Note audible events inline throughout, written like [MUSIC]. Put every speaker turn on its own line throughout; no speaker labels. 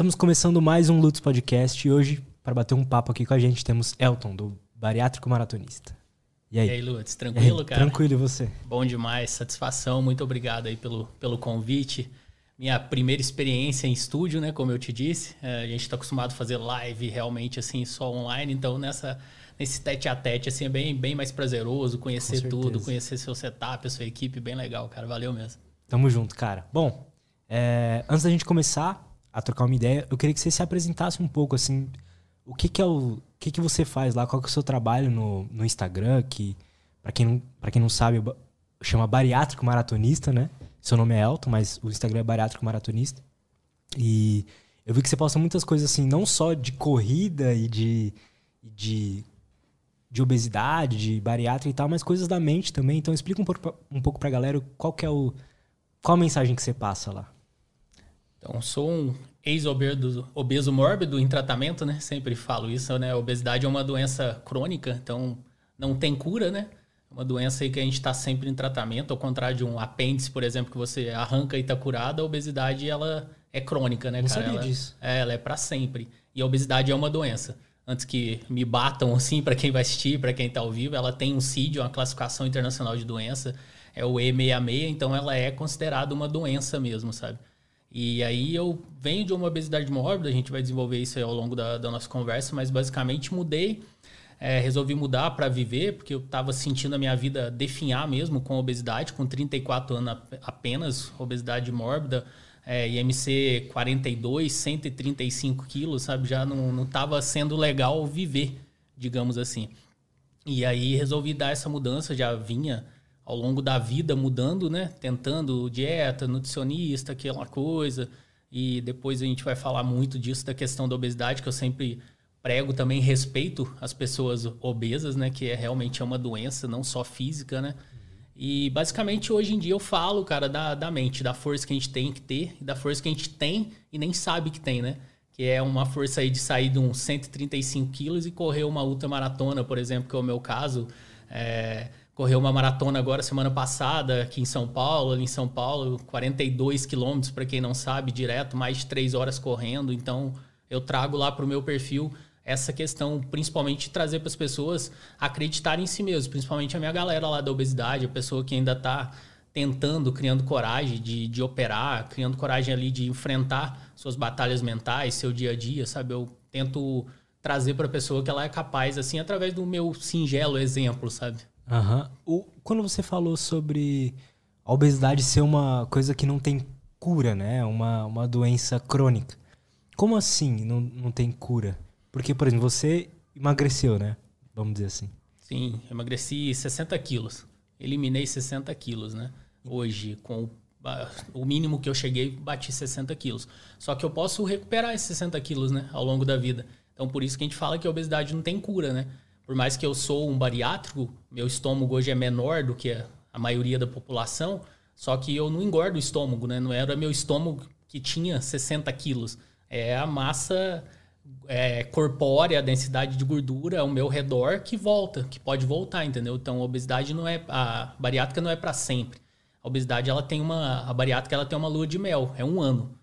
Estamos começando mais um Lutz Podcast e hoje, para bater um papo aqui com a gente, temos Elton, do Bariátrico Maratonista.
E aí? E aí, Lutz, tranquilo, aí, cara?
Tranquilo, e você?
Bom demais, satisfação, muito obrigado aí pelo, pelo convite. Minha primeira experiência em estúdio, né, como eu te disse. É, a gente está acostumado a fazer live realmente assim, só online, então nessa nesse tete a tete assim é bem, bem mais prazeroso conhecer tudo, conhecer seu setup, a sua equipe, bem legal, cara. Valeu mesmo.
Tamo junto, cara. Bom, é, antes da gente começar a trocar uma ideia, eu queria que você se apresentasse um pouco, assim, o que, que é o. o que, que você faz lá? Qual que é o seu trabalho no, no Instagram? Que, para quem, não, pra quem não sabe, chama Bariátrico Maratonista, né? Seu nome é Elton, mas o Instagram é Bariátrico Maratonista. E eu vi que você posta muitas coisas assim, não só de corrida e de, de, de obesidade, de bariátrica e tal, mas coisas da mente também. Então explica um pouco, um pouco pra galera qual que é o. Qual a mensagem que você passa lá?
Então, sou um ex-obeso obeso mórbido em tratamento, né? Sempre falo isso, né? A obesidade é uma doença crônica, então não tem cura, né? É uma doença aí que a gente está sempre em tratamento, ao contrário de um apêndice, por exemplo, que você arranca e está curado, a obesidade ela é crônica, né,
não
cara?
Sabia
ela,
disso.
É, ela é para sempre. E a obesidade é uma doença. Antes que me batam [LAUGHS] assim, para quem vai assistir, para quem está ao vivo, ela tem um CID, uma classificação internacional de doença, é o E66, então ela é considerada uma doença mesmo, sabe? E aí eu venho de uma obesidade mórbida, a gente vai desenvolver isso ao longo da, da nossa conversa, mas basicamente mudei, é, resolvi mudar para viver, porque eu estava sentindo a minha vida definhar mesmo com obesidade, com 34 anos apenas, obesidade mórbida, é, IMC 42, 135 quilos, sabe? Já não estava sendo legal viver, digamos assim. E aí resolvi dar essa mudança, já vinha ao longo da vida mudando, né? Tentando dieta, nutricionista, aquela coisa. E depois a gente vai falar muito disso da questão da obesidade, que eu sempre prego também respeito às pessoas obesas, né? Que é realmente é uma doença, não só física, né? E basicamente hoje em dia eu falo, cara, da, da mente, da força que a gente tem que ter, da força que a gente tem e nem sabe que tem, né? Que é uma força aí de sair de uns 135 quilos e correr uma ultramaratona, por exemplo, que é o meu caso. É, correu uma maratona agora semana passada aqui em São Paulo, ali em São Paulo, 42 quilômetros para quem não sabe, direto, mais de três horas correndo. Então eu trago lá para o meu perfil essa questão, principalmente de trazer para as pessoas acreditarem em si mesmos, principalmente a minha galera lá da obesidade, a pessoa que ainda está tentando, criando coragem de, de operar, criando coragem ali de enfrentar suas batalhas mentais, seu dia a dia, sabe? Eu tento trazer para a pessoa que ela é capaz, assim, através do meu singelo exemplo, sabe?
Uhum. Quando você falou sobre a obesidade ser uma coisa que não tem cura, né? Uma, uma doença crônica. Como assim não, não tem cura? Porque, por exemplo, você emagreceu, né? Vamos dizer assim.
Sim, emagreci 60 quilos. Eliminei 60 quilos, né? Hoje, com o, o mínimo que eu cheguei, bati 60 quilos. Só que eu posso recuperar esses 60 quilos, né? Ao longo da vida. Então, por isso que a gente fala que a obesidade não tem cura, né? Por mais que eu sou um bariátrico, meu estômago hoje é menor do que a maioria da população, só que eu não engordo o estômago, né? Não era meu estômago que tinha 60 quilos. É a massa é, corpórea, a densidade de gordura ao meu redor que volta, que pode voltar, entendeu? Então a obesidade não é. A bariátrica não é para sempre. A obesidade ela tem uma. A bariátrica ela tem uma lua de mel, é um ano.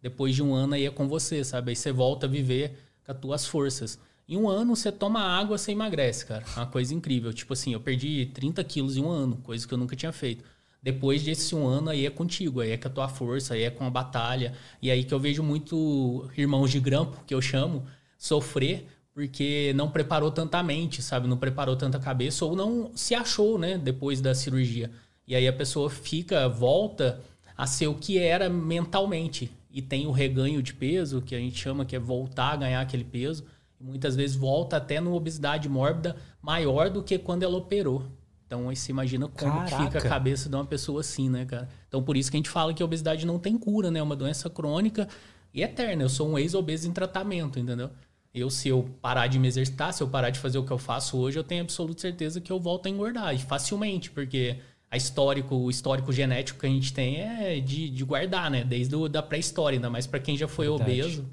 Depois de um ano aí é com você, sabe? Aí você volta a viver com as tuas forças. Em um ano, você toma água, você emagrece, cara. É uma coisa incrível. Tipo assim, eu perdi 30 quilos em um ano, coisa que eu nunca tinha feito. Depois desse um ano, aí é contigo, aí é com a tua força, aí é com a batalha. E aí que eu vejo muito irmãos de grampo, que eu chamo, sofrer porque não preparou tanta mente, sabe? Não preparou tanta cabeça ou não se achou, né? Depois da cirurgia. E aí a pessoa fica, volta a ser o que era mentalmente. E tem o reganho de peso, que a gente chama que é voltar a ganhar aquele peso muitas vezes volta até numa obesidade mórbida maior do que quando ela operou. Então aí você imagina como fica a cabeça de uma pessoa assim, né, cara? Então por isso que a gente fala que a obesidade não tem cura, né? É uma doença crônica e eterna. Eu sou um ex-obeso em tratamento, entendeu? Eu, se eu parar de me exercitar, se eu parar de fazer o que eu faço hoje, eu tenho absoluta certeza que eu volto a engordar. E facilmente, porque a histórico, o histórico genético que a gente tem é de, de guardar, né? Desde a da pré-história, ainda mais para quem já foi Verdade. obeso.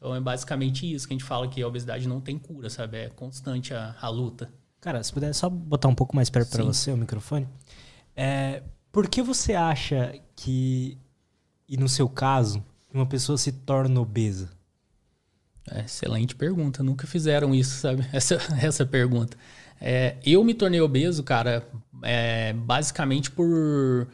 Então é basicamente isso que a gente fala que a obesidade não tem cura, sabe? É constante a, a luta.
Cara, se puder só botar um pouco mais perto para você o microfone. É, por que você acha que, e no seu caso, uma pessoa se torna obesa?
É, excelente pergunta. Nunca fizeram isso, sabe? [LAUGHS] Essa, essa pergunta. É, eu me tornei obeso, cara, é, basicamente por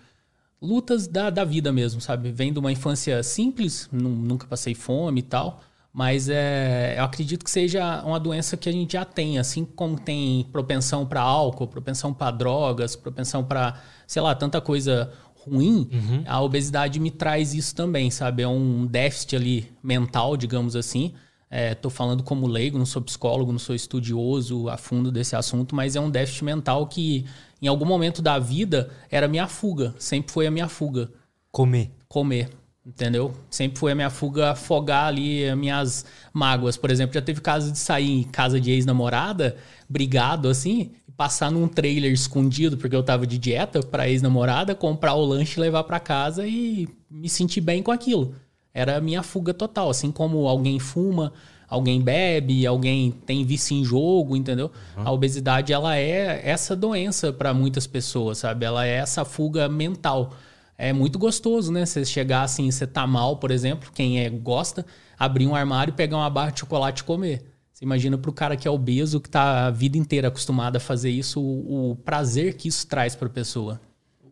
lutas da, da vida mesmo, sabe? Vem de uma infância simples, nunca passei fome e tal. Mas é, eu acredito que seja uma doença que a gente já tem, assim como tem propensão para álcool, propensão para drogas, propensão para, sei lá, tanta coisa ruim, uhum. a obesidade me traz isso também, sabe? É um déficit ali mental, digamos assim. Estou é, falando como leigo, não sou psicólogo, não sou estudioso a fundo desse assunto, mas é um déficit mental que, em algum momento da vida, era minha fuga. Sempre foi a minha fuga.
Comer.
Comer. Entendeu? Sempre foi a minha fuga afogar ali as minhas mágoas. Por exemplo, já teve caso de sair em casa de ex-namorada, brigado assim, e passar num trailer escondido, porque eu tava de dieta pra ex-namorada, comprar o lanche, levar para casa e me sentir bem com aquilo. Era a minha fuga total. Assim como alguém fuma, alguém bebe, alguém tem vício em jogo, entendeu? Uhum. A obesidade, ela é essa doença para muitas pessoas, sabe? Ela é essa fuga mental é muito gostoso, né? Você chegar assim, você tá mal, por exemplo, quem é gosta, abrir um armário, pegar uma barra de chocolate e comer. Você imagina pro cara que é obeso, que tá a vida inteira acostumado a fazer isso, o, o prazer que isso traz pra pessoa.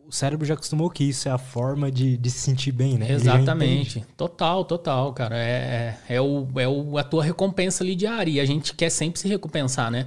O cérebro já acostumou que isso é a forma de, de se sentir bem, né?
Exatamente. Total, total, cara. É, é, é, o, é o, a tua recompensa ali diária. E a gente quer sempre se recompensar, né?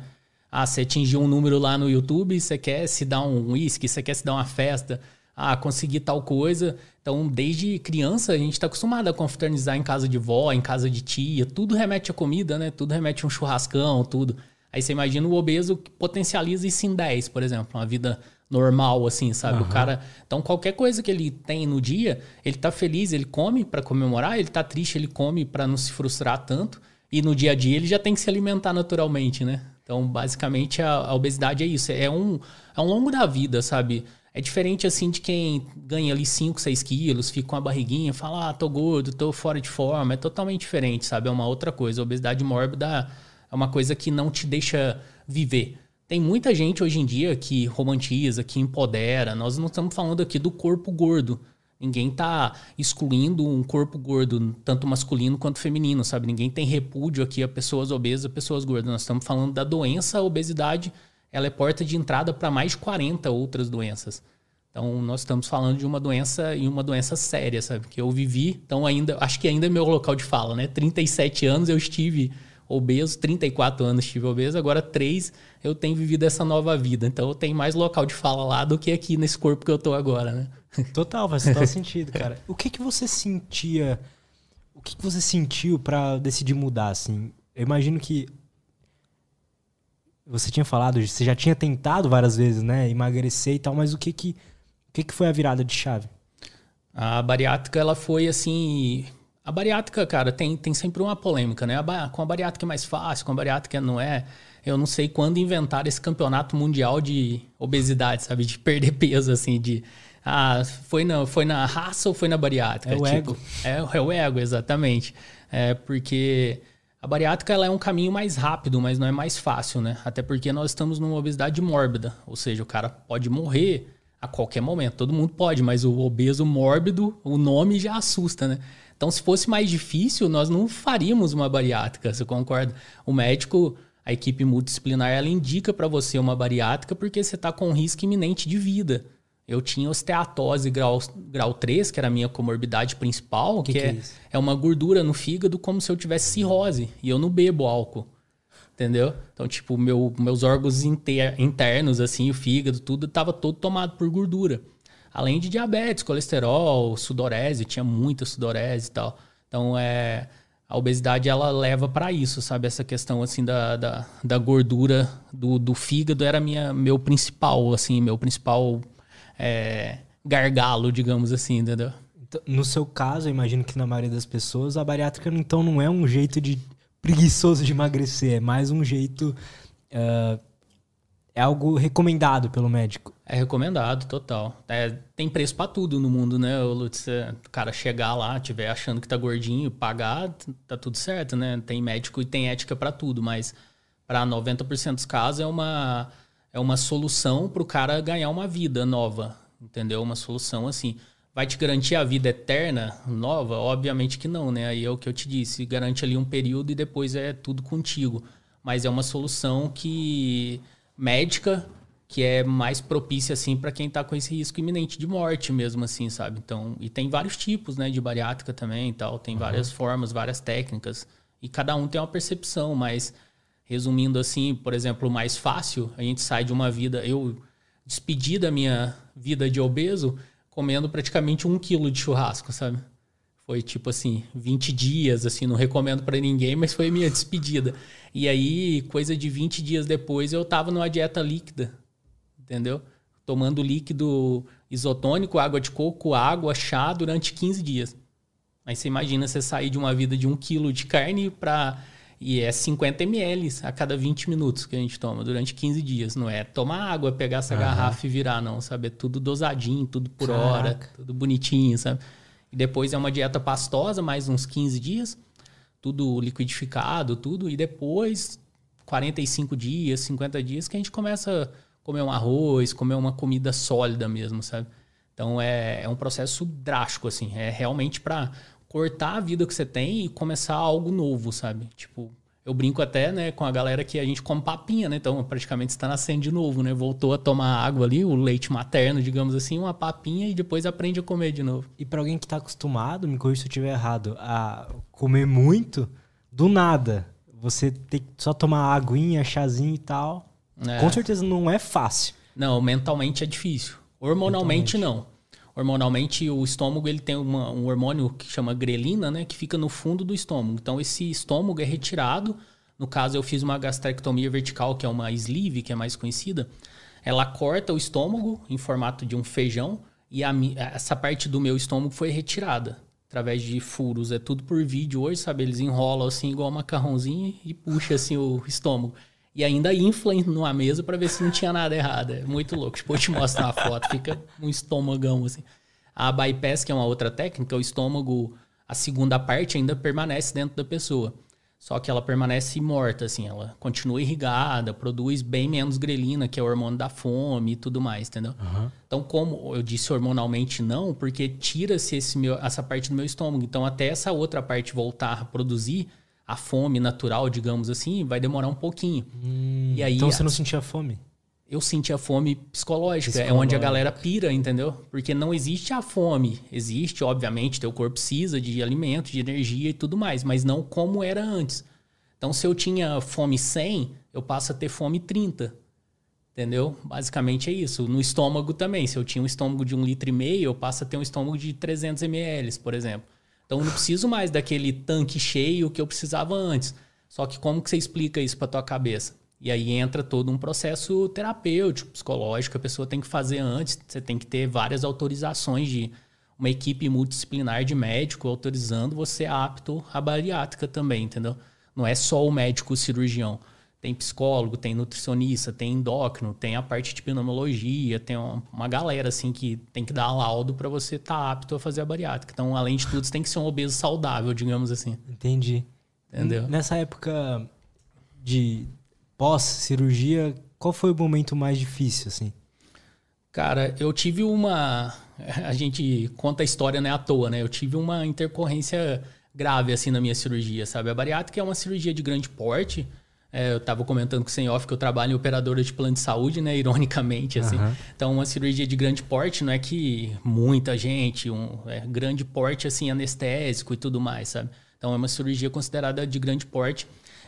Ah, você atingiu um número lá no YouTube, você quer se dar um uísque, você quer se dar uma festa ah, conseguir tal coisa. Então, desde criança, a gente está acostumado a confraternizar em casa de vó, em casa de tia. Tudo remete a comida, né? Tudo remete a um churrascão, tudo. Aí você imagina o obeso que potencializa isso em 10, por exemplo. Uma vida normal, assim, sabe? Uhum. O cara. Então, qualquer coisa que ele tem no dia, ele tá feliz, ele come para comemorar, ele tá triste, ele come para não se frustrar tanto. E no dia a dia ele já tem que se alimentar naturalmente, né? Então, basicamente, a, a obesidade é isso. É um, é um longo da vida, sabe? É diferente assim de quem ganha ali 5, 6 quilos, fica com a barriguinha, fala, ah, tô gordo, tô fora de forma. É totalmente diferente, sabe? É uma outra coisa. A obesidade mórbida é uma coisa que não te deixa viver. Tem muita gente hoje em dia que romantiza, que empodera. Nós não estamos falando aqui do corpo gordo. Ninguém tá excluindo um corpo gordo, tanto masculino quanto feminino, sabe? Ninguém tem repúdio aqui a pessoas obesas, pessoas gordas. Nós estamos falando da doença, obesidade ela é porta de entrada para mais de 40 outras doenças. Então, nós estamos falando de uma doença e uma doença séria, sabe? Que eu vivi, então ainda, acho que ainda é meu local de fala, né? 37 anos eu estive obeso, 34 anos estive obeso, agora 3 eu tenho vivido essa nova vida. Então, eu tenho mais local de fala lá do que aqui nesse corpo que eu tô agora, né? [LAUGHS]
Total, faz total [LAUGHS] sentido, cara. O que que você sentia, o que que você sentiu para decidir mudar, assim? Eu imagino que você tinha falado, você já tinha tentado várias vezes, né, emagrecer e tal, mas o que que, o que, que foi a virada de chave?
A bariátrica, ela foi assim. A bariátrica, cara, tem, tem sempre uma polêmica, né? A, com a bariátrica é mais fácil, com a bariátrica não é. Eu não sei quando inventaram esse campeonato mundial de obesidade, sabe? De perder peso, assim, de. Ah, foi na, foi na raça ou foi na bariátrica?
É o tipo, ego.
É, é o ego, exatamente. É porque a bariátrica ela é um caminho mais rápido, mas não é mais fácil, né? Até porque nós estamos numa obesidade mórbida, ou seja, o cara pode morrer a qualquer momento. Todo mundo pode, mas o obeso mórbido, o nome já assusta, né? Então, se fosse mais difícil, nós não faríamos uma bariátrica, você concorda? O médico, a equipe multidisciplinar, ela indica para você uma bariátrica porque você está com risco iminente de vida. Eu tinha osteatose grau, grau 3, que era a minha comorbidade principal, que, que, que é, é, é, uma gordura no fígado como se eu tivesse cirrose. E eu não bebo álcool. Entendeu? Então, tipo, meu, meus órgãos inter, internos, assim, o fígado, tudo, tava todo tomado por gordura. Além de diabetes, colesterol, sudorese, tinha muita sudorese e tal. Então, é, a obesidade, ela leva para isso, sabe? Essa questão, assim, da, da, da gordura do, do fígado era minha, meu principal, assim, meu principal é, gargalo, digamos assim, entendeu?
Então, no seu caso, eu imagino que na maioria das pessoas, a bariátrica então não é um jeito de preguiçoso de emagrecer, é mais um jeito. Uh, é algo recomendado pelo médico.
É recomendado, total. É, tem preço para tudo no mundo, né, Lutz? O cara chegar lá, tiver achando que tá gordinho, pagar, tá tudo certo, né? Tem médico e tem ética para tudo, mas para 90% dos casos é uma é uma solução para o cara ganhar uma vida nova, entendeu? Uma solução assim. vai te garantir a vida eterna nova? Obviamente que não, né? Aí é o que eu te disse, garante ali um período e depois é tudo contigo. Mas é uma solução que médica que é mais propícia assim para quem está com esse risco iminente de morte mesmo assim, sabe? Então, e tem vários tipos, né, de bariátrica também e tal, tem uhum. várias formas, várias técnicas e cada um tem uma percepção, mas resumindo assim, por exemplo, mais fácil, a gente sai de uma vida, eu despedi da minha vida de obeso comendo praticamente um quilo de churrasco, sabe? Foi tipo assim, 20 dias, assim, não recomendo para ninguém, mas foi a minha despedida. E aí, coisa de 20 dias depois, eu tava numa dieta líquida, entendeu? Tomando líquido isotônico, água de coco, água, chá durante 15 dias. Aí você imagina você sair de uma vida de um quilo de carne para e é 50 ml a cada 20 minutos que a gente toma durante 15 dias. Não é tomar água, pegar essa uhum. garrafa e virar, não, sabe? É tudo dosadinho, tudo por Caraca. hora, tudo bonitinho, sabe? E depois é uma dieta pastosa, mais uns 15 dias, tudo liquidificado, tudo. E depois, 45 dias, 50 dias, que a gente começa a comer um arroz, comer uma comida sólida mesmo, sabe? Então é, é um processo drástico, assim. É realmente para cortar a vida que você tem e começar algo novo, sabe? Tipo, eu brinco até, né, com a galera que a gente come papinha, né? Então, praticamente está nascendo de novo, né? Voltou a tomar água ali, o leite materno, digamos assim, uma papinha e depois aprende a comer de novo.
E para alguém que está acostumado, me corrija se eu estiver errado, a comer muito, do nada, você tem que só tomar aguinha, chazinho e tal. É. Com certeza não é fácil.
Não, mentalmente é difícil. Hormonalmente não hormonalmente o estômago ele tem uma, um hormônio que chama grelina, né, que fica no fundo do estômago. Então esse estômago é retirado. No caso eu fiz uma gastrectomia vertical, que é uma sleeve, que é mais conhecida. Ela corta o estômago em formato de um feijão e a, essa parte do meu estômago foi retirada através de furos. É tudo por vídeo hoje, sabe? Eles enrolam assim igual macarrãozinho e puxa assim o estômago. E ainda infla numa mesa para ver se não tinha nada errado. É muito louco. Tipo, eu te mostro uma foto, fica um estômagão assim. A bypass, que é uma outra técnica, o estômago, a segunda parte ainda permanece dentro da pessoa. Só que ela permanece morta, assim, ela continua irrigada, produz bem menos grelina, que é o hormônio da fome e tudo mais, entendeu? Uhum. Então, como eu disse hormonalmente não, porque tira-se essa parte do meu estômago. Então, até essa outra parte voltar a produzir, a fome natural, digamos assim, vai demorar um pouquinho.
Hum, e aí, então você não sentia fome?
Eu sentia fome psicológica, psicológica, é onde a galera pira, entendeu? Porque não existe a fome. Existe, obviamente, teu corpo precisa de alimento, de energia e tudo mais, mas não como era antes. Então, se eu tinha fome 100, eu passo a ter fome 30. Entendeu? Basicamente é isso. No estômago também. Se eu tinha um estômago de um litro e meio, eu passo a ter um estômago de 300 ml, por exemplo. Então eu não preciso mais daquele tanque cheio que eu precisava antes. Só que como que você explica isso para tua cabeça? E aí entra todo um processo terapêutico, psicológico, a pessoa tem que fazer antes. Você tem que ter várias autorizações de uma equipe multidisciplinar de médico autorizando você apto à bariátrica também, entendeu? Não é só o médico cirurgião. Tem psicólogo, tem nutricionista, tem endócrino, tem a parte de pneumologia, tem uma, galera assim que tem que dar laudo para você estar tá apto a fazer a bariátrica. Então, além de tudo, você tem que ser um obeso saudável, digamos assim.
Entendi. Entendeu? Nessa época de pós-cirurgia, qual foi o momento mais difícil, assim?
Cara, eu tive uma. A gente conta a história, não é à toa, né? Eu tive uma intercorrência grave, assim, na minha cirurgia, sabe? A bariátrica é uma cirurgia de grande porte é, eu estava comentando com o Sem Off que eu trabalho em operadora de plano de saúde, né? Ironicamente, assim. Uhum. Então, uma cirurgia de grande porte não é que muita gente, um é, grande porte, assim, anestésico e tudo mais, sabe? Então, é uma cirurgia considerada de grande porte.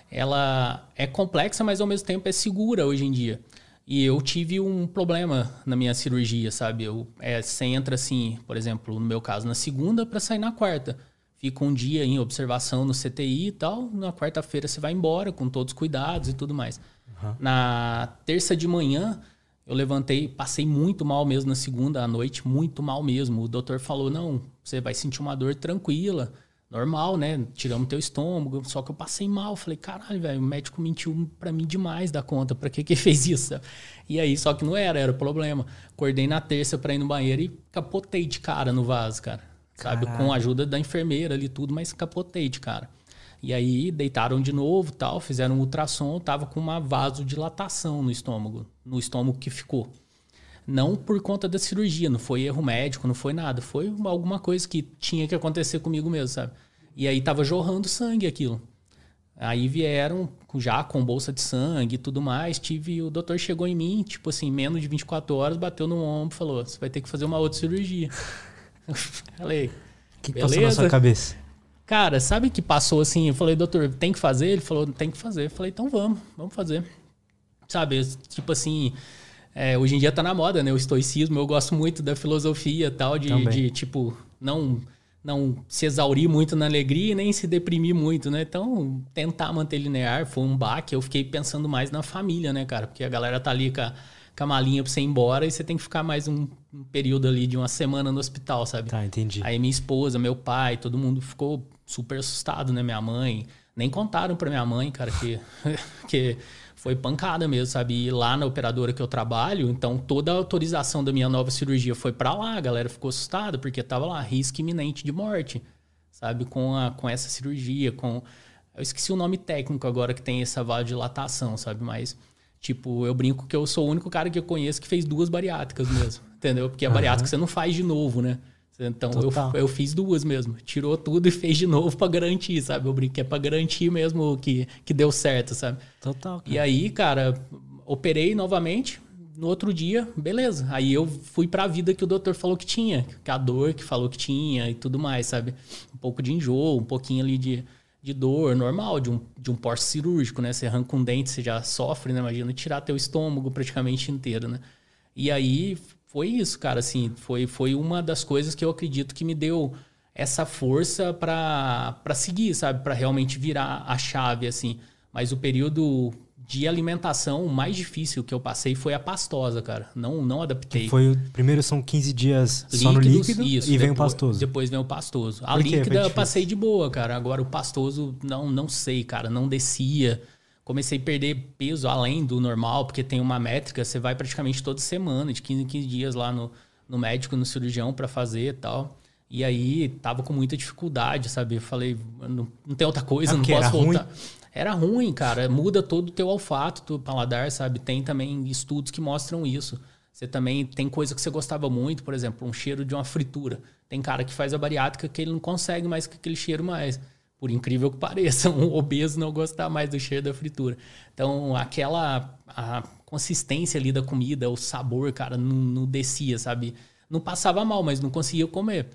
Ela é complexa, mas ao mesmo tempo é segura hoje em dia. E eu tive um problema na minha cirurgia, sabe? Eu, é, você entra assim, por exemplo, no meu caso, na segunda para sair na quarta fica um dia em observação no CTI e tal. Na quarta-feira você vai embora com todos os cuidados e tudo mais. Uhum. Na terça de manhã, eu levantei, passei muito mal mesmo na segunda à noite, muito mal mesmo. O doutor falou: não, você vai sentir uma dor tranquila, normal, né? Tiramos teu estômago. Só que eu passei mal. Falei: caralho, velho, o médico mentiu para mim demais da conta. Pra que que [LAUGHS] fez isso? E aí, só que não era, era o problema. Acordei na terça pra ir no banheiro e capotei de cara no vaso, cara sabe? Com a ajuda da enfermeira ali tudo, mas capotei de cara. E aí deitaram de novo, tal, fizeram um ultrassom, tava com uma vasodilatação no estômago, no estômago que ficou. Não por conta da cirurgia, não foi erro médico, não foi nada. Foi alguma coisa que tinha que acontecer comigo mesmo, sabe? E aí tava jorrando sangue aquilo. Aí vieram já com bolsa de sangue e tudo mais. Tive, o doutor chegou em mim, tipo assim, menos de 24 horas, bateu no ombro e falou: você vai ter que fazer uma outra cirurgia. [LAUGHS] [LAUGHS] falei.
O que passou na sua cabeça?
Cara, sabe que passou assim? Eu falei, doutor, tem que fazer? Ele falou, tem que fazer. Eu falei, então vamos, vamos fazer. Sabe, tipo assim, é, hoje em dia tá na moda, né? O estoicismo, eu gosto muito da filosofia tal, de, de tipo, não não se exaurir muito na alegria e nem se deprimir muito, né? Então, tentar manter linear foi um baque. Eu fiquei pensando mais na família, né, cara? Porque a galera tá ali com a, com a malinha pra você ir embora e você tem que ficar mais um, um, período ali de uma semana no hospital, sabe?
Tá, entendi.
Aí minha esposa, meu pai, todo mundo ficou super assustado, né? Minha mãe. Nem contaram pra minha mãe, cara, que, [LAUGHS] que foi pancada mesmo, sabe? E lá na operadora que eu trabalho, então toda a autorização da minha nova cirurgia foi para lá, a galera ficou assustada, porque tava lá, risco iminente de morte, sabe? Com, a, com essa cirurgia, com. Eu esqueci o nome técnico agora que tem essa vasodilatação, sabe? Mas, tipo, eu brinco que eu sou o único cara que eu conheço que fez duas bariátricas mesmo, [LAUGHS] entendeu? Porque a bariátrica uhum. você não faz de novo, né? Então eu, eu fiz duas mesmo. Tirou tudo e [LAUGHS] fez de novo para garantir, sabe? Eu brinquei é para garantir mesmo que, que deu certo, sabe?
Total.
Cara. E aí, cara, operei novamente. No outro dia, beleza. Aí eu fui para a vida que o doutor falou que tinha, que a dor que falou que tinha e tudo mais, sabe? Um pouco de enjoo, um pouquinho ali de, de dor normal, de um, de um porte cirúrgico, né? Você arranca um dente, você já sofre, né? Imagina tirar teu estômago praticamente inteiro, né? E aí foi isso, cara, assim, foi, foi uma das coisas que eu acredito que me deu essa força para seguir, sabe, para realmente virar a chave, assim. Mas o período de alimentação mais difícil que eu passei foi a pastosa, cara. Não, não adaptei. Que
foi o primeiro são 15 dias Líquidos, só no líquido isso, e vem o pastoso.
Depois vem o pastoso. A líquida eu passei de boa, cara. Agora o pastoso não não sei, cara, não descia comecei a perder peso além do normal, porque tem uma métrica, você vai praticamente toda semana, de 15 em 15 dias lá no, no médico, no cirurgião para fazer e tal. E aí tava com muita dificuldade, sabe? Eu falei, não, não tem outra coisa, é não posso voltar.
Ruim?
Era ruim, cara. Muda todo o teu olfato, teu paladar, sabe? Tem também estudos que mostram isso. Você também tem coisa que você gostava muito, por exemplo, um cheiro de uma fritura. Tem cara que faz a bariátrica que ele não consegue mais com aquele cheiro mais por incrível que pareça, [LAUGHS] um obeso não gostar mais do cheiro da fritura. Então, aquela a consistência ali da comida, o sabor, cara, não, não descia, sabe? Não passava mal, mas não conseguia comer.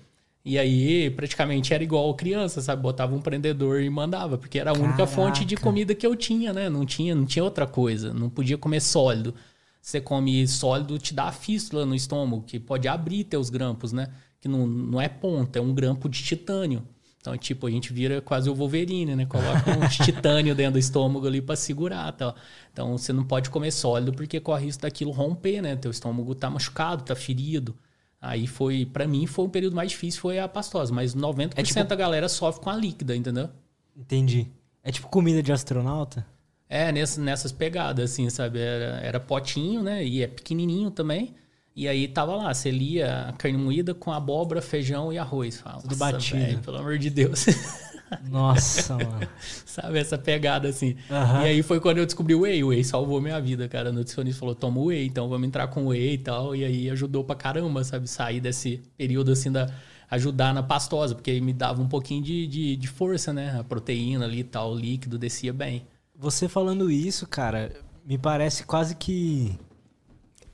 E aí, praticamente era igual criança, sabe? Botava um prendedor e mandava, porque era a única Caraca. fonte de comida que eu tinha, né? Não tinha, não tinha outra coisa. Não podia comer sólido. Você come sólido, te dá fístula no estômago, que pode abrir teus grampos, né? Que não, não é ponta, é um grampo de titânio. Então, tipo, a gente vira quase o Wolverine, né? Coloca um [LAUGHS] titânio dentro do estômago ali para segurar, tal. Então, você não pode comer sólido porque corre risco daquilo romper, né? Teu estômago tá machucado, tá ferido. Aí foi, para mim, foi o período mais difícil, foi a pastosa. Mas 90% é tipo... da galera sofre com a líquida, entendeu?
Entendi. É tipo comida de astronauta?
É, nessas, nessas pegadas, assim, sabe? Era, era potinho, né? E é pequenininho também. E aí tava lá, você lia a carne moída com abóbora, feijão e arroz. Fala,
Tudo batido. Véio,
pelo amor de Deus. [LAUGHS]
Nossa, mano. [LAUGHS]
Sabe, essa pegada assim. Uhum. E aí foi quando eu descobri o whey. O whey salvou minha vida, cara. O nutricionista falou, toma o whey, então vamos entrar com o whey e tal. E aí ajudou pra caramba, sabe? Sair desse período assim da... Ajudar na pastosa, porque aí me dava um pouquinho de, de, de força, né? A proteína ali e tal, o líquido descia bem.
Você falando isso, cara, me parece quase que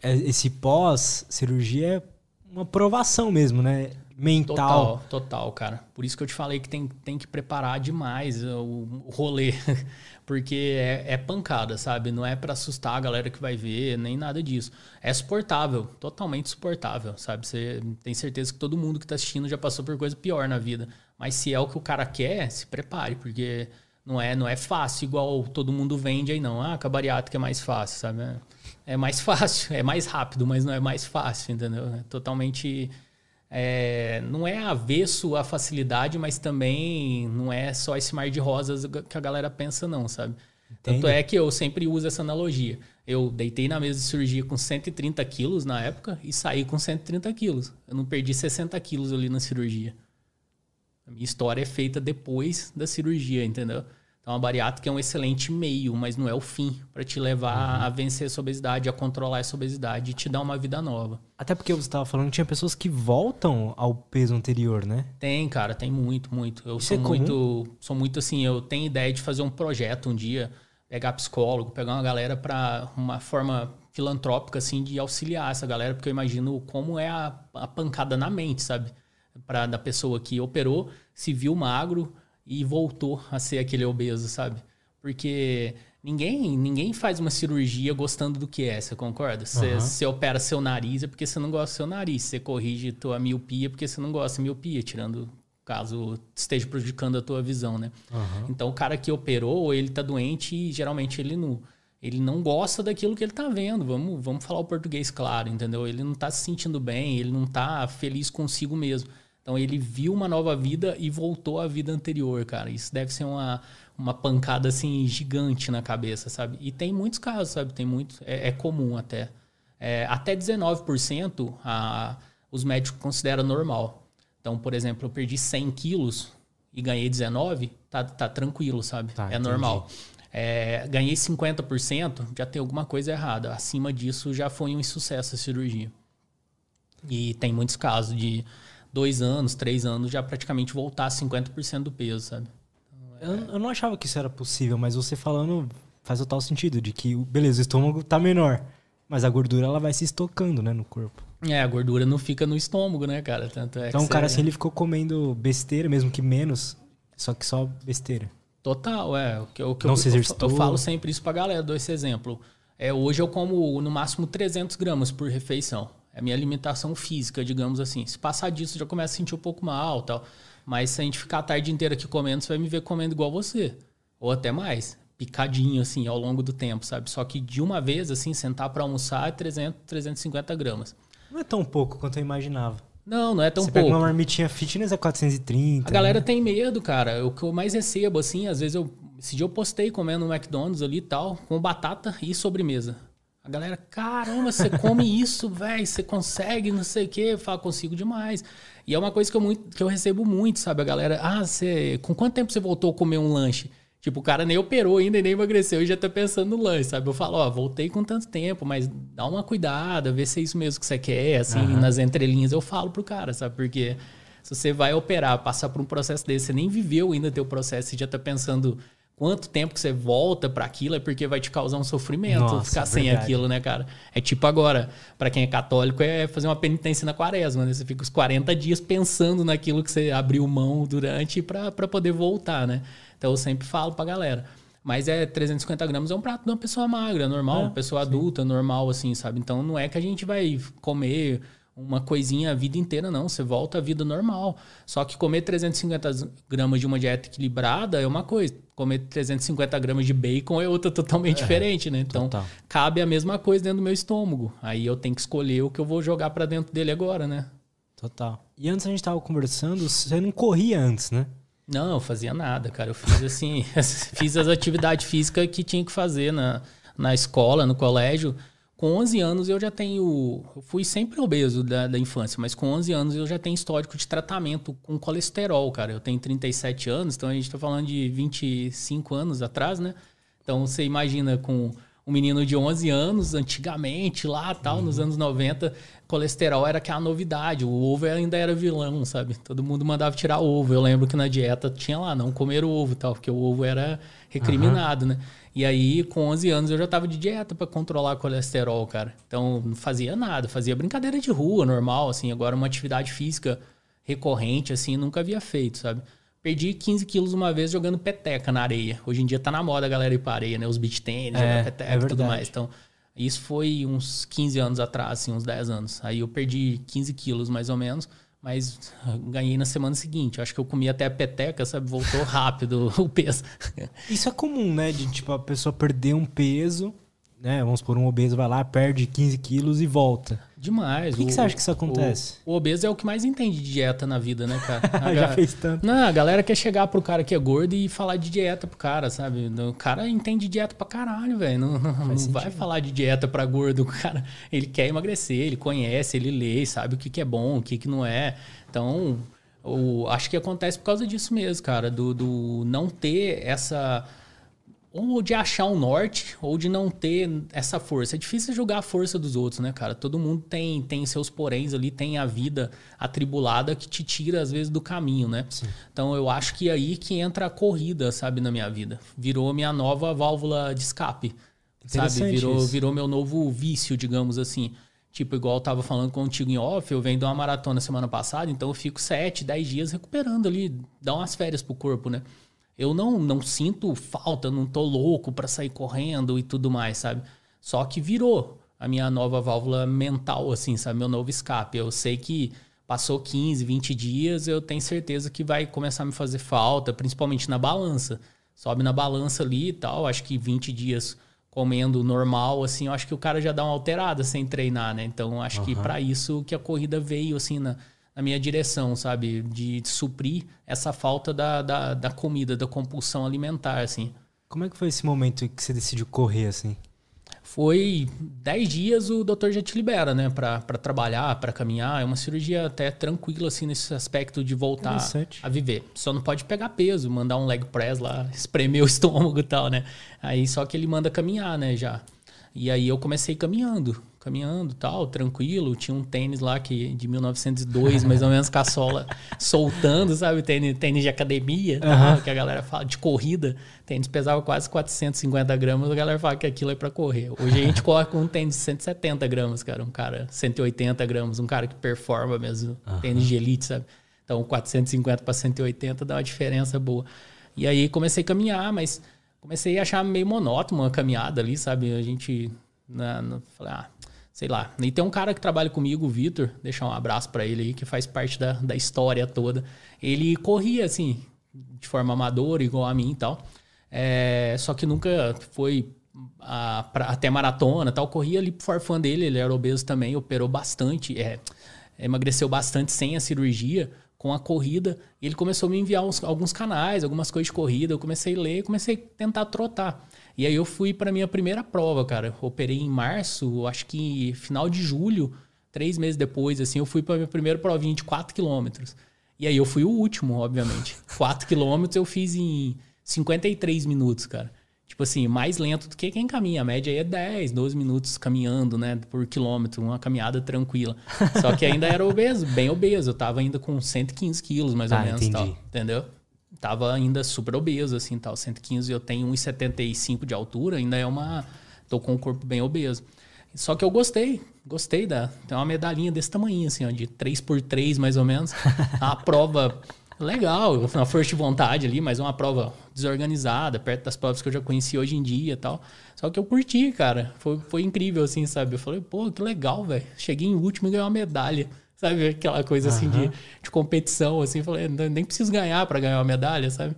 é, esse pós-cirurgia é uma provação mesmo, né? Mental.
Total, total, cara. Por isso que eu te falei que tem, tem que preparar demais o, o rolê. [LAUGHS] Porque é, é, pancada, sabe? Não é para assustar a galera que vai ver, nem nada disso. É suportável, totalmente suportável, sabe? Você tem certeza que todo mundo que tá assistindo já passou por coisa pior na vida. Mas se é o que o cara quer, se prepare, porque não é, não é fácil igual todo mundo vende aí, não. Ah, a bariátrica é mais fácil, sabe? É é mais [LAUGHS] fácil, é mais rápido, mas não é mais fácil, entendeu? É totalmente. É, não é avesso à facilidade, mas também não é só esse mar de rosas que a galera pensa, não, sabe? Tanto é que eu sempre uso essa analogia. Eu deitei na mesa de cirurgia com 130 quilos na época e saí com 130 quilos. Eu não perdi 60 quilos ali na cirurgia. A minha história é feita depois da cirurgia, entendeu? Então a bariátrica é um excelente meio, mas não é o fim para te levar uhum. a vencer essa obesidade, a controlar essa obesidade e te dar uma vida nova.
Até porque você estava falando que tinha pessoas que voltam ao peso anterior, né?
Tem, cara, tem muito, muito. Eu Isso sou é muito, sou muito assim, eu tenho ideia de fazer um projeto um dia, pegar psicólogo, pegar uma galera para uma forma filantrópica assim de auxiliar essa galera, porque eu imagino como é a, a pancada na mente, sabe? Para da pessoa que operou, se viu magro, e voltou a ser aquele obeso, sabe? Porque ninguém ninguém faz uma cirurgia gostando do que é, você concorda? Você, uhum. opera seu nariz é porque você não gosta do seu nariz. Você corrige tua miopia porque você não gosta de miopia, tirando caso esteja prejudicando a tua visão, né? Uhum. Então o cara que operou, ele tá doente e geralmente ele não ele não gosta daquilo que ele tá vendo. Vamos, vamos falar o português claro, entendeu? Ele não tá se sentindo bem, ele não tá feliz consigo mesmo. Então ele viu uma nova vida e voltou à vida anterior, cara. Isso deve ser uma, uma pancada assim gigante na cabeça, sabe? E tem muitos casos, sabe? Tem muito, é, é comum até. É, até 19% a, os médicos consideram normal. Então, por exemplo, eu perdi 100 quilos e ganhei 19, tá, tá tranquilo, sabe? Tá, é entendi. normal. É, ganhei 50%, já tem alguma coisa errada. Acima disso, já foi um insucesso a cirurgia. E tem muitos casos de dois anos, três anos, já praticamente voltar a 50% do peso, sabe?
Então, é... eu, eu, não achava que isso era possível, mas você falando faz total sentido, de que, beleza, o estômago tá menor, mas a gordura ela vai se estocando, né, no corpo.
É, a gordura não fica no estômago, né, cara?
Tanto é então o cara, assim, ele ficou comendo besteira, mesmo que menos, só que só besteira.
Total, é. O que, o que
não eu, se exercitou.
Eu, eu falo sempre isso pra galera, dou esse exemplo. É, hoje eu como no máximo 300 gramas por refeição. É a minha alimentação física, digamos assim. Se passar disso, já começa a sentir um pouco mal tal. Mas se a gente ficar a tarde inteira aqui comendo, você vai me ver comendo igual você. Ou até mais. Picadinho, assim, ao longo do tempo, sabe? Só que de uma vez, assim, sentar para almoçar é 300, 350 gramas.
Não é tão pouco quanto eu imaginava.
Não, não é tão
você
pouco.
Pega uma marmitinha fitness é 430.
A galera né? tem medo, cara. O que eu mais recebo, assim, às vezes eu. Esse dia eu postei comendo no McDonald's ali e tal, com batata e sobremesa. A galera, caramba, você come isso, velho, você consegue, não sei o quê. Eu falo, consigo demais. E é uma coisa que eu, muito, que eu recebo muito, sabe? A galera, ah, você, com quanto tempo você voltou a comer um lanche? Tipo, o cara nem operou ainda e nem emagreceu e já tá pensando no lanche, sabe? Eu falo, ó, voltei com tanto tempo, mas dá uma cuidada, vê se é isso mesmo que você quer, assim, uhum. nas entrelinhas eu falo pro cara, sabe? Porque se você vai operar, passar por um processo desse, você nem viveu ainda teu processo, você já tá pensando quanto tempo que você volta para aquilo é porque vai te causar um sofrimento Nossa, ficar sem verdade. aquilo, né, cara? É tipo agora, para quem é católico, é fazer uma penitência na quaresma, né? Você fica os 40 dias pensando naquilo que você abriu mão durante para poder voltar, né? Então eu sempre falo pra galera. Mas é 350 gramas é um prato de uma pessoa magra, normal, é, uma pessoa sim. adulta, normal, assim, sabe? Então não é que a gente vai comer uma coisinha a vida inteira, não. Você volta à vida normal. Só que comer 350 gramas de uma dieta equilibrada é uma coisa. Comer 350 gramas de bacon é outra totalmente é, diferente, né? Então, total. cabe a mesma coisa dentro do meu estômago. Aí eu tenho que escolher o que eu vou jogar para dentro dele agora, né?
Total. E antes a gente tava conversando, você não corria antes, né?
Não, eu fazia nada, cara. Eu fiz assim, [LAUGHS] fiz as atividades físicas que tinha que fazer na, na escola, no colégio com 11 anos eu já tenho. Eu fui sempre obeso da, da, infância, mas com 11 anos eu já tenho histórico de tratamento com colesterol, cara. Eu tenho 37 anos, então a gente está falando de 25 anos atrás, né? Então você imagina com um menino de 11 anos, antigamente, lá tal, uhum. nos anos 90, colesterol era aquela novidade. O ovo ainda era vilão, sabe? Todo mundo mandava tirar ovo. Eu lembro que na dieta tinha lá, não comer ovo tal, porque o ovo era recriminado, uhum. né? E aí, com 11 anos, eu já tava de dieta para controlar colesterol, cara. Então, não fazia nada, fazia brincadeira de rua, normal, assim. Agora, uma atividade física recorrente, assim, nunca havia feito, sabe? Perdi 15 quilos uma vez jogando peteca na areia. Hoje em dia tá na moda a galera ir pra areia, né? Os beach tênis, é, jogar peteca é e tudo mais. Então, isso foi uns 15 anos atrás, assim, uns 10 anos. Aí eu perdi 15 quilos, mais ou menos mas ganhei na semana seguinte. Acho que eu comi até a peteca, sabe? Voltou rápido [LAUGHS] o peso.
Isso é comum, né? De tipo a pessoa perder um peso, né? Vamos por um obeso vai lá, perde 15 quilos e volta.
Demais.
Por que, o, que você acha que isso acontece?
O, o, obeso é o que mais entende de dieta na vida, né, cara? [LAUGHS]
Já
galera,
fez tanto.
Não, a galera quer chegar pro cara que é gordo e falar de dieta pro cara, sabe? O cara entende dieta pra caralho, velho. Não, não, não vai falar de dieta pra gordo. O [LAUGHS] cara, ele quer emagrecer, ele conhece, ele lê, sabe o que, que é bom, o que, que não é. Então, O, acho que acontece por causa disso mesmo, cara, do, do não ter essa ou de achar um norte, ou de não ter essa força. É difícil julgar a força dos outros, né, cara? Todo mundo tem, tem seus poréns ali, tem a vida atribulada que te tira, às vezes, do caminho, né? Sim. Então eu acho que é aí que entra a corrida, sabe, na minha vida. Virou minha nova válvula de escape. Sabe? Virou, virou meu novo vício, digamos assim. Tipo, igual eu tava falando contigo em off, eu venho de uma maratona semana passada, então eu fico 7, 10 dias recuperando ali, dá umas férias pro corpo, né? Eu não, não sinto falta, não tô louco para sair correndo e tudo mais, sabe? Só que virou a minha nova válvula mental, assim, sabe? Meu novo escape. Eu sei que passou 15, 20 dias, eu tenho certeza que vai começar a me fazer falta, principalmente na balança. Sobe na balança ali e tal, acho que 20 dias comendo normal, assim, eu acho que o cara já dá uma alterada sem treinar, né? Então, acho uhum. que para isso que a corrida veio, assim, na, na minha direção, sabe? De, suprir essa falta da, da, da, comida, da compulsão alimentar, assim.
Como é que foi esse momento que você decidiu correr, assim?
Foi 10 dias o doutor já te libera, né? Pra, pra trabalhar, para caminhar. É uma cirurgia até tranquila, assim, nesse aspecto de voltar a viver. Só não pode pegar peso, mandar um leg press lá, [LAUGHS] espremer o estômago e tal, né? Aí só que ele manda caminhar, né, já. E aí eu comecei caminhando caminhando tal, tranquilo. Tinha um tênis lá que de 1902, mais ou menos, com a sola [LAUGHS] soltando, sabe? Tênis, tênis de academia, uhum. que a galera fala, de corrida. Tênis pesava quase 450 gramas, a galera fala que aquilo é para correr. Hoje a gente [LAUGHS] corre com um tênis de 170 gramas, cara. Um cara, 180 gramas, um cara que performa mesmo, uhum. tênis de elite, sabe? Então, 450 para 180 dá uma diferença boa. E aí comecei a caminhar, mas comecei a achar meio monótono uma caminhada ali, sabe? A gente. Na, na, falei, ah, sei lá. E tem um cara que trabalha comigo, o Vitor, deixar um abraço para ele aí, que faz parte da, da história toda. Ele corria, assim, de forma amadora, igual a mim e tal. É, só que nunca foi a, pra, até maratona tal. Corria ali pro forfã dele, ele era obeso também, operou bastante, é, emagreceu bastante sem a cirurgia, com a corrida. Ele começou a me enviar uns, alguns canais, algumas coisas de corrida. Eu comecei a ler, comecei a tentar trotar. E aí eu fui para minha primeira prova, cara. operei em março, acho que final de julho, três meses depois, assim, eu fui para minha primeira provinha de 4 quilômetros. E aí eu fui o último, obviamente. [LAUGHS] 4 quilômetros eu fiz em 53 minutos, cara. Tipo assim, mais lento do que quem caminha. A média aí é 10, 12 minutos caminhando, né, por quilômetro, uma caminhada tranquila. [LAUGHS] Só que ainda era obeso, bem obeso. Eu tava ainda com 115 quilos, mais ou ah, menos. Tal, entendeu? Tava ainda super obeso, assim, tal. 115, eu tenho 1,75 de altura, ainda é uma... Tô com um corpo bem obeso. Só que eu gostei, gostei da... Tem uma medalhinha desse tamanho, assim, ó, de 3x3, mais ou menos. [LAUGHS] uma prova legal, uma força de vontade ali, mas uma prova desorganizada, perto das provas que eu já conheci hoje em dia e tal. Só que eu curti, cara. Foi, foi incrível, assim, sabe? Eu falei, pô, que legal, velho. Cheguei em último e ganhei uma medalha. Sabe? Aquela coisa assim de, de competição, assim. Falei, nem preciso ganhar para ganhar uma medalha, sabe?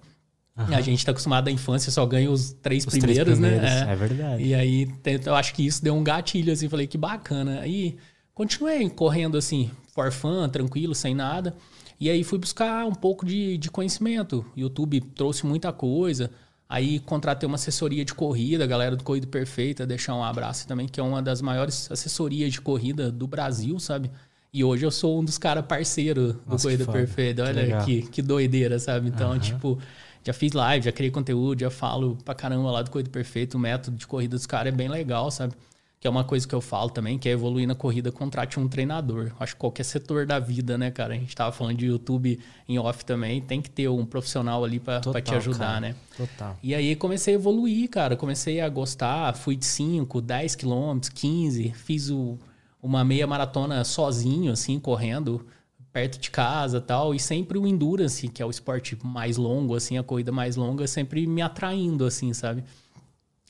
Uhum. A gente tá acostumado à infância, só ganha os três, os primeiros, três primeiros,
né? É. é. verdade.
E aí, eu acho que isso deu um gatilho, assim. Falei, que bacana. Aí, continuei correndo, assim, for fun, tranquilo, sem nada. E aí, fui buscar um pouco de, de conhecimento. YouTube trouxe muita coisa. Aí, contratei uma assessoria de corrida, a galera do Corrida Perfeita, deixar um abraço também, que é uma das maiores assessorias de corrida do Brasil, sabe? E hoje eu sou um dos caras parceiros do Corrida Perfeita. Olha que, que, que, doideira, sabe? Então, uhum. tipo, já fiz live, já criei conteúdo, já falo pra caramba lá do Corrida Perfeita. O método de corrida dos caras é bem legal, sabe? Que é uma coisa que eu falo também, que é evoluir na corrida, contrate um treinador. Acho que qualquer setor da vida, né, cara? A gente tava falando de YouTube em off também, tem que ter um profissional ali para te ajudar,
cara.
né?
Total.
E aí comecei a evoluir, cara. Comecei a gostar, fui de 5, 10 quilômetros, 15, fiz o uma meia maratona sozinho, assim, correndo perto de casa tal. E sempre o endurance, que é o esporte mais longo, assim, a corrida mais longa, sempre me atraindo, assim, sabe?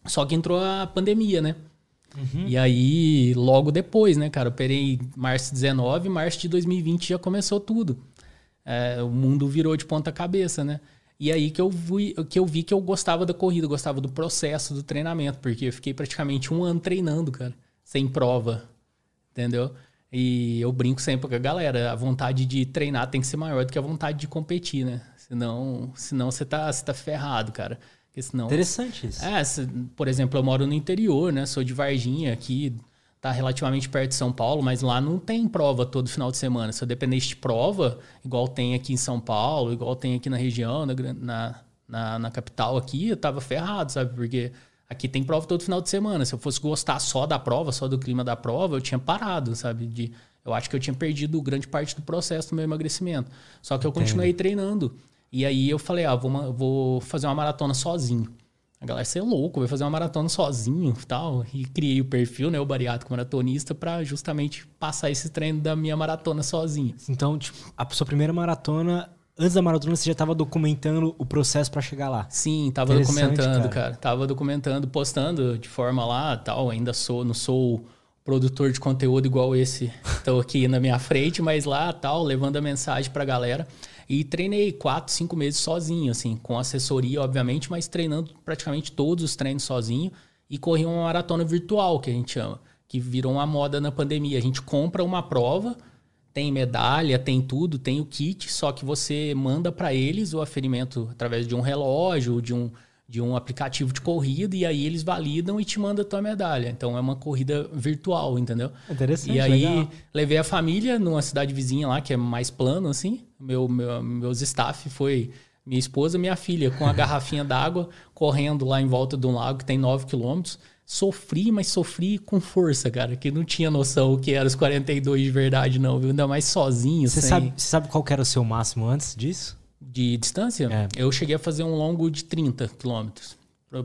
Só que entrou a pandemia, né? Uhum. E aí, logo depois, né, cara? Eu operei março 19, março de 2020 já começou tudo. É, o mundo virou de ponta cabeça, né? E aí que eu, vi, que eu vi que eu gostava da corrida, gostava do processo do treinamento, porque eu fiquei praticamente um ano treinando, cara, sem prova entendeu? E eu brinco sempre com a galera, a vontade de treinar tem que ser maior do que a vontade de competir, né? Senão, senão você tá, você tá ferrado, cara. Porque senão,
Interessante isso.
É, se, por exemplo, eu moro no interior, né? Sou de Varginha, aqui tá relativamente perto de São Paulo, mas lá não tem prova todo final de semana. Se eu dependesse de prova, igual tem aqui em São Paulo, igual tem aqui na região, na, na, na, na capital aqui, eu tava ferrado, sabe? Porque aqui tem prova todo final de semana. Se eu fosse gostar só da prova, só do clima da prova, eu tinha parado, sabe? De, eu acho que eu tinha perdido grande parte do processo do meu emagrecimento. Só que eu Entendo. continuei treinando. E aí eu falei, ah, vou, vou fazer uma maratona sozinho. A galera, você é louco, vai fazer uma maratona sozinho e tal. E criei o perfil, né, o bariátrico maratonista, para justamente passar esse treino da minha maratona sozinho.
Então, tipo, a sua primeira maratona, antes da maratona, você já estava documentando o processo para chegar lá?
Sim, tava documentando, cara. cara. Tava documentando, postando de forma lá tal. Ainda sou, não sou produtor de conteúdo igual esse, [LAUGHS] estou aqui na minha frente, mas lá tal, levando a mensagem para a galera. E treinei quatro, cinco meses sozinho, assim, com assessoria, obviamente, mas treinando praticamente todos os treinos sozinho. E corri uma maratona virtual, que a gente chama, que virou uma moda na pandemia. A gente compra uma prova, tem medalha, tem tudo, tem o kit, só que você manda para eles o aferimento através de um relógio, de um, de um aplicativo de corrida e aí eles validam e te mandam a tua medalha. Então é uma corrida virtual, entendeu?
Interessante.
E aí legal. levei a família numa cidade vizinha lá que é mais plano assim. Meu, meu meus staff foi minha esposa, minha filha com a garrafinha d'água correndo lá em volta de um lago que tem 9 quilômetros. Sofri, mas sofri com força, cara, que não tinha noção o que era os 42 de verdade não, viu? Ainda mais sozinho,
Você sem... sabe, sabe qual era o seu máximo antes disso?
de distância, é. eu cheguei a fazer um longo de 30 quilômetros.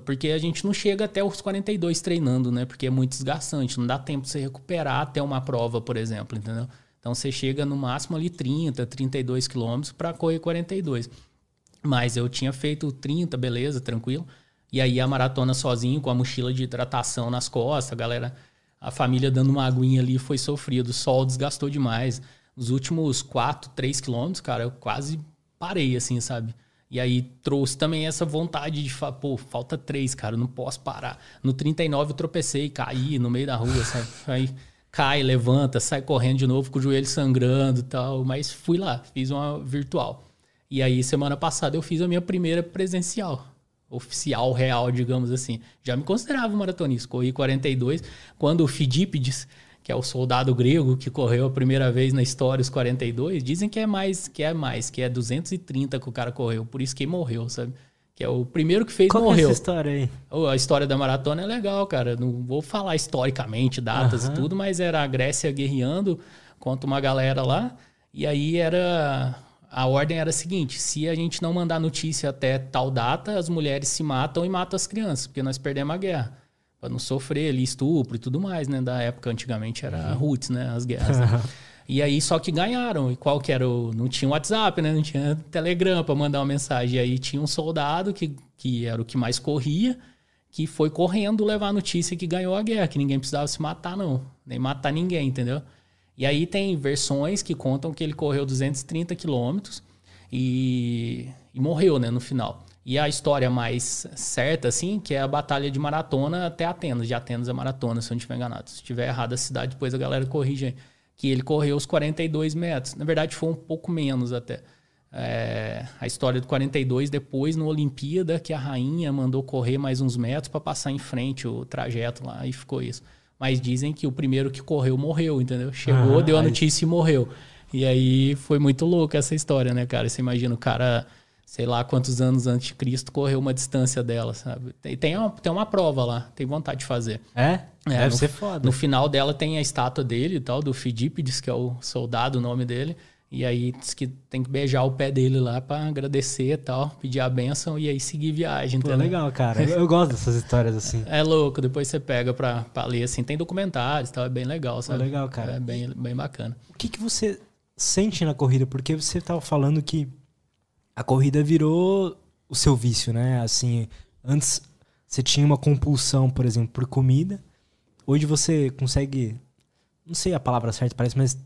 Porque a gente não chega até os 42 treinando, né? Porque é muito desgastante, não dá tempo de você recuperar até uma prova, por exemplo, entendeu? Então você chega no máximo ali 30, 32 quilômetros para correr 42. Mas eu tinha feito 30, beleza, tranquilo. E aí a maratona sozinho, com a mochila de hidratação nas costas, a galera, a família dando uma aguinha ali foi sofrido. O sol desgastou demais. Os últimos 4, 3 quilômetros, cara, eu quase parei, assim, sabe? E aí trouxe também essa vontade de falar, pô, falta três, cara, não posso parar. No 39 eu tropecei, caí no meio da rua, sabe? [LAUGHS] Aí cai, levanta, sai correndo de novo com o joelho sangrando e tal. Mas fui lá, fiz uma virtual. E aí, semana passada, eu fiz a minha primeira presencial. Oficial, real, digamos assim. Já me considerava maratonista. Corri 42. Quando o Fidípides que é o soldado grego que correu a primeira vez na história os 42, dizem que é mais, que é mais, que é 230 que o cara correu, por isso que morreu, sabe? Que é o primeiro que fez
Qual
morreu.
É essa história aí?
A história da maratona é legal, cara. Não vou falar historicamente datas uhum. e tudo, mas era a Grécia guerreando contra uma galera lá. E aí era a ordem era a seguinte: se a gente não mandar notícia até tal data, as mulheres se matam e matam as crianças, porque nós perdemos a guerra para não sofrer ali estupro e tudo mais, né? Da época, antigamente era uhum. roots, né? As guerras. Né? [LAUGHS] e aí, só que ganharam. E qual que era o... Não tinha WhatsApp, né? Não tinha Telegram para mandar uma mensagem. E aí tinha um soldado que, que era o que mais corria, que foi correndo levar a notícia que ganhou a guerra, que ninguém precisava se matar, não. Nem matar ninguém, entendeu? E aí tem versões que contam que ele correu 230 quilômetros e, e morreu, né, no final. E a história mais certa, assim, que é a batalha de maratona até Atenas. De Atenas a maratona, se eu não estiver enganado. Se estiver errado a cidade, depois a galera corrige. Que ele correu os 42 metros. Na verdade, foi um pouco menos até. É, a história do 42, depois no Olimpíada, que a rainha mandou correr mais uns metros para passar em frente o trajeto lá, e ficou isso. Mas dizem que o primeiro que correu morreu, entendeu? Chegou, ah, deu a notícia e morreu. E aí foi muito louco essa história, né, cara? Você imagina o cara sei lá quantos anos antes de Cristo, correu uma distância dela, sabe? Tem, tem, uma, tem uma prova lá, tem vontade de fazer.
É? é Deve
no,
ser foda.
No final dela tem a estátua dele e tal, do Fidípides, que é o soldado, o nome dele. E aí diz que tem que beijar o pé dele lá para agradecer e tal, pedir a benção e aí seguir viagem.
Pô, legal, cara. Eu gosto dessas histórias assim.
É louco, depois você pega pra, pra ler assim. Tem documentários e tal, é bem legal, sabe?
Pô, legal, cara.
É bem, bem bacana.
O que, que você sente na corrida? Porque você tava falando que a corrida virou o seu vício, né? Assim, antes você tinha uma compulsão, por exemplo, por comida. Hoje você consegue, não sei a palavra certa, parece, mas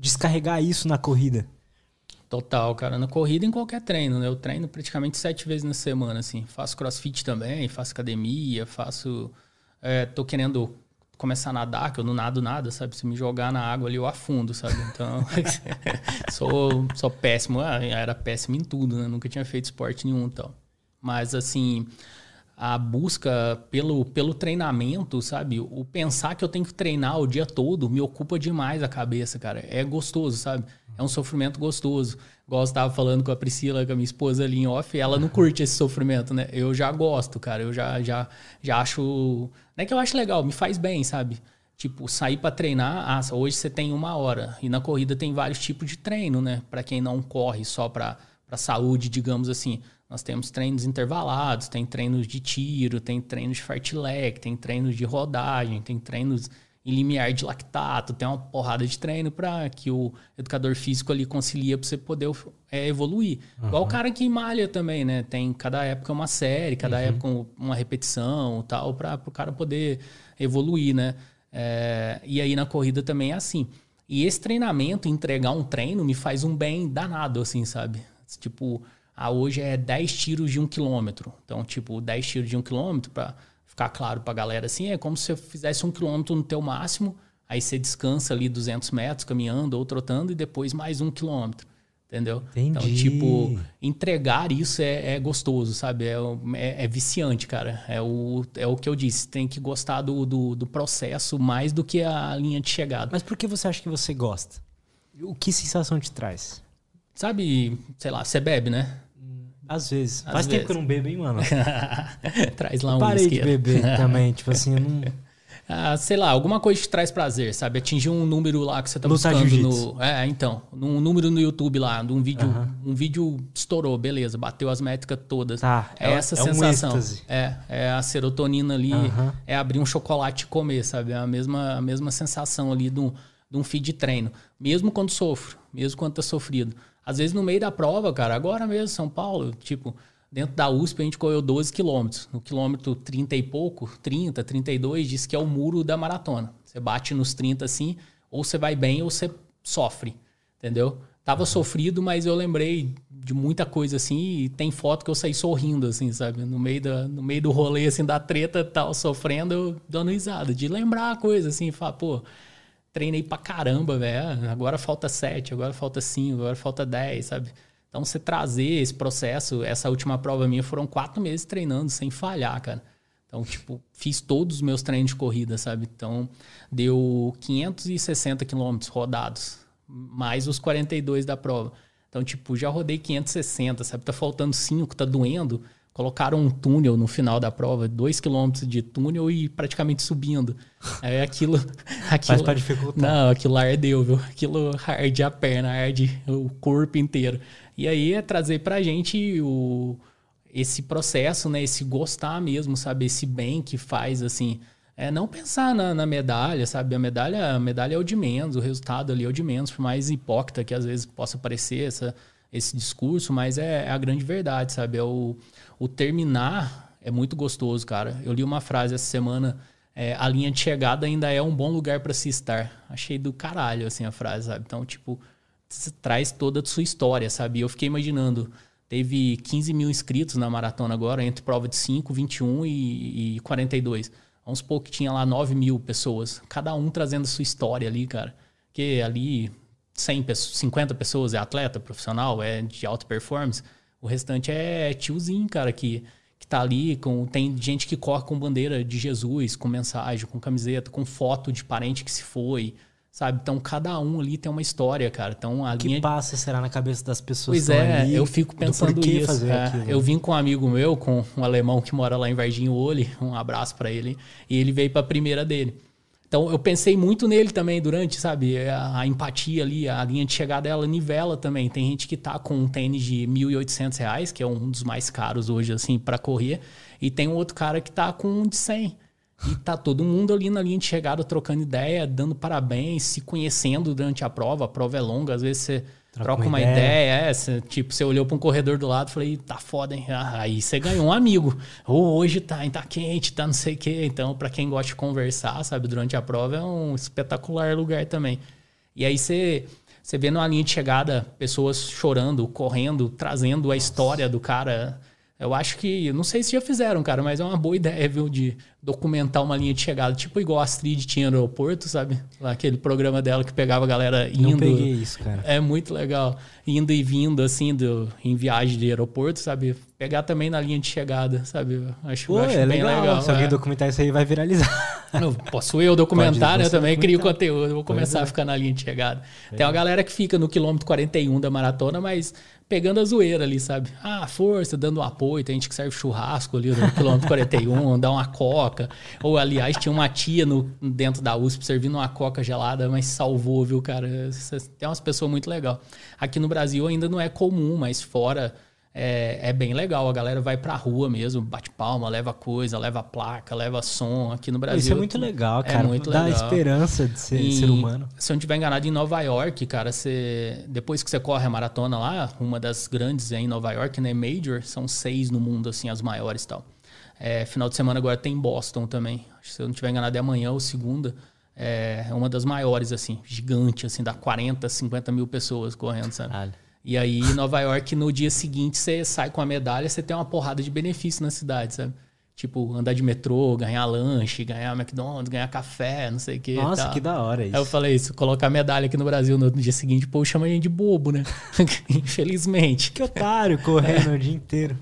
descarregar isso na corrida.
Total, cara. Na corrida em qualquer treino, né? Eu treino praticamente sete vezes na semana, assim. Faço crossfit também, faço academia, faço. É, tô querendo começar a nadar, que eu não nado nada, sabe? Se me jogar na água ali, eu afundo, sabe? Então, [LAUGHS] sou, sou péssimo. Ah, era péssimo em tudo, né? Nunca tinha feito esporte nenhum e tal. Mas, assim, a busca pelo, pelo treinamento, sabe? O pensar que eu tenho que treinar o dia todo me ocupa demais a cabeça, cara. É gostoso, sabe? É um sofrimento gostoso. Igual você estava falando com a Priscila, com a minha esposa ali em off, ela não curte esse sofrimento, né? Eu já gosto, cara. Eu já, já, já acho. Não é que eu acho legal, me faz bem, sabe? Tipo, sair para treinar, ah, hoje você tem uma hora. E na corrida tem vários tipos de treino, né? Para quem não corre só para saúde, digamos assim. Nós temos treinos intervalados, tem treinos de tiro, tem treinos de fartlek, tem treinos de rodagem, tem treinos em limiar de lactato, tem uma porrada de treino para que o educador físico ali concilia para você poder é, evoluir. Uhum. Igual o cara que malha também, né? Tem cada época uma série, cada uhum. época uma repetição tal, para o cara poder evoluir, né? É, e aí na corrida também é assim. E esse treinamento, entregar um treino, me faz um bem danado, assim, sabe? Tipo, ah, hoje é 10 tiros de um quilômetro. Então, tipo, 10 tiros de um quilômetro, para ficar claro para a galera assim, é como se você fizesse um quilômetro no teu máximo, aí você descansa ali 200 metros caminhando ou trotando e depois mais um quilômetro. Entendeu?
Entendi. Então,
tipo, entregar isso é, é gostoso, sabe? É, é, é, viciante, cara. É o, é o que eu disse. Tem que gostar do, do, do, processo mais do que a linha de chegada.
Mas por que você acha que você gosta? O que sensação te traz?
Sabe, sei lá, você bebe, né?
Às vezes. Às Faz vezes. tempo que eu não bebo, hein, mano? [LAUGHS]
Traz lá um
Parei de beber [LAUGHS] também. Tipo assim, eu não. [LAUGHS]
Ah, sei lá, alguma coisa te traz prazer, sabe? Atingir um número lá que você tá
Lutar
buscando no. É, então. Um número no YouTube lá, um vídeo, um vídeo estourou, beleza, bateu as métricas todas.
Tá,
é, é essa é sensação. Um é, é a serotonina ali, é abrir um chocolate e comer, sabe? É a mesma, a mesma sensação ali de um, de um feed de treino. Mesmo quando sofro, mesmo quando tá sofrido. Às vezes no meio da prova, cara, agora mesmo, São Paulo, tipo, dentro da USP a gente correu 12 quilômetros. No quilômetro 30 e pouco, 30, 32, diz que é o muro da maratona. Você bate nos 30 assim, ou você vai bem ou você sofre, entendeu? Tava uhum. sofrido, mas eu lembrei de muita coisa assim e tem foto que eu saí sorrindo assim, sabe? No meio da, no meio do rolê assim da treta, tal, sofrendo, eu dando risada, de lembrar a coisa assim, falar, pô, treinei pra caramba, velho. Agora falta sete, agora falta cinco, agora falta dez, sabe? Então, você trazer esse processo, essa última prova minha foram quatro meses treinando sem falhar, cara. Então, tipo, fiz todos os meus treinos de corrida, sabe? Então, deu 560 quilômetros rodados, mais os 42 da prova. Então, tipo, já rodei 560, sabe? Tá faltando cinco, tá doendo colocaram um túnel no final da prova, dois quilômetros de túnel e praticamente subindo. Aí aquilo. [LAUGHS] aquilo
Mas para dificultar.
Não, aquilo ardeu, viu? Aquilo arde a perna, arde o corpo inteiro. E aí é trazer pra gente o, esse processo, né? Esse gostar mesmo, sabe? Esse bem que faz, assim. É não pensar na, na, medalha, sabe? A medalha, a medalha é o de menos, o resultado ali é o de menos, por mais hipócrita que às vezes possa parecer essa, esse discurso, mas é, é a grande verdade, sabe? É o, o terminar é muito gostoso, cara. Eu li uma frase essa semana. É, a linha de chegada ainda é um bom lugar para se estar. Achei do caralho, assim, a frase, sabe? Então, tipo, traz toda a sua história, sabe? Eu fiquei imaginando, teve 15 mil inscritos na maratona agora, entre prova de 5, 21 e, e 42. Vamos supor que tinha lá 9 mil pessoas, cada um trazendo a sua história ali, cara. Porque ali 100 pessoas, 50 pessoas é atleta profissional, é de alta performance. O restante é tiozinho, cara, que, que tá ali. Com, tem gente que corre com bandeira de Jesus, com mensagem, com camiseta, com foto de parente que se foi, sabe? Então cada um ali tem uma história, cara. Então a
que
linha...
passa será na cabeça das pessoas?
Pois é, ali, eu fico pensando isso. É, eu vim com um amigo meu, com um alemão que mora lá em Varginho Olho, um abraço para ele, e ele veio para a primeira dele. Então eu pensei muito nele também durante, sabe, a, a, empatia ali, a linha de chegada ela nivela também. Tem gente que tá com um tênis de R$ 1.800, que é um dos mais caros hoje assim para correr, e tem um outro cara que tá com um de 100. E tá todo mundo ali na linha de chegada trocando ideia, dando parabéns, se conhecendo durante a prova. A prova é longa, às vezes você Troca, troca uma, ideia, ideia é, você, tipo, você olhou para um corredor do lado e falei, tá foda, hein? Ah, aí você ganhou um amigo. Oh, hoje tá, tá quente, tá não sei o quê. Então, para quem gosta de conversar, sabe, durante a prova é um espetacular lugar também. E aí você, você vê numa linha de chegada pessoas chorando, correndo, trazendo a história do cara. Eu acho que, não sei se já fizeram, cara, mas é uma boa ideia, viu, de documentar uma linha de chegada, tipo igual a Astrid tinha no aeroporto, sabe? Lá, aquele programa dela que pegava a galera indo.
Não peguei isso, cara.
É muito legal. Indo e vindo, assim, do, em viagem de aeroporto, sabe? Pegar também na linha de chegada, sabe?
Acho, Pô, acho é bem legal. legal. Se é. alguém documentar isso aí, vai viralizar.
Não, posso eu documentar, né? Eu também crio conteúdo. Vou começar a ficar na linha de chegada. É. Tem uma galera que fica no quilômetro 41 da maratona, mas pegando a zoeira ali, sabe? Ah, força, dando um apoio. Tem gente que serve churrasco ali no quilômetro 41, [LAUGHS] dá uma coca. Ou, aliás, tinha uma tia no, dentro da USP servindo uma coca gelada, mas salvou, viu, cara? Tem umas pessoas muito legal. Aqui no Brasil ainda não é comum, mas fora é, é, bem legal. A galera vai pra rua mesmo, bate palma, leva coisa, leva placa, leva som aqui no Brasil.
Isso é muito legal, é cara. É muito Dá legal. esperança de ser e, ser humano.
Se eu não estiver enganado, em Nova York, cara, você, depois que você corre a maratona lá, uma das grandes é em Nova York, né? Major, são seis no mundo, assim, as maiores e tal. É, final de semana agora tem Boston também. Se eu não estiver enganado, é amanhã ou segunda. É uma das maiores, assim, gigante, assim, dá 40, 50 mil pessoas correndo, sabe? Caralho. E aí, Nova York, no dia seguinte, você sai com a medalha, você tem uma porrada de benefício na cidade, sabe? Tipo, andar de metrô, ganhar lanche, ganhar McDonald's, ganhar café, não sei o que.
Nossa, que da hora isso.
Aí eu falei isso, colocar medalha aqui no Brasil no dia seguinte, pô, chama a gente de bobo, né? [LAUGHS] Infelizmente.
Que otário, correndo o dia inteiro.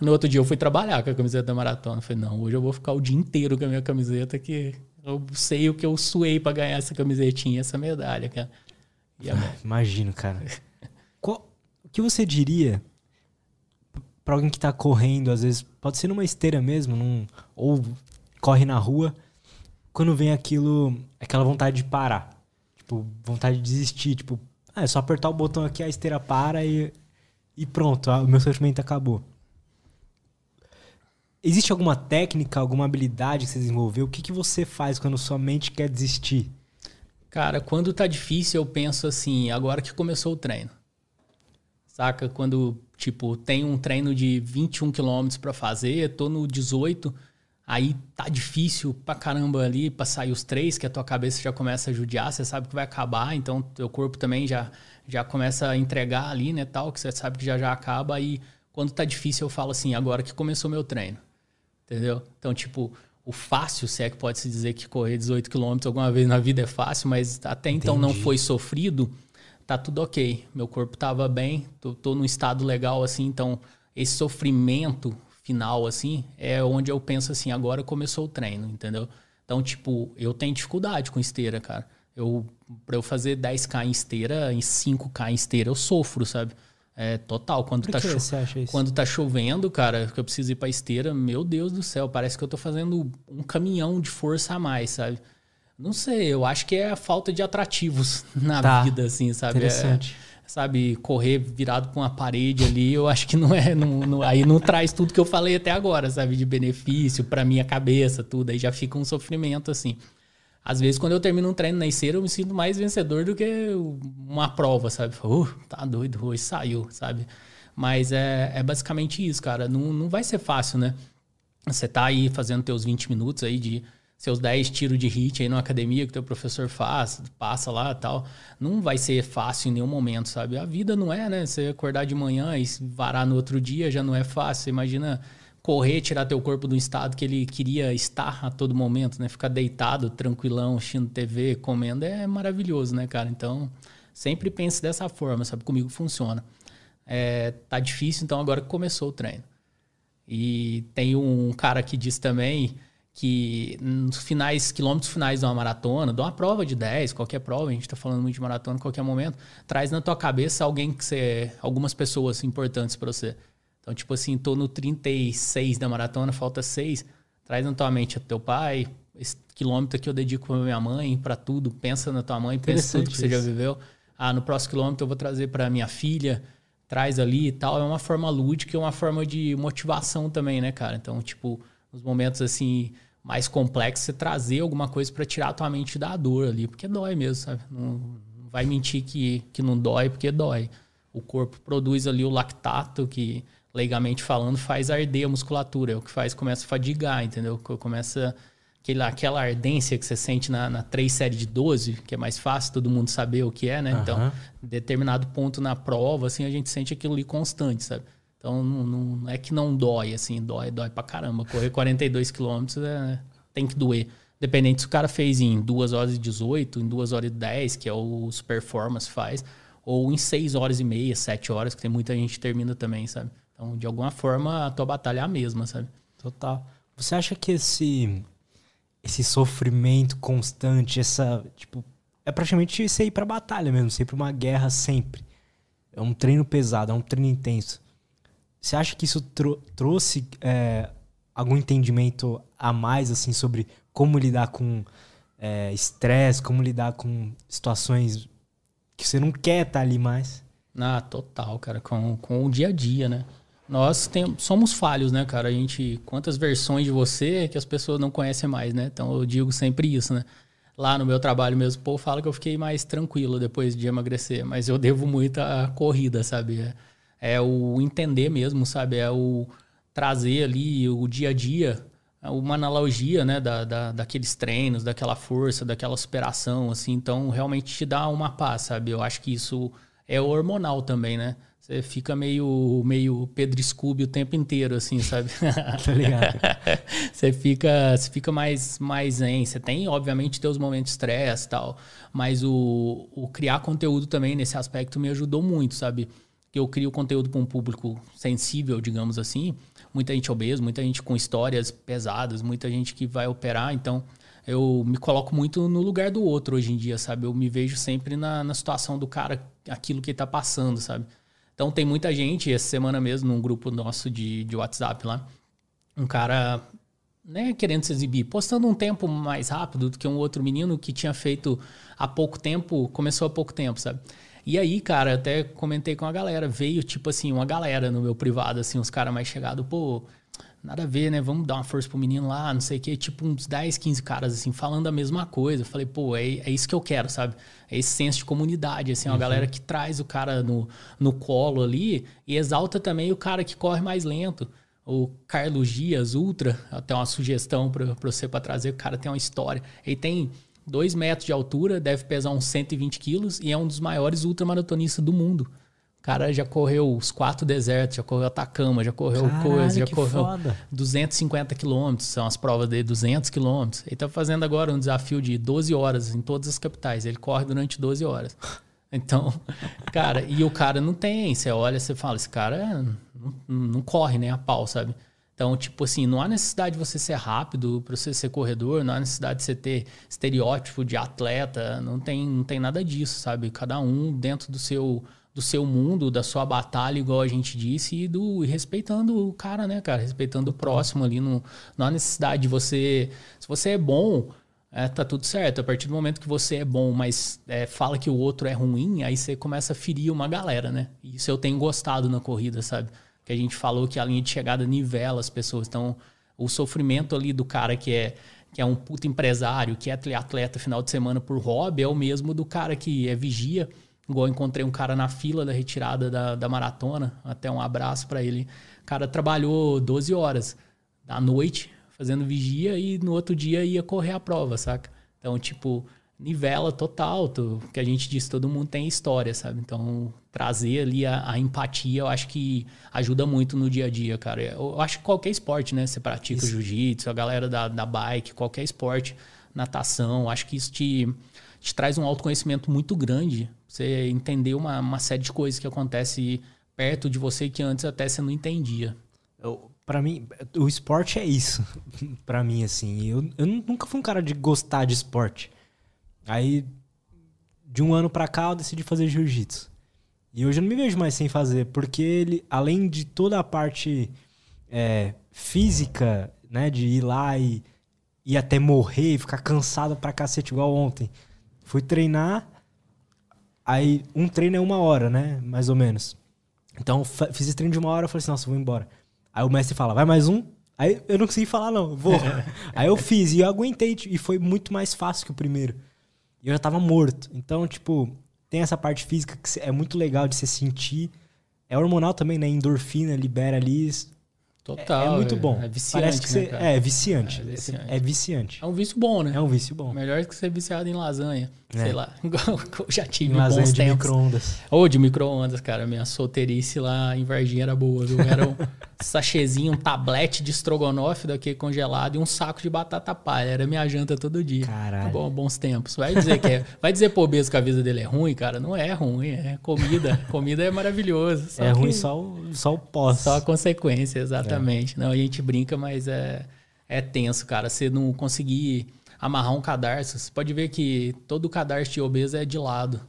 No outro dia eu fui trabalhar com a camiseta da maratona. Eu falei, não, hoje eu vou ficar o dia inteiro com a minha camiseta, que eu sei o que eu suei para ganhar essa camisetinha, essa medalha, cara.
Ah, [LAUGHS] imagino, cara. Qual, o que você diria para alguém que tá correndo, às vezes, pode ser numa esteira mesmo, num, ou corre na rua, quando vem aquilo, aquela vontade de parar. Tipo, vontade de desistir, tipo, ah, é só apertar o botão aqui, a esteira para e, e pronto, o meu sofrimento acabou. Existe alguma técnica, alguma habilidade que você desenvolveu? O que, que você faz quando sua mente quer desistir?
Cara, quando tá difícil, eu penso assim, agora que começou o treino. Saca? Quando, tipo, tem um treino de 21 quilômetros para fazer, tô no 18, aí tá difícil pra caramba ali pra sair os três, que a tua cabeça já começa a judiar, você sabe que vai acabar, então teu corpo também já, já começa a entregar ali, né, tal, que você sabe que já já acaba, aí quando tá difícil eu falo assim, agora que começou meu treino, entendeu? Então, tipo, o fácil, se é que pode se dizer que correr 18 quilômetros alguma vez na vida é fácil, mas até então Entendi. não foi sofrido, tá tudo ok. Meu corpo tava bem, tô, tô num estado legal, assim, então esse sofrimento final, assim, é onde eu penso assim, agora começou o treino, entendeu? Então, tipo, eu tenho dificuldade com esteira, cara. Eu, pra eu fazer 10k em esteira, em 5k em esteira, eu sofro, sabe? É total. Quando, Por tá, cho quando tá chovendo, cara, que eu preciso ir pra esteira, meu Deus do céu, parece que eu tô fazendo um caminhão de força a mais, sabe? Não sei, eu acho que é a falta de atrativos [LAUGHS] na tá. vida, assim, sabe?
Interessante.
É, sabe, correr virado com a parede ali, eu acho que não é. Não, não, aí não traz tudo que eu falei até agora, sabe? De benefício para minha cabeça, tudo. Aí já fica um sofrimento, assim. Às vezes, quando eu termino um treino na esteira, eu me sinto mais vencedor do que uma prova, sabe? Uh, tá doido, hoje saiu, sabe? Mas é, é basicamente isso, cara. Não, não vai ser fácil, né? Você tá aí fazendo teus 20 minutos aí de seus 10 tiros de hit aí na academia que teu professor faz, passa lá tal. Não vai ser fácil em nenhum momento, sabe? A vida não é, né? Você acordar de manhã e varar no outro dia já não é fácil. Você imagina correr, tirar teu corpo do estado que ele queria estar a todo momento, né? Ficar deitado, tranquilão, assistindo TV, comendo, é maravilhoso, né, cara? Então, sempre pense dessa forma, sabe? Comigo funciona. É, tá difícil, então agora que começou o treino. E tem um cara que diz também que nos finais, quilômetros finais de uma maratona, de uma prova de 10, qualquer prova, a gente está falando muito de maratona, qualquer momento, traz na tua cabeça alguém que você, algumas pessoas importantes para você. Então, tipo assim, tô no 36 da maratona, falta 6, traz na tua mente o teu pai, esse quilômetro que eu dedico para minha mãe, para tudo, pensa na tua mãe, pensa tudo que você já viveu. Ah, no próximo quilômetro eu vou trazer para minha filha, traz ali e tal. É uma forma lúdica, é uma forma de motivação também, né, cara? Então, tipo, nos momentos assim mais complexos, você trazer alguma coisa para tirar a tua mente da dor ali, porque dói mesmo, sabe? Não, não vai mentir que, que não dói, porque dói. O corpo produz ali o lactato, que legalmente falando faz arder a musculatura, é o que faz começa a fadigar, entendeu? Começa aquela, aquela ardência que você sente na, na 3 série de 12, que é mais fácil todo mundo saber o que é, né? Uhum. Então, determinado ponto na prova, assim, a gente sente aquilo ali constante, sabe? Então não, não, é que não dói, assim, dói, dói pra caramba. Correr 42 quilômetros é, tem que doer. Dependente se o cara fez em 2 horas e 18, em 2 horas e 10, que é o Performance faz, ou em 6 horas e meia, 7 horas, que tem muita gente que termina também, sabe? Então, de alguma forma, a tua batalha é a mesma, sabe?
Total. Você acha que esse esse sofrimento constante, essa, tipo, é praticamente você ir pra batalha mesmo, sempre uma guerra sempre. É um treino pesado, é um treino intenso. Você acha que isso tro trouxe é, algum entendimento a mais, assim, sobre como lidar com é, estresse, é, como lidar com situações que você não quer estar tá ali mais?
Ah, total, cara, com, com o dia a dia, né? Nós tem, somos falhos, né, cara? A gente. Quantas versões de você que as pessoas não conhecem mais, né? Então eu digo sempre isso, né? Lá no meu trabalho mesmo, o povo fala que eu fiquei mais tranquilo depois de emagrecer, mas eu devo muito à corrida, sabe? É, o entender mesmo, sabe? É o trazer ali o dia a dia, uma analogia, né, da, da, daqueles treinos, daquela força, daquela superação, assim. Então, realmente te dá uma paz, sabe? Eu acho que isso é hormonal também, né? Você fica meio, meio Pedro Scooby o tempo inteiro, assim, sabe? [LAUGHS] tá ligado? [LAUGHS] você fica, você fica mais, mais zen. Você tem, obviamente, teus momentos de estresse e tal. Mas o, o criar conteúdo também, nesse aspecto, me ajudou muito, sabe? Que eu crio conteúdo para um público sensível, digamos assim. Muita gente obesa, muita gente com histórias pesadas, muita gente que vai operar. Então, eu me coloco muito no lugar do outro hoje em dia, sabe? Eu me vejo sempre na, na situação do cara, aquilo que ele tá passando, sabe? Então tem muita gente, essa semana mesmo, num grupo nosso de, de WhatsApp lá, um cara né, querendo se exibir, postando um tempo mais rápido do que um outro menino que tinha feito há pouco tempo, começou há pouco tempo, sabe? E aí, cara, até comentei com a galera, veio tipo assim, uma galera no meu privado, assim, uns caras mais chegados, pô, nada a ver, né? Vamos dar uma força pro menino lá, não sei o quê. Tipo, uns 10, 15 caras, assim, falando a mesma coisa. Eu falei, pô, é, é isso que eu quero, sabe? É esse senso de comunidade, assim, uma uhum. galera que traz o cara no, no colo ali e exalta também o cara que corre mais lento. O Carlos Dias, Ultra, até uma sugestão para você para trazer. O cara tem uma história. Ele tem 2 metros de altura, deve pesar uns 120 quilos e é um dos maiores ultramaratonistas do mundo. O cara já correu os quatro desertos, já correu Atacama, já correu Caralho, coisa, já correu foda. 250 quilômetros, são as provas de 200 quilômetros. Ele tá fazendo agora um desafio de 12 horas em todas as capitais. Ele corre durante 12 horas. [LAUGHS] Então, cara, e o cara não tem. Você olha, você fala, esse cara não, não corre nem a pau, sabe? Então, tipo assim, não há necessidade de você ser rápido para você ser corredor, não há necessidade de você ter estereótipo de atleta, não tem, não tem nada disso, sabe? Cada um dentro do seu do seu mundo, da sua batalha, igual a gente disse, e do e respeitando o cara, né, cara? Respeitando o próximo ali. No, não há necessidade de você. Se você é bom, é, tá tudo certo. A partir do momento que você é bom, mas é, fala que o outro é ruim, aí você começa a ferir uma galera, né? Isso eu tenho gostado na corrida, sabe? Que a gente falou que a linha de chegada nivela as pessoas. Então, o sofrimento ali do cara que é que é um puto empresário, que é atleta final de semana por hobby, é o mesmo do cara que é vigia Igual encontrei um cara na fila da retirada da, da maratona, até um abraço para ele. O cara trabalhou 12 horas da noite fazendo vigia e no outro dia ia correr a prova, saca? Então, tipo, nivela total, tu, que a gente disse, todo mundo tem história, sabe? Então, trazer ali a, a, empatia, eu acho que ajuda muito no dia a dia, cara. Eu, acho que qualquer esporte, né? Você pratica jiu-jitsu, a galera da, da bike, qualquer esporte, natação, acho que isso te, te traz um autoconhecimento muito grande você entender uma, uma série de coisas que acontece perto de você que antes até você não entendia.
Para mim, o esporte é isso. [LAUGHS] para mim, assim. Eu, eu nunca fui um cara de gostar de esporte. Aí, de um ano pra cá, eu decidi fazer jiu-jitsu. E hoje eu não me vejo mais sem fazer, porque ele, além de toda a parte é, física, né, de ir lá e, e até morrer, ficar cansado pra cacete igual ontem, fui treinar Aí um treino é uma hora, né? Mais ou menos. Então fiz esse treino de uma hora, eu falei assim, nossa, vou embora. Aí o mestre fala, vai mais um? Aí eu não consegui falar, não, vou. [LAUGHS] aí eu fiz e eu aguentei, e foi muito mais fácil que o primeiro. E eu já tava morto. Então, tipo, tem essa parte física que é muito legal de se sentir. É hormonal também, né? Endorfina, libera ali.
Total.
É, é muito bom.
É viciante.
Parece que você,
né,
é, viciante.
É viciante.
É viciante.
É um vício bom, né?
É um vício bom.
Melhor que ser viciado em lasanha.
É.
Sei lá. [LAUGHS] Eu já tive
Em lasanha
bons
de micro-ondas.
Ou de micro-ondas, cara. Minha solteirice lá em Varginha era boa, viu? Era um [LAUGHS] sachêzinho, um tablete de estrogonofe daquele congelado e um saco de batata palha. Era minha janta todo dia.
Caralho.
Bom, bons tempos. Vai dizer que é. Vai dizer pro obeso que a vida dele é ruim, cara? Não é ruim, é comida. Comida é maravilhoso.
É ruim
que-
só o, só o pós.
só a consequência, exatamente. Não, a gente brinca, mas é, é tenso, cara. Você não conseguir amarrar um cadarço. Você pode ver que todo cadarço de obeso é de lado.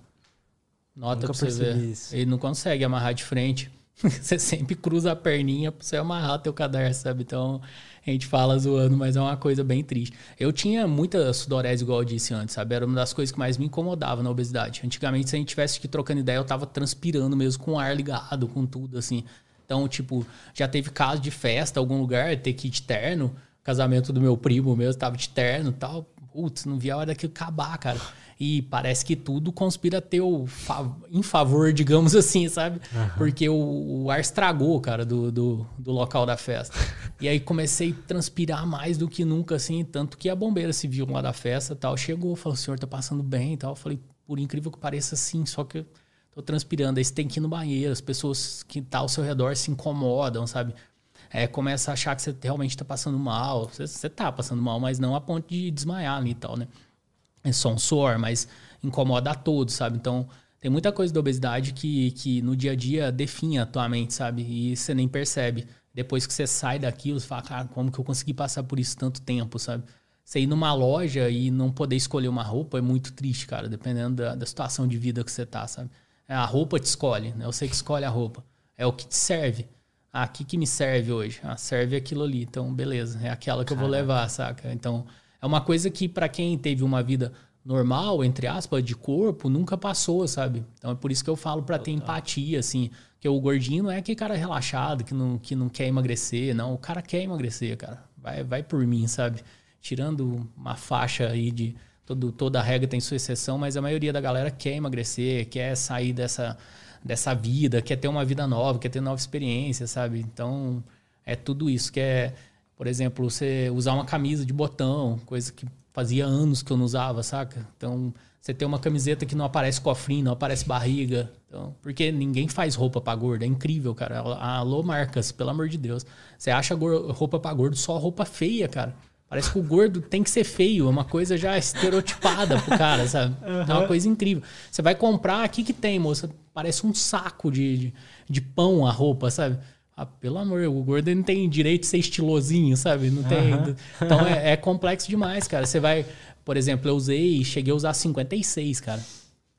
Nota
Nunca
pra você ver.
isso.
Ele não consegue amarrar de frente. [LAUGHS] Você sempre cruza a perninha pra você amarrar teu cadarço, sabe? Então, a gente fala zoando, mas é uma coisa bem triste. Eu tinha muita sudorese, igual eu disse antes, sabe? Era uma das coisas que mais me incomodava na obesidade. Antigamente, se a gente tivesse que trocando ideia, eu tava transpirando mesmo, com o ar ligado, com tudo, assim. Então, tipo, já teve caso de festa, algum lugar, ter que ir de terno. Casamento do meu primo mesmo, tava de terno e tal. Putz, não via a hora daquilo acabar, cara. E parece que tudo conspira teu fa- em favor, digamos [LAUGHS] assim, sabe? Porque o, o ar estragou, cara, do, do, do local da festa. E aí comecei a transpirar mais do que nunca, assim. Tanto que a bombeira civil lá da festa e tal chegou, falou: o senhor tá passando bem e tal. Eu falei: por incrível que pareça, sim, só que eu tô transpirando. Aí você tem que ir no banheiro, as pessoas que tá ao seu redor se incomodam, sabe? É, começa a achar que você realmente tá passando mal. Você, você tá passando mal, mas não a ponto de desmaiar ali e tal, né? É só um suor, mas incomoda a todos, sabe? Então, tem muita coisa da obesidade que, que no dia a dia definha a tua mente, sabe? E você nem percebe. Depois que você sai daquilo, você fala, cara, como que eu consegui passar por isso tanto tempo, sabe? Você ir numa loja e não poder escolher uma roupa é muito triste, cara, dependendo da, da situação de vida que você tá, sabe? É, A roupa te escolhe, né? Você que escolhe a roupa. É o que te serve. Ah, o que, que me serve hoje? Ah, serve aquilo ali. Então, beleza. É aquela que eu vou levar, saca? Então, é uma coisa que para quem teve uma vida normal, entre aspas, de corpo, nunca passou, sabe? Então é por isso que eu falo para ter empatia, assim. Que o gordinho não é aquele cara relaxado, que não, que não quer emagrecer, não. O cara quer emagrecer, cara. Vai, vai por mim, sabe? Tirando uma faixa aí de. Todo, toda regra tem sua exceção, mas a maioria da galera quer emagrecer, quer sair dessa, dessa vida, quer ter uma vida nova, quer ter nova experiência, sabe? Então, é tudo isso. Que é, por exemplo, você usar uma camisa de botão, coisa que fazia anos que eu não usava, saca? Então, você ter uma camiseta que não aparece cofrinho, não aparece barriga. Então, porque ninguém faz roupa pra gordo. É incrível, cara. Alô, marcas, pelo amor de Deus. Você acha roupa pra gordo só roupa feia, cara. Parece que o gordo tem que ser feio, é uma coisa já estereotipada pro cara, sabe? [LAUGHS] É uma coisa incrível. Você vai comprar, o que que tem, moça? Parece um saco de, de, de pão a roupa, sabe? Ah, pelo amor, o gordo não tem direito de ser estilosinho, sabe? Não tem. Então é, [LAUGHS] é complexo demais, cara. Você vai, por exemplo, eu usei, cheguei a usar 56, cara.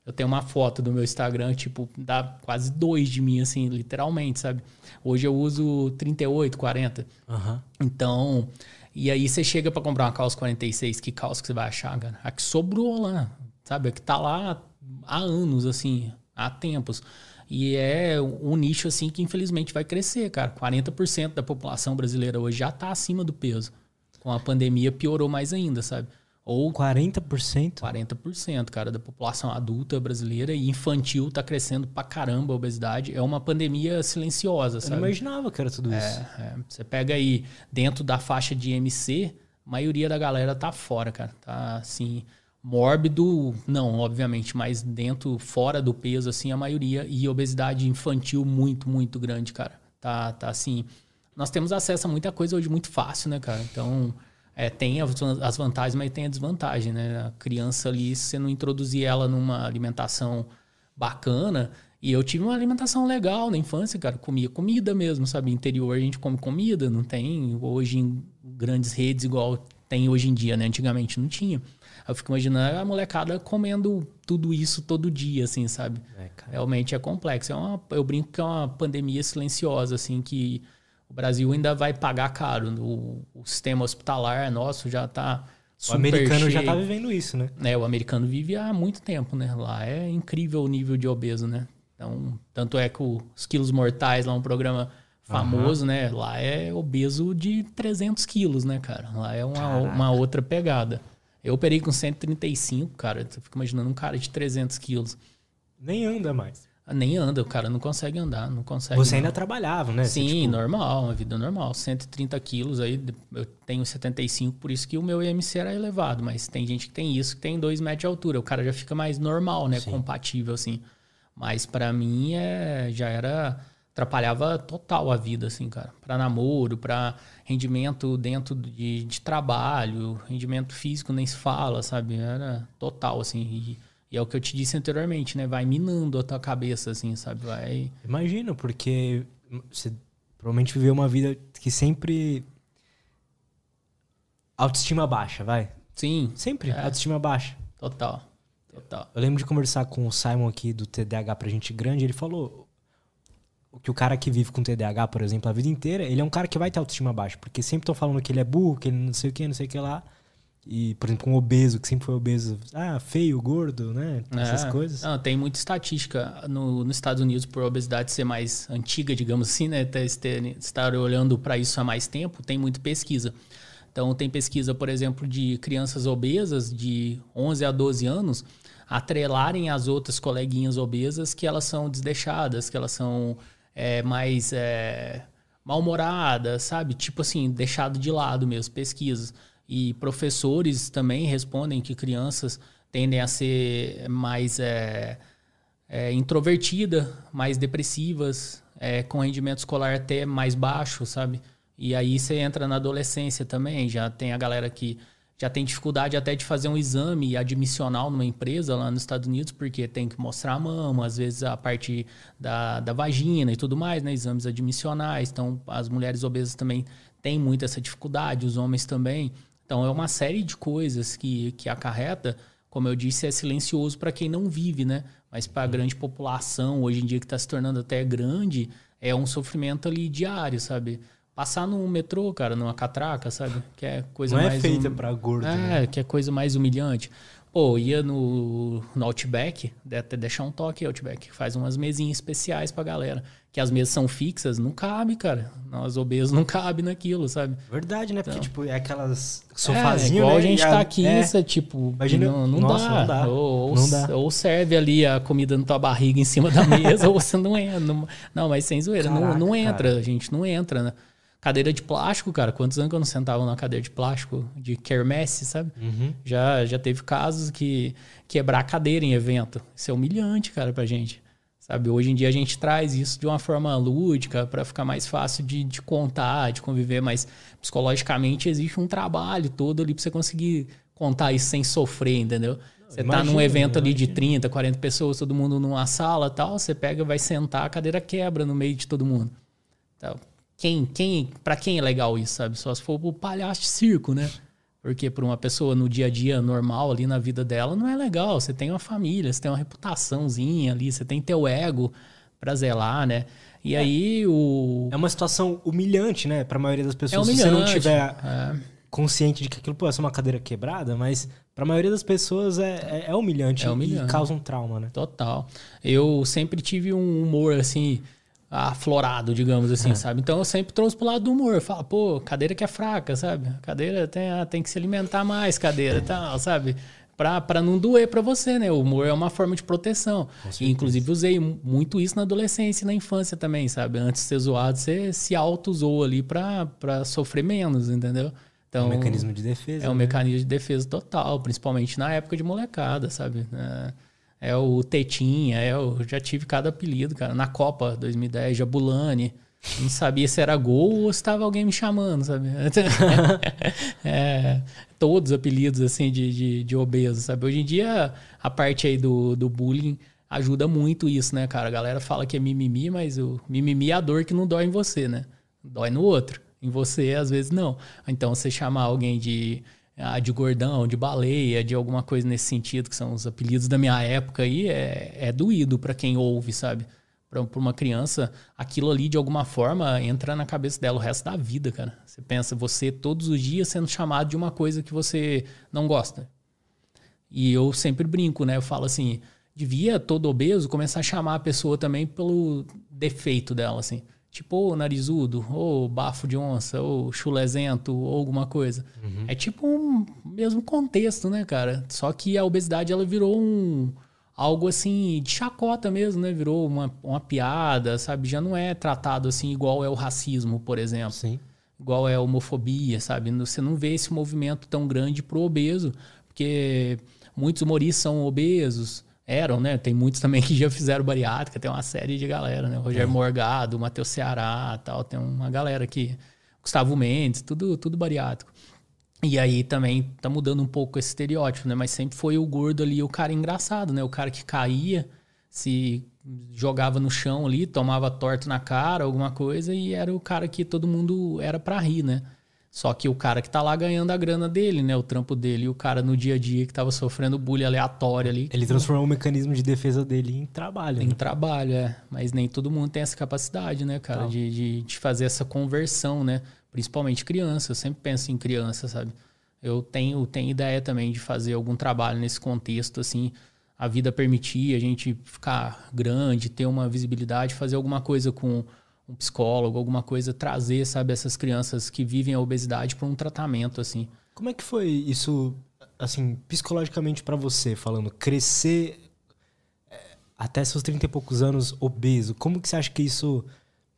Eu tenho uma foto do meu Instagram, tipo, dá quase dois de mim, assim, literalmente, sabe? Hoje eu uso 38, 40.
Aham.
Então, e aí você chega pra comprar uma calça 46, que calça que você vai achar, cara? A que sobrou lá, sabe? A que tá lá há anos, assim, há tempos. E é um nicho, assim, que infelizmente vai crescer, cara. 40% da população brasileira hoje já tá acima do peso. Com a pandemia piorou mais ainda, sabe? Ou
40%?
40%, cara, da população adulta brasileira e infantil tá crescendo pra caramba a obesidade. É uma pandemia silenciosa,
Eu
sabe?
não imaginava que era tudo isso.
É, é. Você pega aí dentro da faixa de MC, a maioria da galera tá fora, cara. Tá assim, mórbido, não, obviamente, mas dentro, fora do peso, assim, a maioria. E obesidade infantil muito, muito grande, cara. Tá, tá assim. Nós temos acesso a muita coisa hoje muito fácil, né, cara? Então, é, tem as vantagens, mas tem a desvantagem, né? A criança ali, se você não introduzir ela numa alimentação bacana. E eu tive uma alimentação legal na infância, cara. Comia comida mesmo, sabe? Interior a gente come comida, não tem hoje em grandes redes igual tem hoje em dia, né? Antigamente não tinha. Eu fico imaginando a molecada comendo tudo isso todo dia, assim, sabe?
É.
Realmente é complexo. É uma, eu brinco que é uma pandemia silenciosa, assim, que o Brasil ainda vai pagar caro. O, o sistema hospitalar nosso já tá
O americano já
cheio.
tá vivendo isso, né?
É, o americano vive há muito tempo, né? Lá é incrível o nível de obeso, né? Então, tanto é que os quilos mortais lá é um programa famoso, né? Lá é obeso de 300 quilos, né, cara? Lá é uma,
Caraca.
uma outra pegada. Eu operei com 135, cara. Eu fico imaginando um cara de 300 quilos.
Nem anda mais.
Nem anda, o cara não consegue andar, não consegue.
Você
não.
ainda trabalhava, né?
Sim,
Você, tipo,
normal, uma vida normal. 130 quilos aí, eu tenho 75, por isso que o meu IMC era elevado. Mas tem gente que tem isso, que tem 2 metros de altura. O cara já fica mais normal, né?
Sim.
Compatível, assim. Mas para mim é, já era. Atrapalhava total a vida, assim, cara. Para namoro, para rendimento dentro de, de trabalho, rendimento físico nem se fala, sabe? Era total, assim. E, e é o que eu te disse anteriormente, né? Vai minando a tua cabeça, assim, sabe? Vai.
Imagino, porque você provavelmente viveu uma vida que sempre. Autoestima baixa, vai.
Sim,
Sempre,
É.
autoestima baixa.
total. Total.
Eu lembro de conversar com o Simon aqui do TDAH pra gente grande, ele falou que o cara que vive com TDAH, por exemplo, a vida inteira, ele é um cara que vai ter autoestima baixa, porque sempre estão falando que ele é burro, que ele não sei o que, não sei o que lá. E, por exemplo, um obeso, que sempre foi obeso, ah, feio, gordo, né? Essas
É.
coisas.
Não, tem muita estatística no, nos Estados Unidos por obesidade ser mais antiga, digamos assim, né? Estar olhando para isso há mais tempo, tem muita pesquisa. Então, tem pesquisa, por exemplo, de crianças obesas de 11 a 12 anos atrelarem as outras coleguinhas obesas que elas são desdeixadas, que elas são é, mais é, mal-humoradas, sabe? Tipo assim, deixado de lado mesmo, pesquisas. E professores também respondem que crianças tendem a ser mais é, é, introvertida, mais depressivas, é, com rendimento escolar até mais baixo, sabe? E aí você entra na adolescência também, já tem a galera que já tem dificuldade até de fazer um exame admissional numa empresa lá nos Estados Unidos, porque tem que mostrar a mama, às vezes a parte da, da vagina e tudo mais, né? Exames admissionais. Então, as mulheres obesas também têm muito essa dificuldade, os homens também. Então, é uma série de coisas que, que acarreta, como eu disse, é silencioso para quem não vive, né? Mas para a grande população, hoje em dia que está se tornando até grande, é um sofrimento ali diário, sabe? Passar no metrô, cara, numa catraca, sabe? Que é coisa
não é
mais
feita
hum-
pra gordo,
é,
né?
que é coisa mais humilhante. Pô, ia no, no Outback, deve até deixar um toque Outback, faz umas mesinhas especiais pra galera. Que as mesas são fixas, não cabe, cara. Nós obesos não cabe naquilo, sabe?
Verdade, né? Porque,
Então.
tipo, é aquelas
é,
sofazinho,
igual
né?
a gente tá aqui,
é,
isso é tipo,
Imagina-
não, não
nossa,
dá.
não dá.
Ou, ou
Não dá.
ou serve ali a comida na tua barriga em cima da [LAUGHS] mesa, ou você não entra. Não, não, mas sem zoeira, não,
Caraca,
não entra,
cara.
a gente não entra, né? Cadeira de plástico, cara. Quantos anos que eu não sentava na cadeira de plástico de quermesse, sabe?
Uhum.
Já, já teve casos que quebrar a cadeira em evento. Isso é humilhante, cara, pra gente. Sabe, hoje em dia a gente traz isso de uma forma lúdica para ficar mais fácil de, de contar, de conviver, mas psicologicamente existe um trabalho todo ali pra você conseguir contar isso sem sofrer, entendeu? Você tá num evento ali de
imagino.
30, 40 pessoas, todo mundo numa sala tal, você pega, vai sentar, a cadeira quebra no meio de todo mundo. Então, quem, quem, para quem é legal isso, sabe? Só se for pro palhaço de circo, né? Porque para uma pessoa no dia a dia normal ali na vida dela não é legal. Você tem uma família, você tem uma reputaçãozinha ali, você tem teu ego pra zelar, né? E aí o
É uma situação humilhante, né? Pra maioria das
é
pessoas. Se
humilhante.
você não tiver
É.
consciente de que aquilo pô, é só uma cadeira quebrada, mas pra maioria das pessoas é, é, é humilhante,
É humilhante.
e causa um trauma, né?
Total. Eu sempre tive um humor assim aflorado, digamos assim,
É.
sabe? Então eu sempre trouxe pro lado do humor. Fala, pô, cadeira que é fraca, sabe? Cadeira tem, ah, tem que se alimentar mais, cadeira, tal, sabe? Pra, pra não doer pra você, né? O humor é uma forma de proteção. E, inclusive, usei mu- muito isso na adolescência e na infância também, sabe? Antes de ser zoado, você se auto-zoa ali pra, pra sofrer menos, entendeu?
É
Então,
um mecanismo de defesa.
é um
né?
mecanismo de defesa total, principalmente na época de molecada, sabe? É, é o Tetinha, é o, já tive cada apelido, cara. Na Copa 2010, Jabulani. Não sabia se era gol ou se estava alguém me chamando, sabe? [LAUGHS] É, todos os apelidos, assim, de, de, de obeso, sabe? Hoje em dia, a parte aí do, do bullying ajuda muito isso, né, cara? A galera fala que é mimimi, mas o mimimi é a dor que não dói em você, né? Dói no outro. Em você, às vezes, não. Então, você chamar alguém de, ah, de gordão, de baleia, de alguma coisa nesse sentido, que são os apelidos da minha época aí, é, é doído pra quem ouve, sabe? Pra uma criança, aquilo ali, de alguma forma, entra na cabeça dela o resto da vida, cara. Você pensa, você todos os dias sendo chamado de uma coisa que você não gosta. E eu sempre brinco, né? Eu falo assim, devia todo obeso começar a chamar a pessoa também pelo defeito dela, assim. Tipo, ô narizudo, ou bafo de onça, ou chulezento, ou alguma coisa. É tipo um mesmo contexto, né, cara? Só que a obesidade, ela virou um algo assim de chacota mesmo, né? Virou uma, uma piada, sabe? Já não é tratado assim igual é o racismo, por exemplo.
Sim.
Igual é a homofobia, sabe? Você não vê esse movimento tão grande pro obeso, porque muitos humoristas são obesos, eram, né? Tem muitos também que já fizeram bariátrica, tem uma série de galera, né? Rogério é. Morgado, Matheus Ceará, tal, tem uma galera aqui, Gustavo Mendes, tudo tudo bariátrico. E aí também tá mudando um pouco esse estereótipo, né? Mas sempre foi o gordo ali, o cara engraçado, né? O cara que caía, se jogava no chão ali, tomava torto na cara, alguma coisa, e era o cara que todo mundo era pra rir, né? Só que o cara que tá lá ganhando a grana dele, né? O trampo dele, e o cara no dia a dia que tava sofrendo bullying aleatório ali.
Ele transformou o mecanismo de defesa dele em trabalho.
Em né? trabalho, é. Mas nem todo mundo tem essa capacidade, né, cara? De, de, de, fazer essa conversão, né? Principalmente criança. Eu sempre penso em criança, sabe? Eu tenho, tenho ideia também de fazer algum trabalho nesse contexto, assim. A vida permitir a gente ficar grande, ter uma visibilidade, fazer alguma coisa com um psicólogo, alguma coisa, trazer, sabe, essas crianças que vivem a obesidade para um tratamento, assim.
Como é que foi isso, assim, psicologicamente para você, falando, crescer é, até seus 30 e poucos anos obeso? Como que você acha que isso...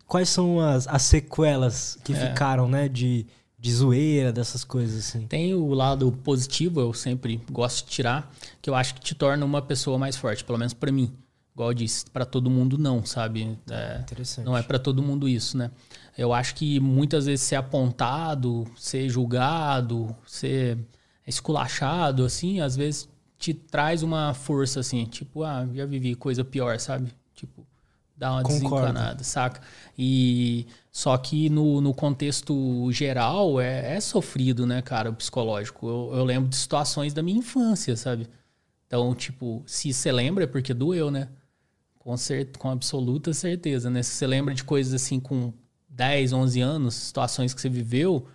Quais são as, as sequelas que é. ficaram, né, de, de zoeira, dessas coisas, assim?
Tem o lado positivo, eu sempre gosto de tirar, que eu acho que te torna uma pessoa mais forte, pelo menos para mim igual eu disse, para todo mundo não, sabe? É, Interessante. Não é para todo mundo isso, né? Eu acho que muitas vezes ser apontado, ser julgado, ser esculachado, assim, às vezes te traz uma força, assim, tipo, ah, já vivi coisa pior, sabe? Tipo, dá uma Concordo. desencanada, saca? E só que no, no contexto geral é, é sofrido, né, cara, o psicológico. Eu, eu lembro de situações da minha infância, sabe? Então, tipo, se você lembra é porque doeu, né? Com, cert... com absoluta certeza, né? Se você lembra de coisas assim com 10, 11 anos, situações que você viveu,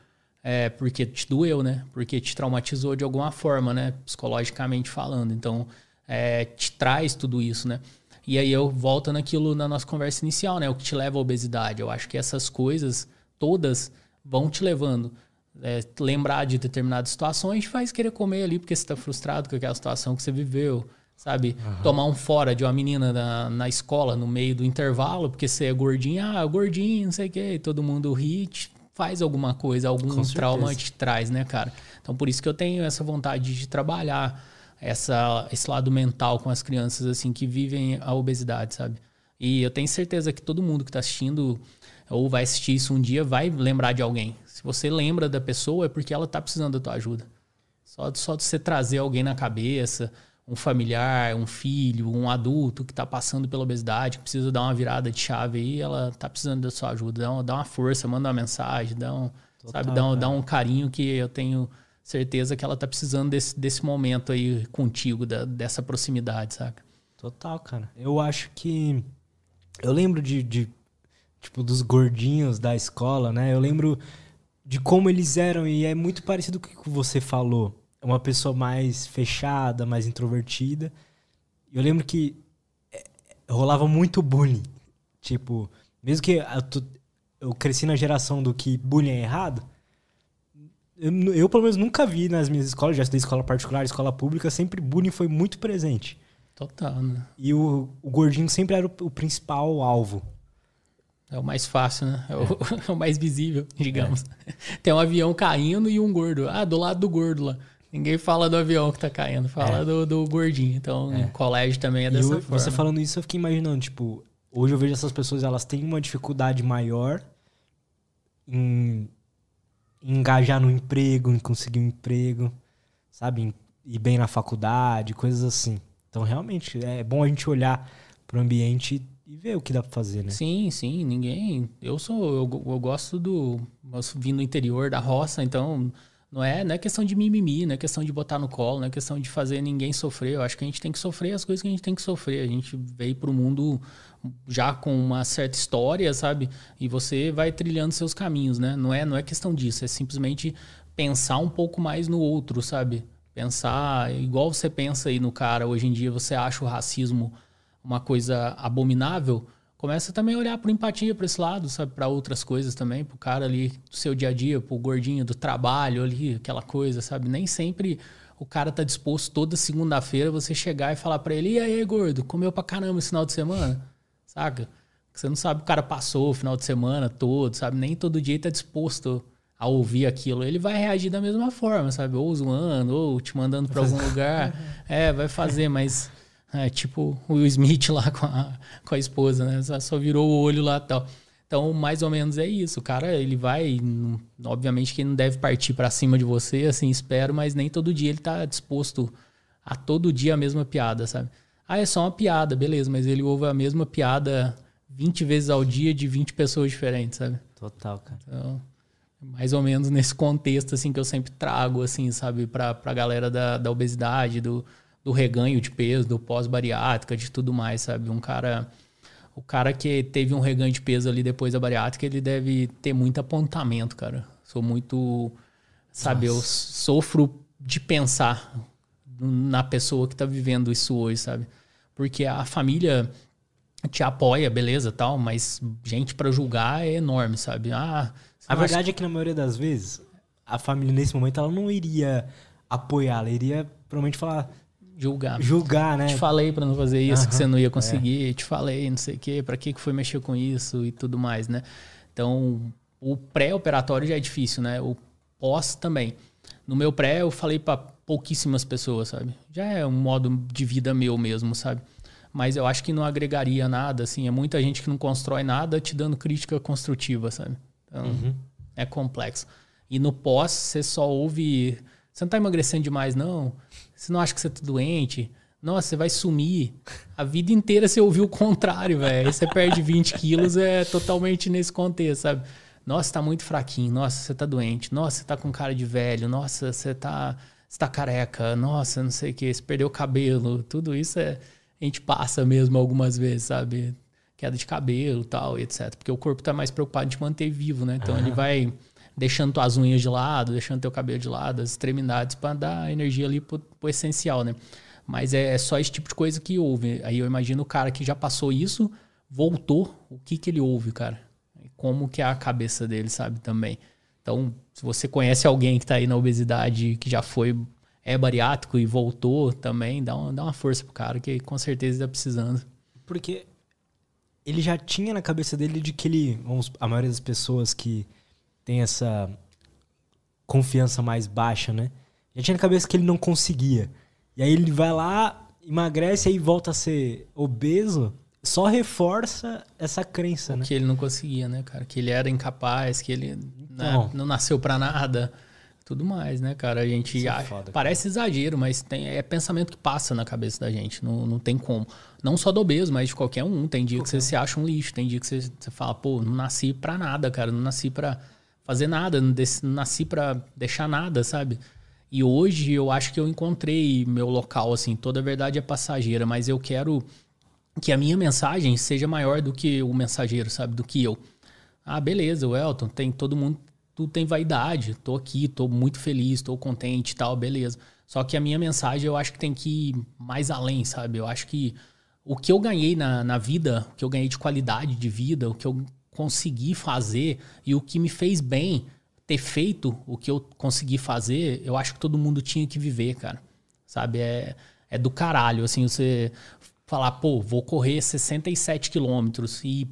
é porque te doeu, né? Porque te traumatizou de alguma forma, né? Psicologicamente falando. Então, é, te traz tudo isso, né? E aí eu volto naquilo na nossa conversa inicial, né? O que te leva à obesidade. Eu acho que essas coisas todas vão te levando. É, lembrar de determinadas situações faz querer comer ali porque você está frustrado com aquela situação que você viveu sabe? Uhum. Tomar um fora de uma menina na, na escola, no meio do intervalo, porque você é gordinho, ah, gordinho, não sei o quê, todo mundo ri, faz alguma coisa, algum trauma te traz, né, cara? Então, por isso que eu tenho essa vontade de trabalhar essa, esse lado mental com as crianças, assim, que vivem a obesidade, sabe? E eu tenho certeza que todo mundo que está assistindo ou vai assistir isso um dia vai lembrar de alguém. Se você lembra da pessoa, é porque ela está precisando da tua ajuda. Só, só de você trazer alguém na cabeça, um familiar, um filho, um adulto que está passando pela obesidade, que precisa dar uma virada de chave aí, ela está precisando da sua ajuda. Dá, uma, dá uma força, manda uma mensagem, dá um, Total, sabe, dá um, dá um carinho que eu tenho certeza que ela está precisando desse, desse momento aí contigo, da, dessa proximidade, saca?
Total, cara. Eu acho que. Eu lembro de, de. Tipo, dos gordinhos da escola, né? Eu lembro de como eles eram, e é muito parecido com o que você falou uma pessoa mais fechada, mais introvertida. Eu lembro que é, rolava muito bullying. Tipo, mesmo que eu cresci na geração do que bullying é errado, eu, eu, pelo menos nunca vi nas minhas escolas, já estudei escola particular, escola pública, sempre bullying foi muito presente.
Total, né?
E o, o gordinho sempre era o, o principal alvo.
É o mais fácil, né? É o, é [LAUGHS] o mais visível, digamos. É. Tem um avião caindo e um gordo. Ah, do lado do gordo lá. Ninguém fala do avião que tá caindo, fala é. do, do gordinho. Então, é. colégio também é dessa
eu,
forma.
Você falando isso, eu fiquei imaginando, tipo, hoje eu vejo essas pessoas, elas têm uma dificuldade maior em, engajar no emprego, em conseguir um emprego, sabe? Em ir bem na faculdade, coisas assim. Então, realmente, é bom a gente olhar pro ambiente e ver o que dá pra fazer, né?
Sim, sim, ninguém. Eu sou. Eu, eu gosto do. Eu vim do interior da roça, então não é, não é questão de mimimi, não é questão de botar no colo, não é questão de fazer ninguém sofrer. Eu acho que a gente tem que sofrer as coisas que a gente tem que sofrer. A gente veio para o mundo já com uma certa história, sabe? E você vai trilhando seus caminhos, né? Não é, não é questão disso, é simplesmente pensar um pouco mais no outro, sabe? Pensar igual você pensa aí no cara hoje em dia, você acha o racismo uma coisa abominável, começa também a olhar por empatia para esse lado, sabe? Para outras coisas também, pro cara ali do seu dia a dia, pro gordinho do trabalho ali, aquela coisa, sabe? Nem sempre o cara tá disposto toda segunda-feira você chegar e falar para ele: e aí, gordo, comeu pra caramba esse final de semana? Saca? Você não sabe o cara passou o final de semana todo, sabe? Nem todo dia tá disposto a ouvir aquilo. Ele vai reagir da mesma forma, sabe? Ou zoando, ou te mandando para algum [LAUGHS] lugar. É, vai fazer, mas é tipo o Will Smith lá com a, com a esposa, né? Só virou o olho lá e tal. Então, mais ou menos é isso. O cara, ele vai. Obviamente que ele não deve partir para cima de você, assim, espero, mas nem todo dia ele tá disposto a todo dia a mesma piada, sabe? Ah, é só uma piada, beleza, mas ele ouve a mesma piada 20 vezes ao dia de 20 pessoas diferentes, sabe?
Total, cara.
Então, mais ou menos nesse contexto, assim, que eu sempre trago, assim, sabe, pra, pra galera da, da obesidade, do, do reganho de peso, do pós-bariátrica, de tudo mais, sabe? Um cara o cara que teve um reganho de peso ali depois da bariátrica, ele deve ter muito apontamento, cara. Sou muito. Sabe, Nossa. eu sofro de pensar na pessoa que tá vivendo isso hoje, sabe? Porque a família te apoia, beleza, tal, mas gente para julgar é enorme, sabe? Ah,
a verdade acha... é que na maioria das vezes a família nesse momento ela não iria apoiar, ela iria provavelmente falar
julgar.
Julgar, né?
Te falei para não fazer isso, que você não ia conseguir. É. Te falei, não sei o quê, para que que foi mexer com isso e tudo mais, né? Então, o pré-operatório já é difícil, né? O pós também. No meu pré, eu falei para pouquíssimas pessoas, sabe? Já é um modo de vida meu mesmo, sabe? Mas eu acho que não agregaria nada, assim. É muita gente que não constrói nada te dando crítica construtiva, sabe? Então, uhum. é complexo. E no pós, você só ouve. Você não tá emagrecendo demais, não. Você não acha que você tá doente? Nossa, você vai sumir. A vida inteira você ouviu o contrário, velho. Você perde 20 [LAUGHS] quilos, é totalmente nesse contexto, sabe? Nossa, você tá muito fraquinho. Nossa, você tá doente. Nossa, você tá com cara de velho. Nossa, você tá, você tá careca. Nossa, não sei o que. Você perdeu o cabelo. Tudo isso é, a gente passa mesmo algumas vezes, sabe? Queda de cabelo tal, etc. Porque o corpo tá mais preocupado em te manter vivo, né? Então ele vai deixando tuas unhas de lado, deixando teu cabelo de lado, as extremidades para dar energia ali pro, pro essencial, né? Mas é, é, só esse tipo de coisa que houve. Aí eu imagino o cara que já passou isso, voltou, o que que ele ouve, cara? Como que é a cabeça dele, sabe, também. Então, se você conhece alguém que está aí na obesidade, que já foi, é bariátrico e voltou também, dá uma, dá uma força pro cara, que com certeza está precisando.
Porque ele já tinha na cabeça dele de que ele, vamos, a maioria das pessoas que tem essa confiança mais baixa, né? Já tinha na cabeça que ele não conseguia. E aí ele vai lá, emagrece e volta a ser obeso, só reforça essa crença, né?
Que ele não conseguia, né, cara? Que ele era incapaz, que ele então, né, não nasceu para nada. Tudo mais, né, cara? A gente é acha, foda, parece exagero, mas tem, é pensamento que passa na cabeça da gente. Não, não tem como. Não só do obeso, mas de qualquer um. Tem dia qualquer que você se acha um lixo, tem dia que você, você fala, pô, não nasci pra nada, cara. Não nasci pra fazer nada, não, nasci para deixar nada, sabe? E hoje eu acho que eu encontrei meu local, assim. Toda verdade é passageira, mas eu quero que a minha mensagem seja maior do que o mensageiro, sabe? Do que eu. Ah, beleza, o Elton, tem todo mundo, tu tem vaidade. Tô aqui, tô muito feliz, tô contente e tal, beleza. Só que a minha mensagem eu acho que tem que ir mais além, sabe? Eu acho que o que eu ganhei na, na vida, o que eu ganhei de qualidade de vida, o que eu consegui fazer e o que me fez bem ter feito o que eu consegui fazer, eu acho que todo mundo tinha que viver, cara. Sabe? É, é do caralho, assim, você falar, pô, vou correr 67 quilômetros e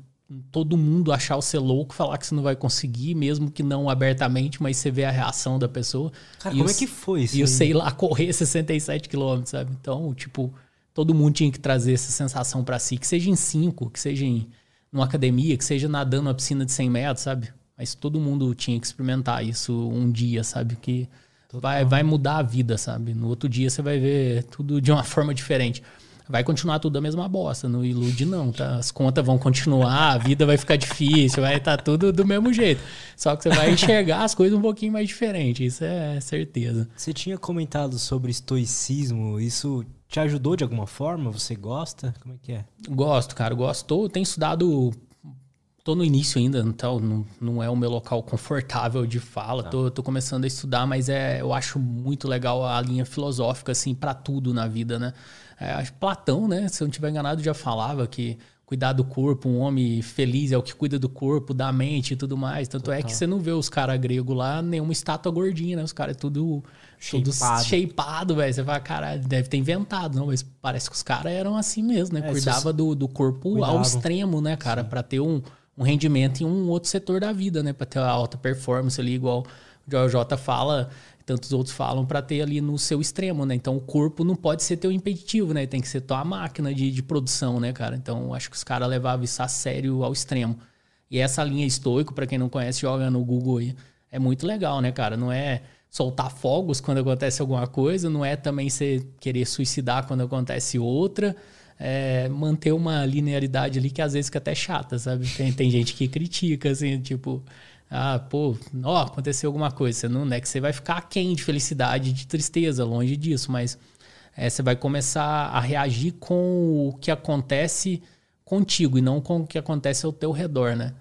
todo mundo achar você louco, falar que você não vai conseguir, mesmo que não abertamente, mas você vê a reação da pessoa.
Cara, como eu, é que foi isso?
E eu sei lá [LAUGHS] correr 67 quilômetros, sabe? Então, tipo, todo mundo tinha que trazer essa sensação para si, que seja em 5, que seja em numa academia, que seja nadando uma piscina de 100 metros, sabe? Mas todo mundo tinha que experimentar isso um dia, sabe? Que vai, vai mudar a vida, sabe? No outro dia você vai ver tudo de uma [LAUGHS] forma diferente. Vai continuar tudo a mesma bosta, não ilude não, tá? As contas vão continuar, a vida vai ficar difícil, vai estar tá tudo do mesmo jeito. Só que você vai enxergar as coisas um pouquinho mais diferente, isso é certeza.
Você tinha comentado sobre estoicismo, isso te ajudou de alguma forma? Você gosta? Como é que é?
Gosto, cara, gosto. Tô, tenho estudado. Tô no início ainda, então não, não é o meu local confortável de fala. Tá. Tô, tô começando a estudar, mas é, eu acho muito legal a linha filosófica, assim, para tudo na vida, né? É, Platão, né? Se eu não estiver enganado, já falava que cuidar do corpo, um homem feliz é o que cuida do corpo, da mente e tudo mais. Tanto Total. é que você não vê os caras gregos lá, nenhuma estátua gordinha, né? Os caras é tudo, tudo shapeado, velho. Você fala, cara, deve ter inventado, não, mas parece que os caras eram assim mesmo, né? É, Cuidava do, do corpo ao extremo, né, cara? para ter um, um rendimento em um outro setor da vida, né? Pra ter uma alta performance ali, igual o JJ fala tantos outros falam para ter ali no seu extremo, né? Então o corpo não pode ser teu impeditivo, né? Tem que ser tua máquina de, de produção, né, cara? Então acho que os caras levavam isso a sério ao extremo. E essa linha estoico, para quem não conhece, joga no Google aí. É muito legal, né, cara? Não é soltar fogos quando acontece alguma coisa, não é também você querer suicidar quando acontece outra. É manter uma linearidade ali que às vezes fica até chata, sabe? Tem, tem gente que critica, assim, tipo, ah, pô, ó, aconteceu alguma coisa. Você não é que você vai ficar aquém de felicidade, de tristeza, longe disso, mas é, você vai começar a reagir com o que acontece contigo e não com o que acontece ao teu redor, né?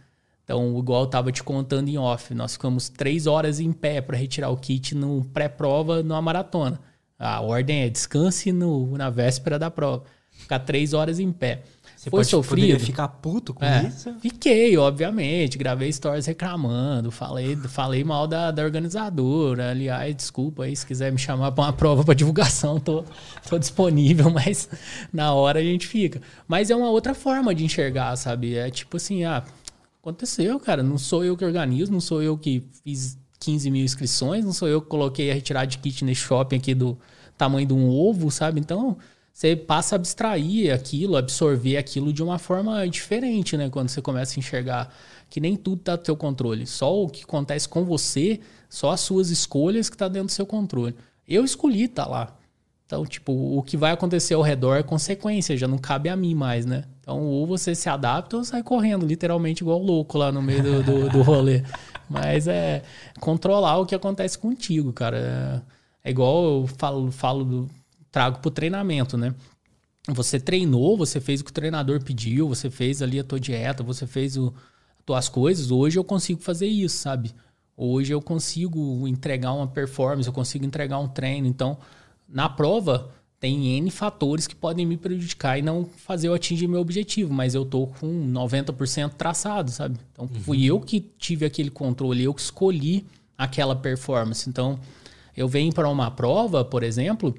Então, igual eu tava te contando em off, nós ficamos três horas em pé para retirar o kit no pré-prova numa maratona. A ordem é descanse no, na véspera da prova. Ficar três horas em pé.
Você foi pode, sofrido. ficar puto com é, isso?
Fiquei, obviamente. Gravei stories reclamando. Falei, falei mal da, da organizadora. Aliás, desculpa aí se quiser me chamar para uma prova para divulgação. Tô, tô disponível, [LAUGHS] mas na hora a gente fica. Mas é uma outra forma de enxergar, sabe? É tipo assim, ah, aconteceu, cara. Não sou eu que organizo, não sou eu que fiz 15 mil inscrições, não sou eu que coloquei a retirada de kit nesse shopping aqui do tamanho de um ovo, sabe? Então você passa a abstrair aquilo, absorver aquilo de uma forma diferente, né? Quando você começa a enxergar que nem tudo está no seu controle. Só o que acontece com você, só as suas escolhas que está dentro do seu controle. Eu escolhi estar tá lá. Então, tipo, o que vai acontecer ao redor é consequência, já não cabe a mim mais, né? Então, ou você se adapta ou sai correndo, literalmente igual louco lá no meio do, do, do rolê. Mas é controlar o que acontece contigo, cara. É, é igual eu falo, falo do, trago para o treinamento, né? Você treinou, você fez o que o treinador pediu, você fez ali a tua dieta, você fez o, as tuas coisas. Hoje eu consigo fazer isso, sabe? Hoje eu consigo entregar uma performance, eu consigo entregar um treino. Então, na prova, tem N fatores que podem me prejudicar e não fazer eu atingir meu objetivo, mas eu tô com 90% traçado, sabe? Então, uhum. fui eu que tive aquele controle, eu que escolhi aquela performance. Então, eu venho para uma prova, por exemplo,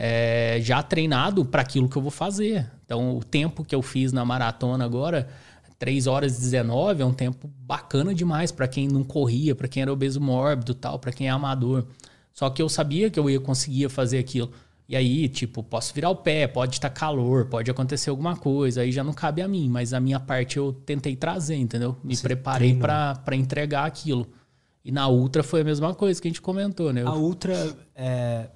é, já treinado para aquilo que eu vou fazer. Então, o tempo que eu fiz na maratona agora, 3 horas e 19, é um tempo bacana demais para quem não corria, para quem era obeso mórbido tal, para quem é amador. Só que eu sabia que eu ia conseguir fazer aquilo. E aí, tipo, posso virar o pé, pode estar calor, pode acontecer alguma coisa, aí já não cabe a mim, mas a minha parte eu tentei trazer, entendeu? Me Você preparei para entregar aquilo. E na Ultra foi a mesma coisa que a gente comentou, né?
A Ultra, é,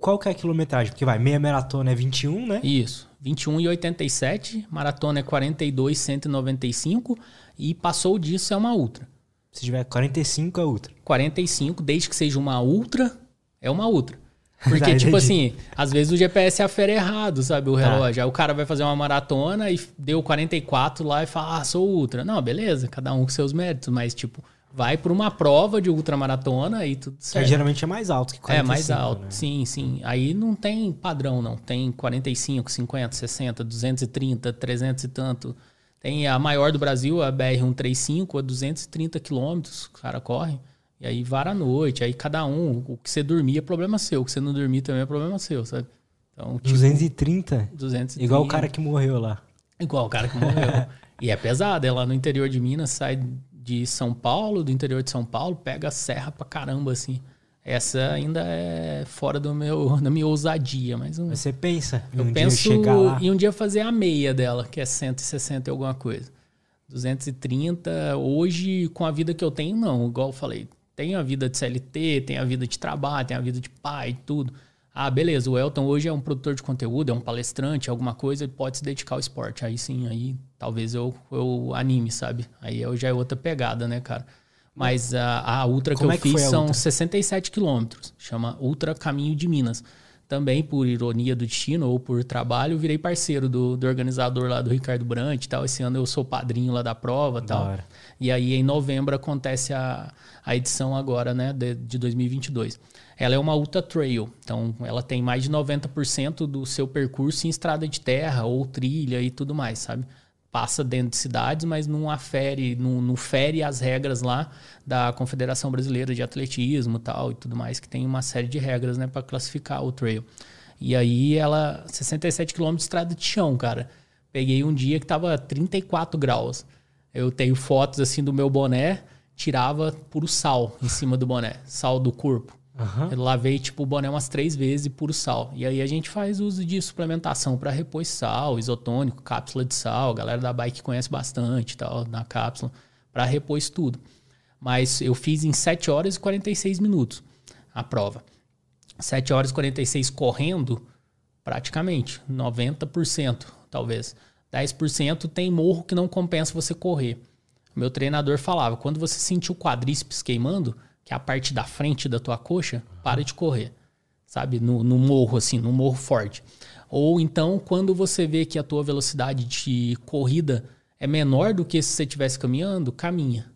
qual que é a quilometragem? Porque vai, meia maratona é 21, né?
Isso. 21 e 87, maratona é 42 195 e passou disso é uma ultra.
Se tiver 45 é ultra.
45, desde que seja uma ultra, é uma ultra. [LAUGHS] Porque, tipo assim, às vezes o GPS afere errado, sabe? O tá. relógio. Aí o cara vai fazer uma maratona e deu 44 lá e fala, ah, sou ultra. Não, beleza, cada um com seus méritos, mas, tipo, vai por uma prova de ultramaratona e tudo certo.
Que geralmente é mais alto que 45.
É, mais alto, né? sim, sim. Aí não tem padrão, não. Tem 45, 50, 60, 230, 300 e tanto. Tem a maior do Brasil, a BR-135, a 230 quilômetros, o cara corre. E aí vara a noite, aí cada um, o que você dormir é problema seu, o que você não dormir também é problema seu, sabe?
Então, tipo, 230? 230. Igual o cara que morreu lá.
Igual o cara que morreu. [LAUGHS] e é pesado, é lá no interior de Minas, sai de São Paulo, do interior de São Paulo, pega a serra pra caramba, assim. Essa ainda é fora do meu, [LAUGHS] da minha ousadia, mas... Um,
você pensa
em um penso lá? em um dia fazer a meia dela, que é 160 e alguma coisa. 230, hoje, com a vida que eu tenho, não. Igual eu falei, tem a vida de CLT, tem a vida de trabalho, tem a vida de pai, tudo. Ah, beleza, o Elton hoje é um produtor de conteúdo, é um palestrante, alguma coisa, ele pode se dedicar ao esporte. Aí sim, aí talvez eu, eu anime, sabe? Aí eu, já é outra pegada, né, cara? Mas a, a ultra Como que eu é que fiz são 67 quilômetros, chama Ultra Caminho de Minas. Também por ironia do destino ou por trabalho, virei parceiro do, do organizador lá do Ricardo Brant e tal. Esse ano eu sou padrinho lá da prova e tal. E aí em novembro acontece a, a edição agora, né, de, de 2022. Ela é uma ultra trail, então ela tem mais de 90% do seu percurso em estrada de terra ou trilha e tudo mais, sabe? passa dentro de cidades, mas não afere, não, não fere as regras lá da Confederação Brasileira de Atletismo tal, e tudo mais, que tem uma série de regras né, para classificar o trail. E aí ela, 67 km de estrada de chão, cara. Peguei um dia que tava 34 graus. Eu tenho fotos assim do meu boné, tirava puro sal em cima do boné, sal do corpo. Uhum. Eu lavei tipo o boné umas três vezes puro sal. E aí a gente faz uso de suplementação para repor sal, isotônico, cápsula de sal. A galera da bike conhece bastante tal, na cápsula, para repor isso tudo. Mas eu fiz em 7 horas e 46 minutos a prova. 7 horas e 46 correndo, praticamente, 90%, talvez. 10% tem morro que não compensa você correr. Meu treinador falava, quando você sentir o quadríceps queimando, que é a parte da frente da tua coxa, para de correr. Sabe? No, no morro, assim, no morro forte. Ou então, quando você vê que a tua velocidade de corrida é menor do que se você estivesse caminhando, caminha.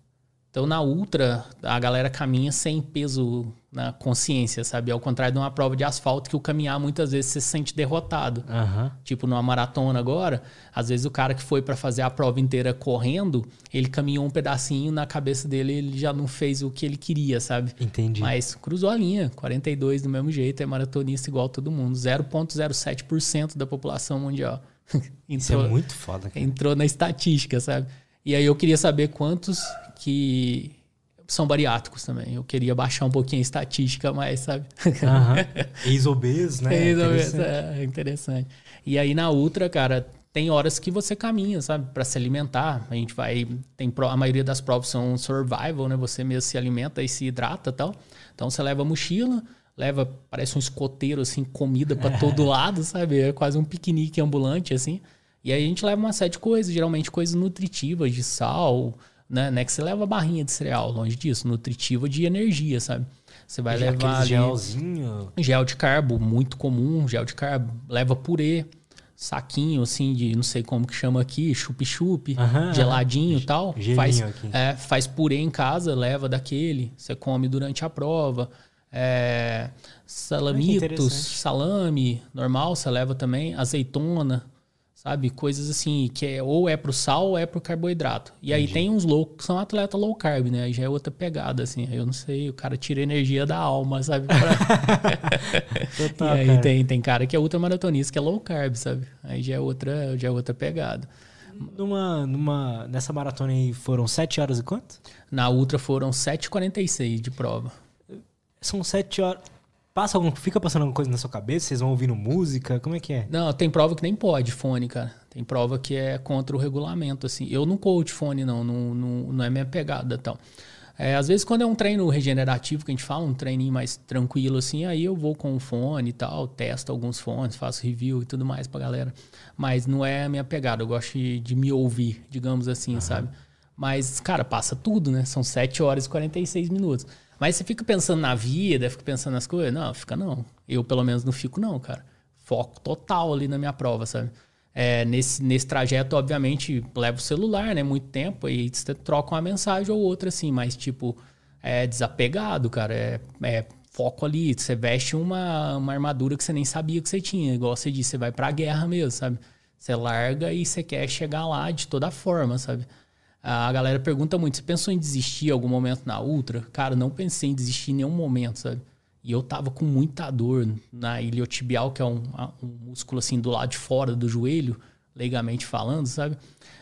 Então, na ultra, a galera caminha sem peso na consciência, sabe? Ao contrário de uma prova de asfalto, que o caminhar muitas vezes você se sente derrotado. Uhum. Tipo, numa maratona agora, às vezes o cara que foi para fazer a prova inteira correndo, ele caminhou um pedacinho, na cabeça dele ele já não fez o que ele queria, sabe?
Entendi.
Mas cruzou a linha, 42 do mesmo jeito, é maratonista igual todo mundo. 0,07% da população mundial.
entrou, [LAUGHS] Isso é muito foda.
Cara. Entrou na estatística, sabe? E aí eu queria saber quantos que são bariátricos também. Eu queria baixar um pouquinho a estatística, mas sabe?
Uhum. [LAUGHS] Ex-obeso, né?
Ex-obeso, é interessante. E aí na Ultra, cara, tem horas que você caminha, sabe, para se alimentar. A gente vai, tem a maioria das provas são survival, né? Você mesmo se alimenta e se hidrata, tal. Então você leva a mochila, leva, parece um escoteiro assim, comida para todo [LAUGHS] lado, sabe? É quase um piquenique ambulante assim. E aí a gente leva uma série de coisas, geralmente coisas nutritivas de sal, né? Não é que você leva barrinha de cereal, longe disso, nutritiva de energia, sabe? Você vai levar ali
gelzinho.
Gel de carbo, muito comum, gel de carbo, leva purê, saquinho assim de não sei como que chama aqui, chup-chup, geladinho e tal. Faz, é, faz purê em casa, leva daquele, você come durante a prova. É, salamitos, salame normal, você leva também, azeitona, sabe? Coisas assim, que é, ou é pro sal ou é pro carboidrato. E aí tem uns loucos que são atleta low carb, né? Aí já é outra pegada, assim. Aí eu não sei, o cara tira energia da alma, sabe? [LAUGHS] Total, e aí cara. Tem, tem cara que é ultramaratonista, que é low carb, sabe? Aí já é outra, já é outra pegada.
Numa, numa, nessa maratona aí foram 7 horas e quanto?
Na ultra foram 7h46 de prova.
São 7 horas. Passa algum, fica passando alguma coisa na sua cabeça? Vocês vão ouvindo música? Como é que é?
Não, tem prova que nem pode fone, cara. Tem prova que é contra o regulamento, assim. Eu não de fone, não. Não, não, não é minha pegada tal. É, às vezes, quando é um treino regenerativo, que a gente fala, um treininho mais tranquilo, assim, aí eu vou com o fone e tal, testo alguns fones, faço review e tudo mais pra galera. Mas não é a minha pegada. Eu gosto de, de me ouvir, digamos assim, uhum. sabe? Mas, cara, passa tudo, né? São 7 horas e 46 minutos. Mas você fica pensando na vida, fica pensando nas coisas. Não, fica não. Eu, pelo menos, não fico, não, cara. Foco total ali na minha prova, sabe? É, nesse, nesse trajeto, obviamente, leva o celular, né? Muito tempo, e você troca uma mensagem ou outra, assim, mas, tipo, é desapegado, cara. É, é foco ali. Você veste uma, uma armadura que você nem sabia que você tinha. Igual você disse, você vai pra guerra mesmo, sabe? Você larga e você quer chegar lá de toda forma, sabe? A galera pergunta muito: você pensou em desistir em algum momento na Ultra? Cara, não pensei em desistir em nenhum momento, sabe? E eu tava com muita dor na iliotibial, que é um, um músculo assim do lado de fora do joelho, legalmente falando, sabe?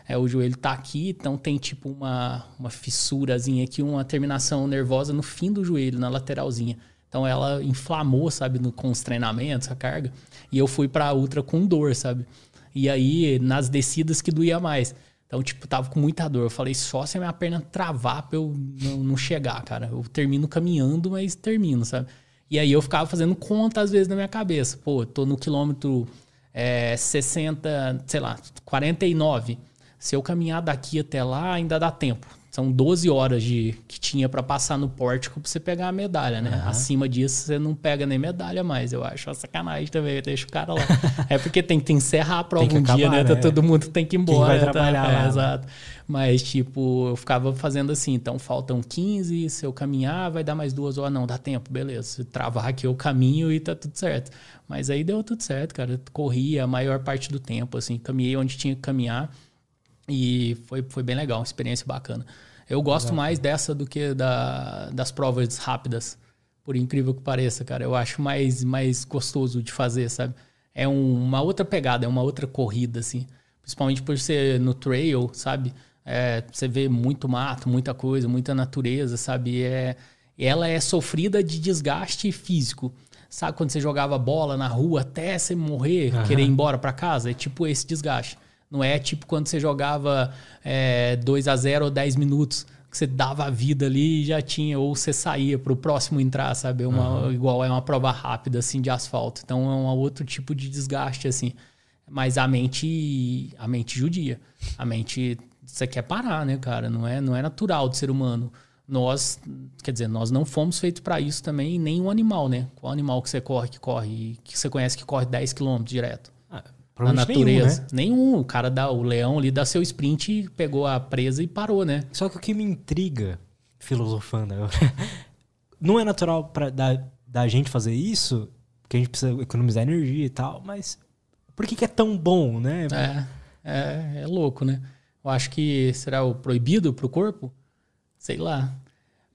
É, o joelho tá aqui, então tem tipo uma, uma fissurazinha aqui, uma terminação nervosa no fim do joelho, na lateralzinha. Então ela inflamou, sabe, no, com os treinamentos, a carga. E eu fui pra ultra com dor, sabe? E aí, nas descidas que doía mais. Então, tipo, tava com muita dor. Eu falei, só se a minha perna travar pra eu não, não chegar, cara. Eu termino caminhando, mas termino, sabe? E aí eu ficava fazendo conta, às vezes, na minha cabeça. Pô, tô no quilômetro é, 60, sei lá, 49. Se eu caminhar daqui até lá, ainda dá tempo. São 12 horas de que tinha para passar no pórtico pra você pegar a medalha, né? Uhum. Acima disso, você não pega nem medalha mais. Eu acho uma sacanagem também, deixa o cara lá. é porque tem que encerrar a prova um acabar, dia, né? né? Todo mundo tem que ir embora.
Quem vai tá? trabalhar
tá?
lá.
É, exato. Mas, tipo, eu ficava fazendo assim. Então, faltam 15, se eu caminhar, vai dar mais duas horas. Não, dá tempo, beleza. Se travar aqui o caminho e tá tudo certo. Mas aí deu tudo certo, cara. Corria a maior parte do tempo, assim. Caminhei onde tinha que caminhar E foi, foi bem legal, uma experiência bacana. Eu gosto mais dessa do que da, das provas rápidas, por incrível que pareça, cara. Eu acho mais, mais gostoso de fazer, sabe? É um, uma outra pegada, é uma outra corrida, assim. Principalmente por ser no trail, sabe? É, você vê muito mato, muita coisa, muita natureza, sabe? É, ela é sofrida de desgaste físico. Sabe quando você jogava bola na rua até você morrer, uhum. querer ir embora para casa? É tipo esse desgaste. Não é tipo quando você jogava é, 2 a 0 ou 10 minutos, que você dava a vida ali e já tinha, ou você saía para o próximo entrar, sabe? É uma, uhum. Igual é uma prova rápida, assim, de asfalto. Então é um outro tipo de desgaste, assim. Mas a mente, a mente judia. A mente, você quer parar, né, cara? Não é, não é natural do ser humano nós, quer dizer, nós não fomos feitos para isso também, nem um animal, né? Qual animal que você corre, que corre, que você conhece que corre 10 km direto? Ah, na natureza. Nenhum, né? nenhum, O cara dá, o leão ali dá seu sprint, pegou a presa e parou, né?
Só que o que me intriga, filosofando agora, [LAUGHS] não é natural para da, da gente fazer isso, porque a gente precisa economizar energia e tal, mas por que, que é tão bom, né?
É, é, é louco, né? Eu acho que será o proibido pro corpo? Sei lá.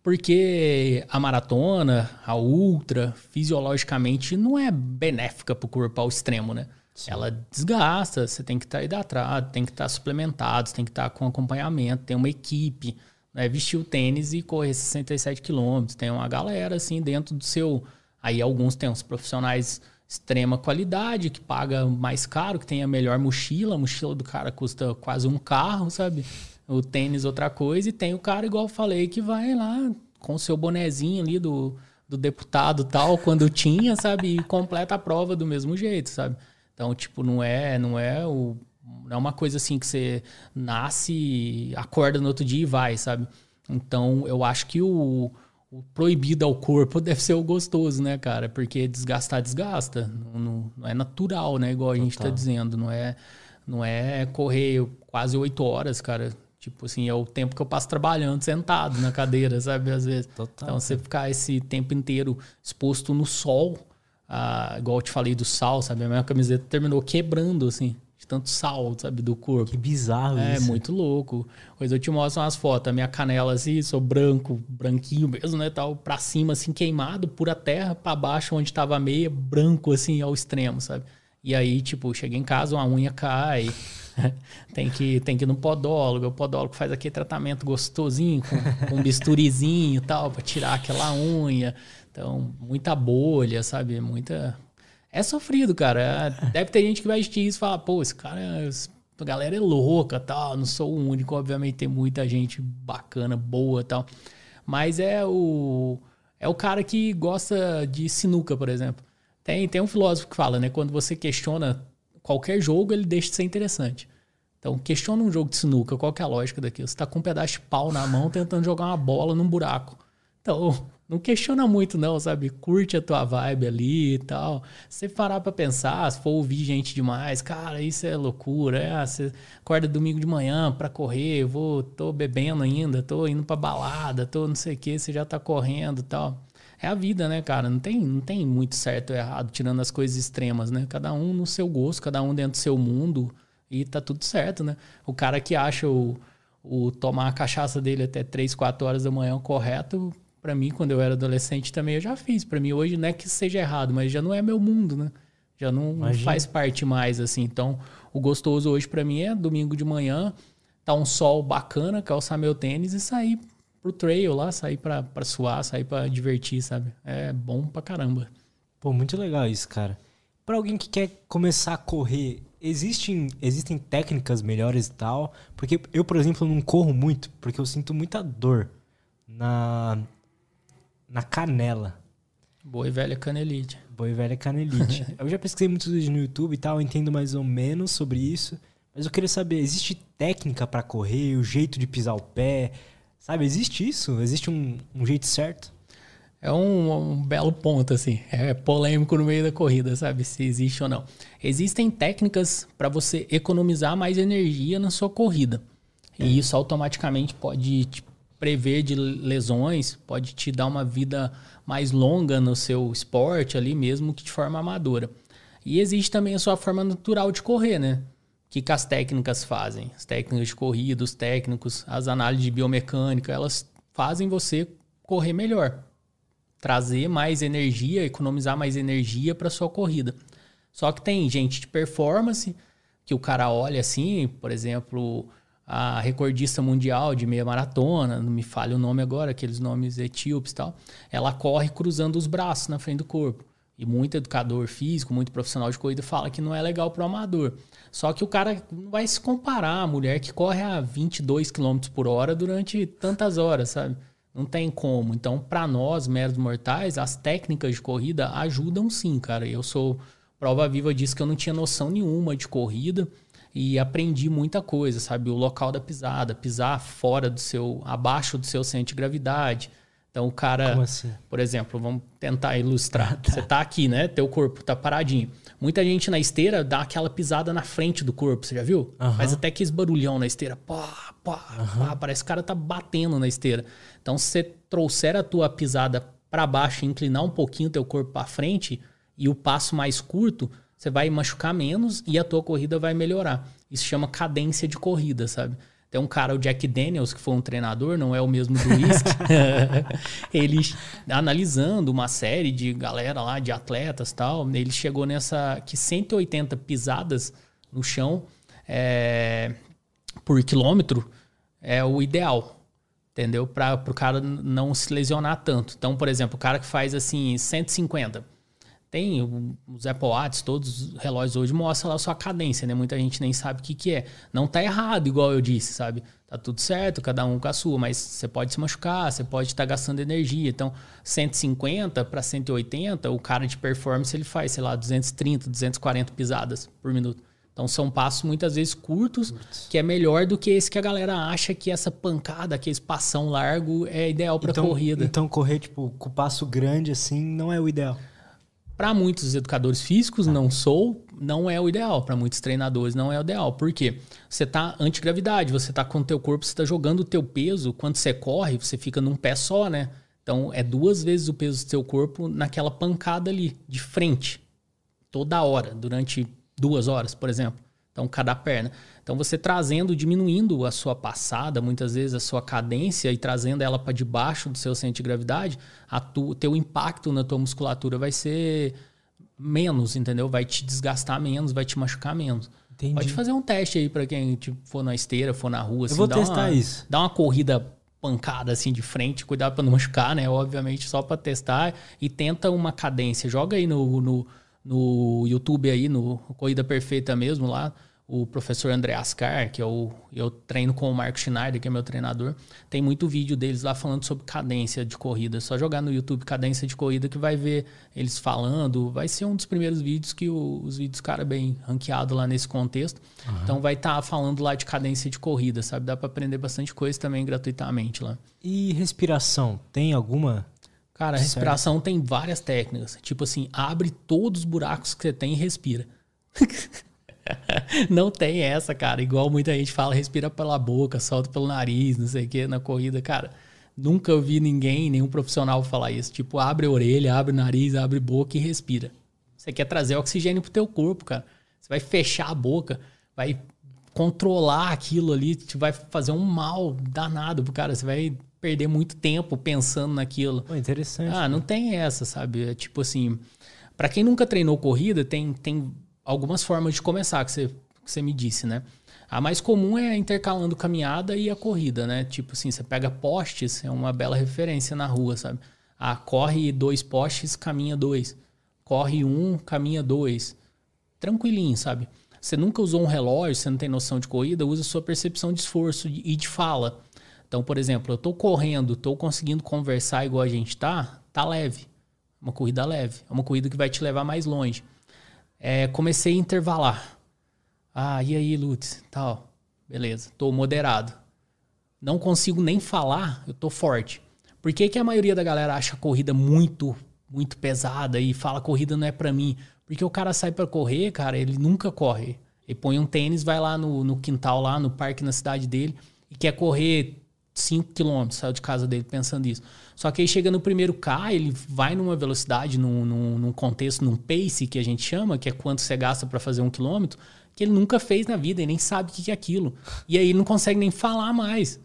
Porque a maratona, a ultra, fisiologicamente não é benéfica para o corpo ao extremo, né? Sim. Ela desgasta, você tem que estar tá hidratado, tem que estar tá suplementado, tem que estar tá com acompanhamento, tem uma equipe, né? vestir o tênis e correr 67 quilômetros. Tem uma galera assim dentro do seu. Aí alguns têm uns profissionais extrema qualidade, que paga mais caro, que tem a melhor mochila. A mochila do cara custa quase um carro, sabe? o tênis outra coisa, e tem o cara, igual eu falei, que vai lá com o seu bonezinho ali do, do deputado tal, quando tinha, sabe? E completa a prova do mesmo jeito, sabe? Então, tipo, não é, não é o. Não é uma coisa assim que você nasce, acorda no outro dia e vai, sabe? Então, eu acho que o, o proibido ao corpo [LAUGHS] deve ser o gostoso, né, cara? Porque desgastar, desgasta. Não, não, não é natural, né? Igual a gente tá dizendo. Não é, não é correr quase oito horas, cara. Tipo assim, é o tempo que eu passo trabalhando, sentado na cadeira, [LAUGHS] sabe? Às vezes. Total, então, você ficar esse tempo inteiro exposto no sol, ah, igual eu te falei do sal, sabe? A minha camiseta terminou quebrando, assim, de tanto sal, sabe? Do corpo.
Que bizarro
é,
isso.
É, muito louco. Pois eu te mostro umas fotos, a minha canela assim, sou branco, branquinho mesmo, né? Tal, pra cima, assim, queimado, pura terra, para baixo, onde tava a meia, branco, assim, ao extremo, sabe? E aí, tipo, cheguei em casa, uma unha cai. [LAUGHS] tem, que, tem que ir no podólogo. O podólogo faz aquele tratamento gostosinho, com, com um bisturizinho e tal, para tirar aquela unha. Então, muita bolha, sabe? Muita. É sofrido, cara. Deve ter gente que vai assistir isso e falar, pô, esse cara, a galera é louca tal. Não sou o único, obviamente, tem muita gente bacana, boa tal. Mas é o. É o cara que gosta de sinuca, por exemplo. Tem, tem um filósofo que fala, né? Quando você questiona qualquer jogo ele deixa de ser interessante. Então, questiona um jogo de sinuca, qual é a lógica daquilo? Você está com um pedaço de pau na mão tentando jogar uma bola num buraco. Então, não questiona muito não, sabe? Curte a tua vibe ali e tal. Se parar para pensar, se for ouvir gente demais, cara, isso é loucura. É, você acorda domingo de manhã para correr, vou, tô bebendo ainda, tô indo para balada, tô não sei o que, você já tá correndo e tal é a vida, né, cara? Não tem, não tem muito certo ou errado, tirando as coisas extremas, né? Cada um no seu gosto, cada um dentro do seu mundo e tá tudo certo, né? O cara que acha o, o tomar a cachaça dele até 3, 4 horas da manhã correto, para mim, quando eu era adolescente também eu já fiz. Para mim hoje não é que seja errado, mas já não é meu mundo, né? Já não Imagina. faz parte mais assim. Então, o gostoso hoje para mim é domingo de manhã, tá um sol bacana, calçar meu tênis e sair pro trail lá, sair pra, pra suar, sair pra divertir, sabe? É bom pra caramba.
Pô, muito legal isso, cara. Pra alguém que quer começar a correr, existem, existem técnicas melhores e tal? Porque eu, por exemplo, não corro muito, porque eu sinto muita dor na, na canela.
Boa e velha canelite.
Boa e velha canelite. [LAUGHS] eu já pesquisei muitos vídeos no YouTube e tal, entendo mais ou menos sobre isso. Mas eu queria saber, existe técnica para correr, o jeito de pisar o pé? Sabe, existe isso? Existe um, um jeito certo?
É um, um, belo ponto, assim. É polêmico no meio da corrida, sabe? Se existe ou não. Existem técnicas para você economizar mais energia na sua corrida. É. E isso automaticamente pode te prever de lesões, pode te dar uma vida mais longa no seu esporte ali mesmo que de forma amadora. E existe também a sua forma natural de correr, né? que, que as técnicas fazem? As técnicas de corrida, os técnicos, as análises de biomecânica, elas fazem você correr melhor. Trazer mais energia, economizar mais energia para sua corrida. Só que tem gente de performance que o cara olha assim, por exemplo, a recordista mundial de meia maratona, não me fale o nome agora, aqueles nomes etíopes e tal, ela corre cruzando os braços na frente do corpo. E muito educador físico, muito profissional de corrida fala que não é legal para o amador. Só que o cara não vai se comparar a mulher que corre a 22 km por hora durante tantas horas, sabe? Não tem como. Então, para nós, meros mortais, as técnicas de corrida ajudam sim, cara. Eu sou prova viva disso que eu não tinha noção nenhuma de corrida e aprendi muita coisa, sabe? O local da pisada, pisar fora do seu, abaixo do seu centro de gravidade. Então o cara,
Como assim?
por exemplo, vamos tentar ilustrar. [LAUGHS] Você tá aqui, né? Teu corpo tá paradinho. Muita gente na esteira dá aquela pisada na frente do corpo, você já viu?
Aham.
Faz até que esse barulhão na esteira. Pá, pá, pá, parece que o cara tá batendo na esteira. Então se você trouxer a tua pisada para baixo e inclinar um pouquinho o teu corpo para frente e o passo mais curto, você vai machucar menos e a tua corrida vai melhorar. Isso chama cadência de corrida, sabe? Tem um cara, o Jack Daniels, que foi um treinador, não é o mesmo do whisky. [LAUGHS] ele, analisando uma série de galera lá, de atletas e tal, ele chegou nessa que 180 pisadas no chão é, por quilômetro é o ideal, entendeu? Para o cara não se lesionar tanto. Então, por exemplo, o cara que faz assim 150 tem os Apple Watch, todos os relógios hoje mostram lá a sua cadência, né? Muita gente nem sabe o que, que é. Não tá errado, igual eu disse, sabe? Tá tudo certo, cada um com a sua, mas você pode se machucar, você pode estar tá gastando energia. Então, 150 para 180, o cara de performance ele faz, sei lá, 230, 240 pisadas por minuto. Então são passos muitas vezes curtos, curtos, que é melhor do que esse que a galera acha que essa pancada, que esse passão largo é ideal para
então,
corrida.
Então correr tipo com passo grande assim não é o ideal.
Para muitos educadores físicos, ah. não sou, não é o ideal. Para muitos treinadores, não é o ideal. Por quê? Você está antigravidade, você está com o teu corpo, você está jogando o teu peso. Quando você corre, você fica num pé só, né? Então, é duas vezes o peso do seu corpo naquela pancada ali, de frente. Toda hora, durante duas horas, por exemplo. Então, cada perna. Então, você trazendo, diminuindo a sua passada, muitas vezes a sua cadência e trazendo ela para debaixo do seu centro de gravidade, o teu impacto na tua musculatura vai ser menos, entendeu? Vai te desgastar menos, vai te machucar menos. Entendi. Pode fazer um teste aí para quem tipo, for na esteira, for na rua. Assim,
Eu vou testar
uma,
isso.
Dá uma corrida pancada assim de frente, cuidado para não [LAUGHS] machucar, né? Obviamente, só para testar. E tenta uma cadência. Joga aí no, no, no YouTube aí, no Corrida Perfeita mesmo lá o professor André Ascar, que eu, é eu treino com o Marco Schneider, que é meu treinador, tem muito vídeo deles lá falando sobre cadência de corrida. É só jogar no YouTube cadência de corrida que vai ver eles falando. Vai ser um dos primeiros vídeos que o, os vídeos, cara, bem ranqueado lá nesse contexto. Uhum. Então vai estar tá falando lá de cadência de corrida, sabe? Dá para aprender bastante coisa também gratuitamente lá.
E respiração, tem alguma?
Cara, a respiração tem várias técnicas. Tipo assim, abre todos os buracos que você tem e respira. [LAUGHS] [LAUGHS] não tem essa, cara. Igual muita gente fala, respira pela boca, solta pelo nariz, não sei o que, na corrida. Cara, nunca ouvi ninguém, nenhum profissional falar isso. Tipo, abre a orelha, abre o nariz, abre a boca e respira. Você quer trazer oxigênio pro teu corpo, cara. Você vai fechar a boca, vai controlar aquilo ali, te vai fazer um mal danado pro cara. Você vai perder muito tempo pensando naquilo.
Pô, interessante.
Ah, não tem essa, sabe? É tipo assim, para quem nunca treinou corrida, tem, tem algumas formas de começar que você, que você me disse, né? A mais comum é intercalando caminhada e a corrida, né? Tipo assim, você pega postes, é uma bela referência na rua, sabe? Ah, corre dois postes, caminha dois. Corre um, caminha dois. Tranquilinho, sabe? Você nunca usou um relógio, você não tem noção de corrida, usa sua percepção de esforço e de fala. Então, por exemplo, eu tô correndo, tô conseguindo conversar igual a gente tá, tá leve. Uma corrida leve. É uma corrida que vai te levar mais longe é, comecei a intervalar. Ah, e aí, Lutz? Tal. Beleza, tô moderado. Não consigo nem falar, eu tô forte. Por que, que a maioria da galera acha corrida muito, muito pesada e fala corrida não é para mim? Porque o cara sai para correr, cara, ele nunca corre. Ele põe um tênis, vai lá no, no quintal, lá no parque na cidade dele, e quer correr 5 km, saiu de casa dele pensando isso. Só que aí chega no primeiro K, ele vai numa velocidade, num, num, num contexto, num pace que a gente chama, que é quanto você gasta para fazer um quilômetro, que ele nunca fez na vida e nem sabe o que é aquilo. E aí ele não consegue nem falar mais.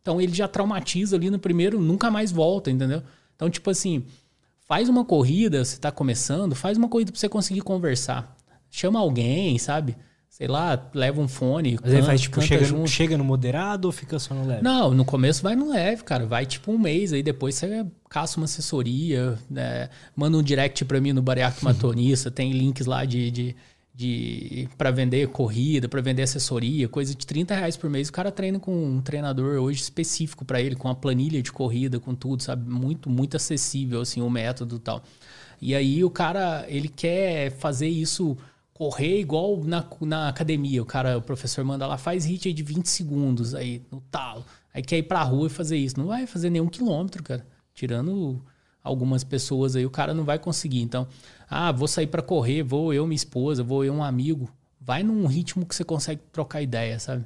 Então ele já traumatiza ali no primeiro, nunca mais volta, entendeu? Então, tipo assim, faz uma corrida, você está começando, faz uma corrida para você conseguir conversar. Chama alguém, sabe? Sei lá, leva um fone.
Mas ele faz tipo, chega no, chega no moderado ou fica só no leve?
Não, no começo vai no leve, cara. Vai tipo um mês, aí depois você caça uma assessoria, né? manda um direct pra mim no Bariato [LAUGHS] Matonista, tem links lá de, de, de para vender corrida, para vender assessoria, coisa de 30 reais por mês. O cara treina com um treinador hoje específico para ele, com uma planilha de corrida, com tudo, sabe? Muito, muito acessível, assim, o método e tal. E aí o cara, ele quer fazer isso correr igual na, na academia. O cara, o professor manda lá, faz hit aí de 20 segundos aí, no talo. Aí quer ir pra rua e fazer isso. Não vai fazer nenhum quilômetro, cara. Tirando algumas pessoas aí, o cara não vai conseguir. Então, ah, vou sair para correr, vou eu, minha esposa, vou eu, um amigo. Vai num ritmo que você consegue trocar ideia, sabe?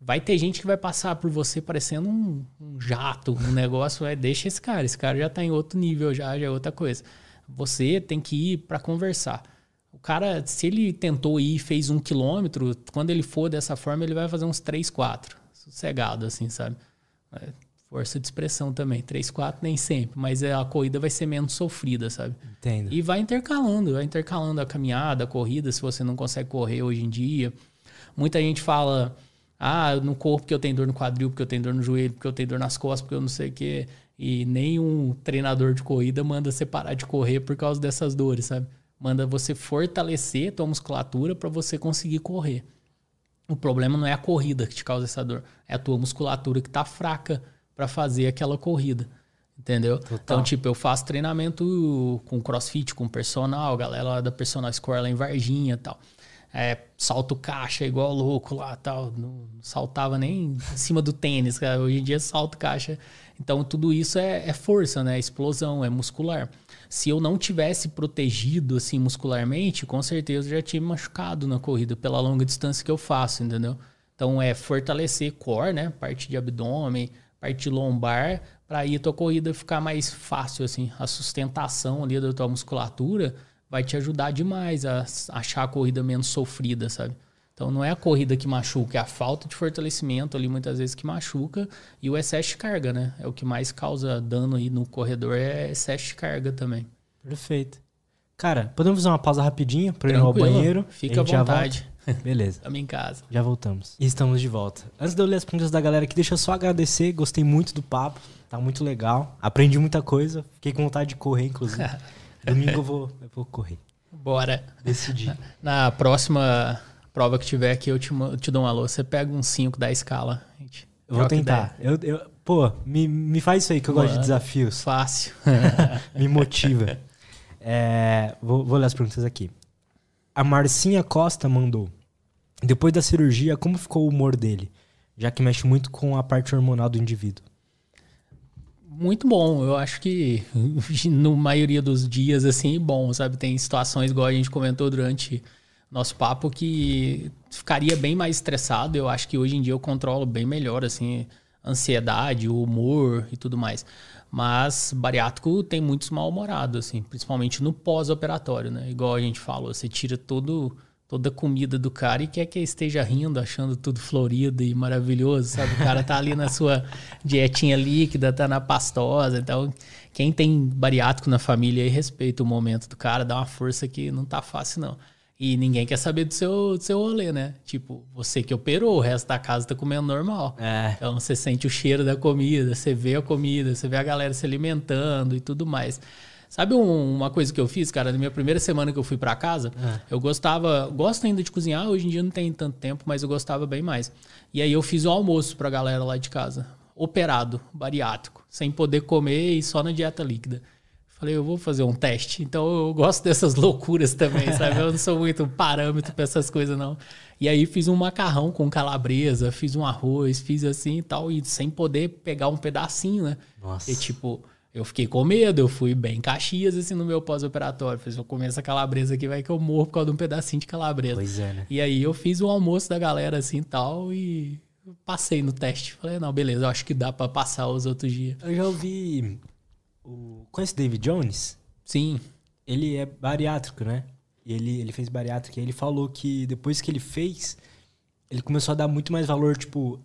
Vai ter gente que vai passar por você parecendo um, um jato, um negócio. É, deixa esse cara, esse cara já tá em outro nível, já, já é outra coisa. Você tem que ir para conversar cara, se ele tentou ir e fez um quilômetro, quando ele for dessa forma, ele vai fazer uns 3, 4. Sossegado, assim, sabe? É, força de expressão também. 3, 4 nem sempre, mas é, a corrida vai ser menos sofrida, sabe?
Entendo.
E vai intercalando, vai intercalando a caminhada, a corrida, se você não consegue correr hoje em dia. Muita gente fala, ah, no corpo porque eu tenho dor no quadril, porque eu tenho dor no joelho, porque eu tenho dor nas costas, porque eu não sei o quê. E nenhum treinador de corrida manda você parar de correr por causa dessas dores, sabe? Manda você fortalecer tua musculatura para você conseguir correr. O problema não é a corrida que te causa essa dor, é a tua musculatura que tá fraca para fazer aquela corrida. Entendeu? Total. Então, tipo, eu faço treinamento com crossfit, com personal, galera lá da Personal Score lá em Varginha e tal. É, salto caixa igual louco lá tal. Não saltava nem em cima do tênis, cara. Hoje em dia salto caixa. Então, tudo isso é, é força, né? É explosão, é muscular se eu não tivesse protegido assim muscularmente, com certeza eu já tinha me machucado na corrida pela longa distância que eu faço, entendeu? Então é fortalecer core, né? Parte de abdômen, parte lombar, para aí a tua corrida ficar mais fácil assim. A sustentação ali da tua musculatura vai te ajudar demais a achar a corrida menos sofrida, sabe? Então não é a corrida que machuca, é a falta de fortalecimento ali muitas vezes que machuca e o excesso de carga, né? É o que mais causa dano aí no corredor é excesso de carga também.
Perfeito. Cara, podemos fazer uma pausa rapidinha para ir ao banheiro?
Fica à vontade. [LAUGHS]
Beleza.
Estamos em casa.
Já voltamos. E estamos de volta. Antes de eu ler as perguntas da galera aqui, deixa eu só agradecer. Gostei muito do papo. Tá muito legal. Aprendi muita coisa. Fiquei com vontade de correr, inclusive. [LAUGHS] Domingo eu vou, eu vou correr.
Bora.
Decidi.
Na próxima prova que tiver aqui, eu te, te dou um alô. Você pega um 5 da escala. Gente,
eu vou tentar. Eu, eu, pô, me, me faz isso aí que eu Mano, gosto de desafios.
Fácil. [LAUGHS]
me motiva. É, vou, vou ler as perguntas aqui. A Marcinha Costa mandou. Depois da cirurgia, como ficou o humor dele? Já que mexe muito com a parte hormonal do indivíduo.
Muito bom. Eu acho que, [LAUGHS] no maioria dos dias, assim, bom, sabe? Tem situações, igual a gente comentou durante nosso papo que ficaria bem mais estressado. Eu acho que hoje em dia eu controlo bem melhor, assim, ansiedade, o humor e tudo mais. Mas bariátrico tem muitos mal-humorados, assim, principalmente no pós-operatório, né? Igual a gente falou, você tira todo, toda a comida do cara e quer que ele esteja rindo, achando tudo florido e maravilhoso, sabe? O cara tá ali na sua [LAUGHS] dietinha líquida, tá na pastosa. Então, quem tem bariátrico na família aí respeita o momento do cara, dá uma força que não tá fácil, não. E ninguém quer saber do seu, do seu rolê, né? Tipo, você que operou, o resto da casa tá comendo normal.
É.
Então você sente o cheiro da comida, você vê a comida, você vê a galera se alimentando e tudo mais. Sabe um, uma coisa que eu fiz, cara? Na minha primeira semana que eu fui para casa, é. eu gostava, gosto ainda de cozinhar, hoje em dia não tem tanto tempo, mas eu gostava bem mais. E aí eu fiz o almoço pra galera lá de casa, operado, bariátrico, sem poder comer e só na dieta líquida. Falei, eu vou fazer um teste. Então eu gosto [LAUGHS] dessas loucuras também, sabe? Eu não sou muito parâmetro para essas coisas, não. E aí fiz um macarrão com calabresa, fiz um arroz, fiz assim e tal, e sem poder pegar um pedacinho, né?
Nossa.
E tipo, eu fiquei com medo, eu fui bem caxias assim no meu pós-operatório. Falei, se eu comer essa calabresa aqui, vai que eu morro por causa de um pedacinho de calabresa.
Pois é, né?
E aí eu fiz o almoço da galera assim e tal, e passei no teste. Falei, não, beleza, eu acho que dá para passar os outros dias.
Eu já ouvi. O... Conhece David Jones?
Sim.
Ele é bariátrico, né? E ele, ele fez bariátrica. E ele falou que depois que ele fez, ele começou a dar muito mais valor, tipo,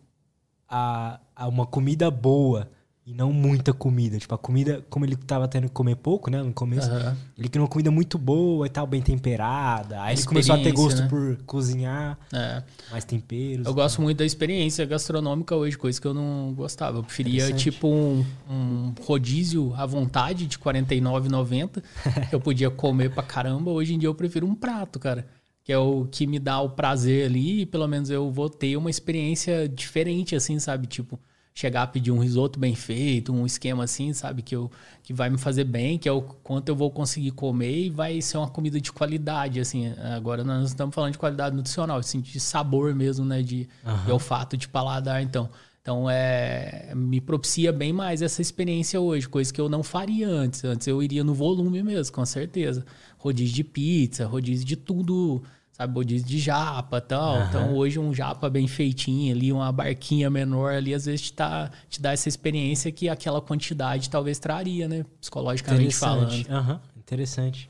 a, a uma comida boa e não muita comida. Tipo, a comida, como ele tava tendo que comer pouco, né, no começo,
Aham.
ele queria uma comida muito boa e tal, bem temperada. Aí ele começou a ter gosto
né?
por cozinhar,
É.
mais temperos.
Eu gosto
tal.
muito da experiência gastronômica hoje, coisa que eu não gostava. Eu preferia, tipo, um, um rodízio à vontade de R$ 49,90, que eu podia comer pra caramba. Hoje em dia eu prefiro um prato, cara. Que é o que me dá o prazer ali e pelo menos eu vou ter uma experiência diferente, assim, sabe? Tipo, chegar a pedir um risoto bem feito, um esquema assim, sabe? Que, eu, que vai me fazer bem, que é o quanto eu vou conseguir comer e vai ser uma comida de qualidade, assim. Agora nós não estamos falando de qualidade nutricional, assim, de sabor mesmo, né? De, de olfato, de paladar, então. Então, é, me propicia bem mais essa experiência hoje, coisa que eu não faria antes. Antes eu iria no volume mesmo, com certeza. Rodízio de pizza, rodízio de tudo, sabe? Rodízio de japa e tal. Então, hoje um japa bem feitinho ali, uma barquinha menor ali, às vezes te, tá, te dá essa experiência que aquela quantidade talvez traria, né? Psicologicamente falando.
Interessante. Aham, interessante.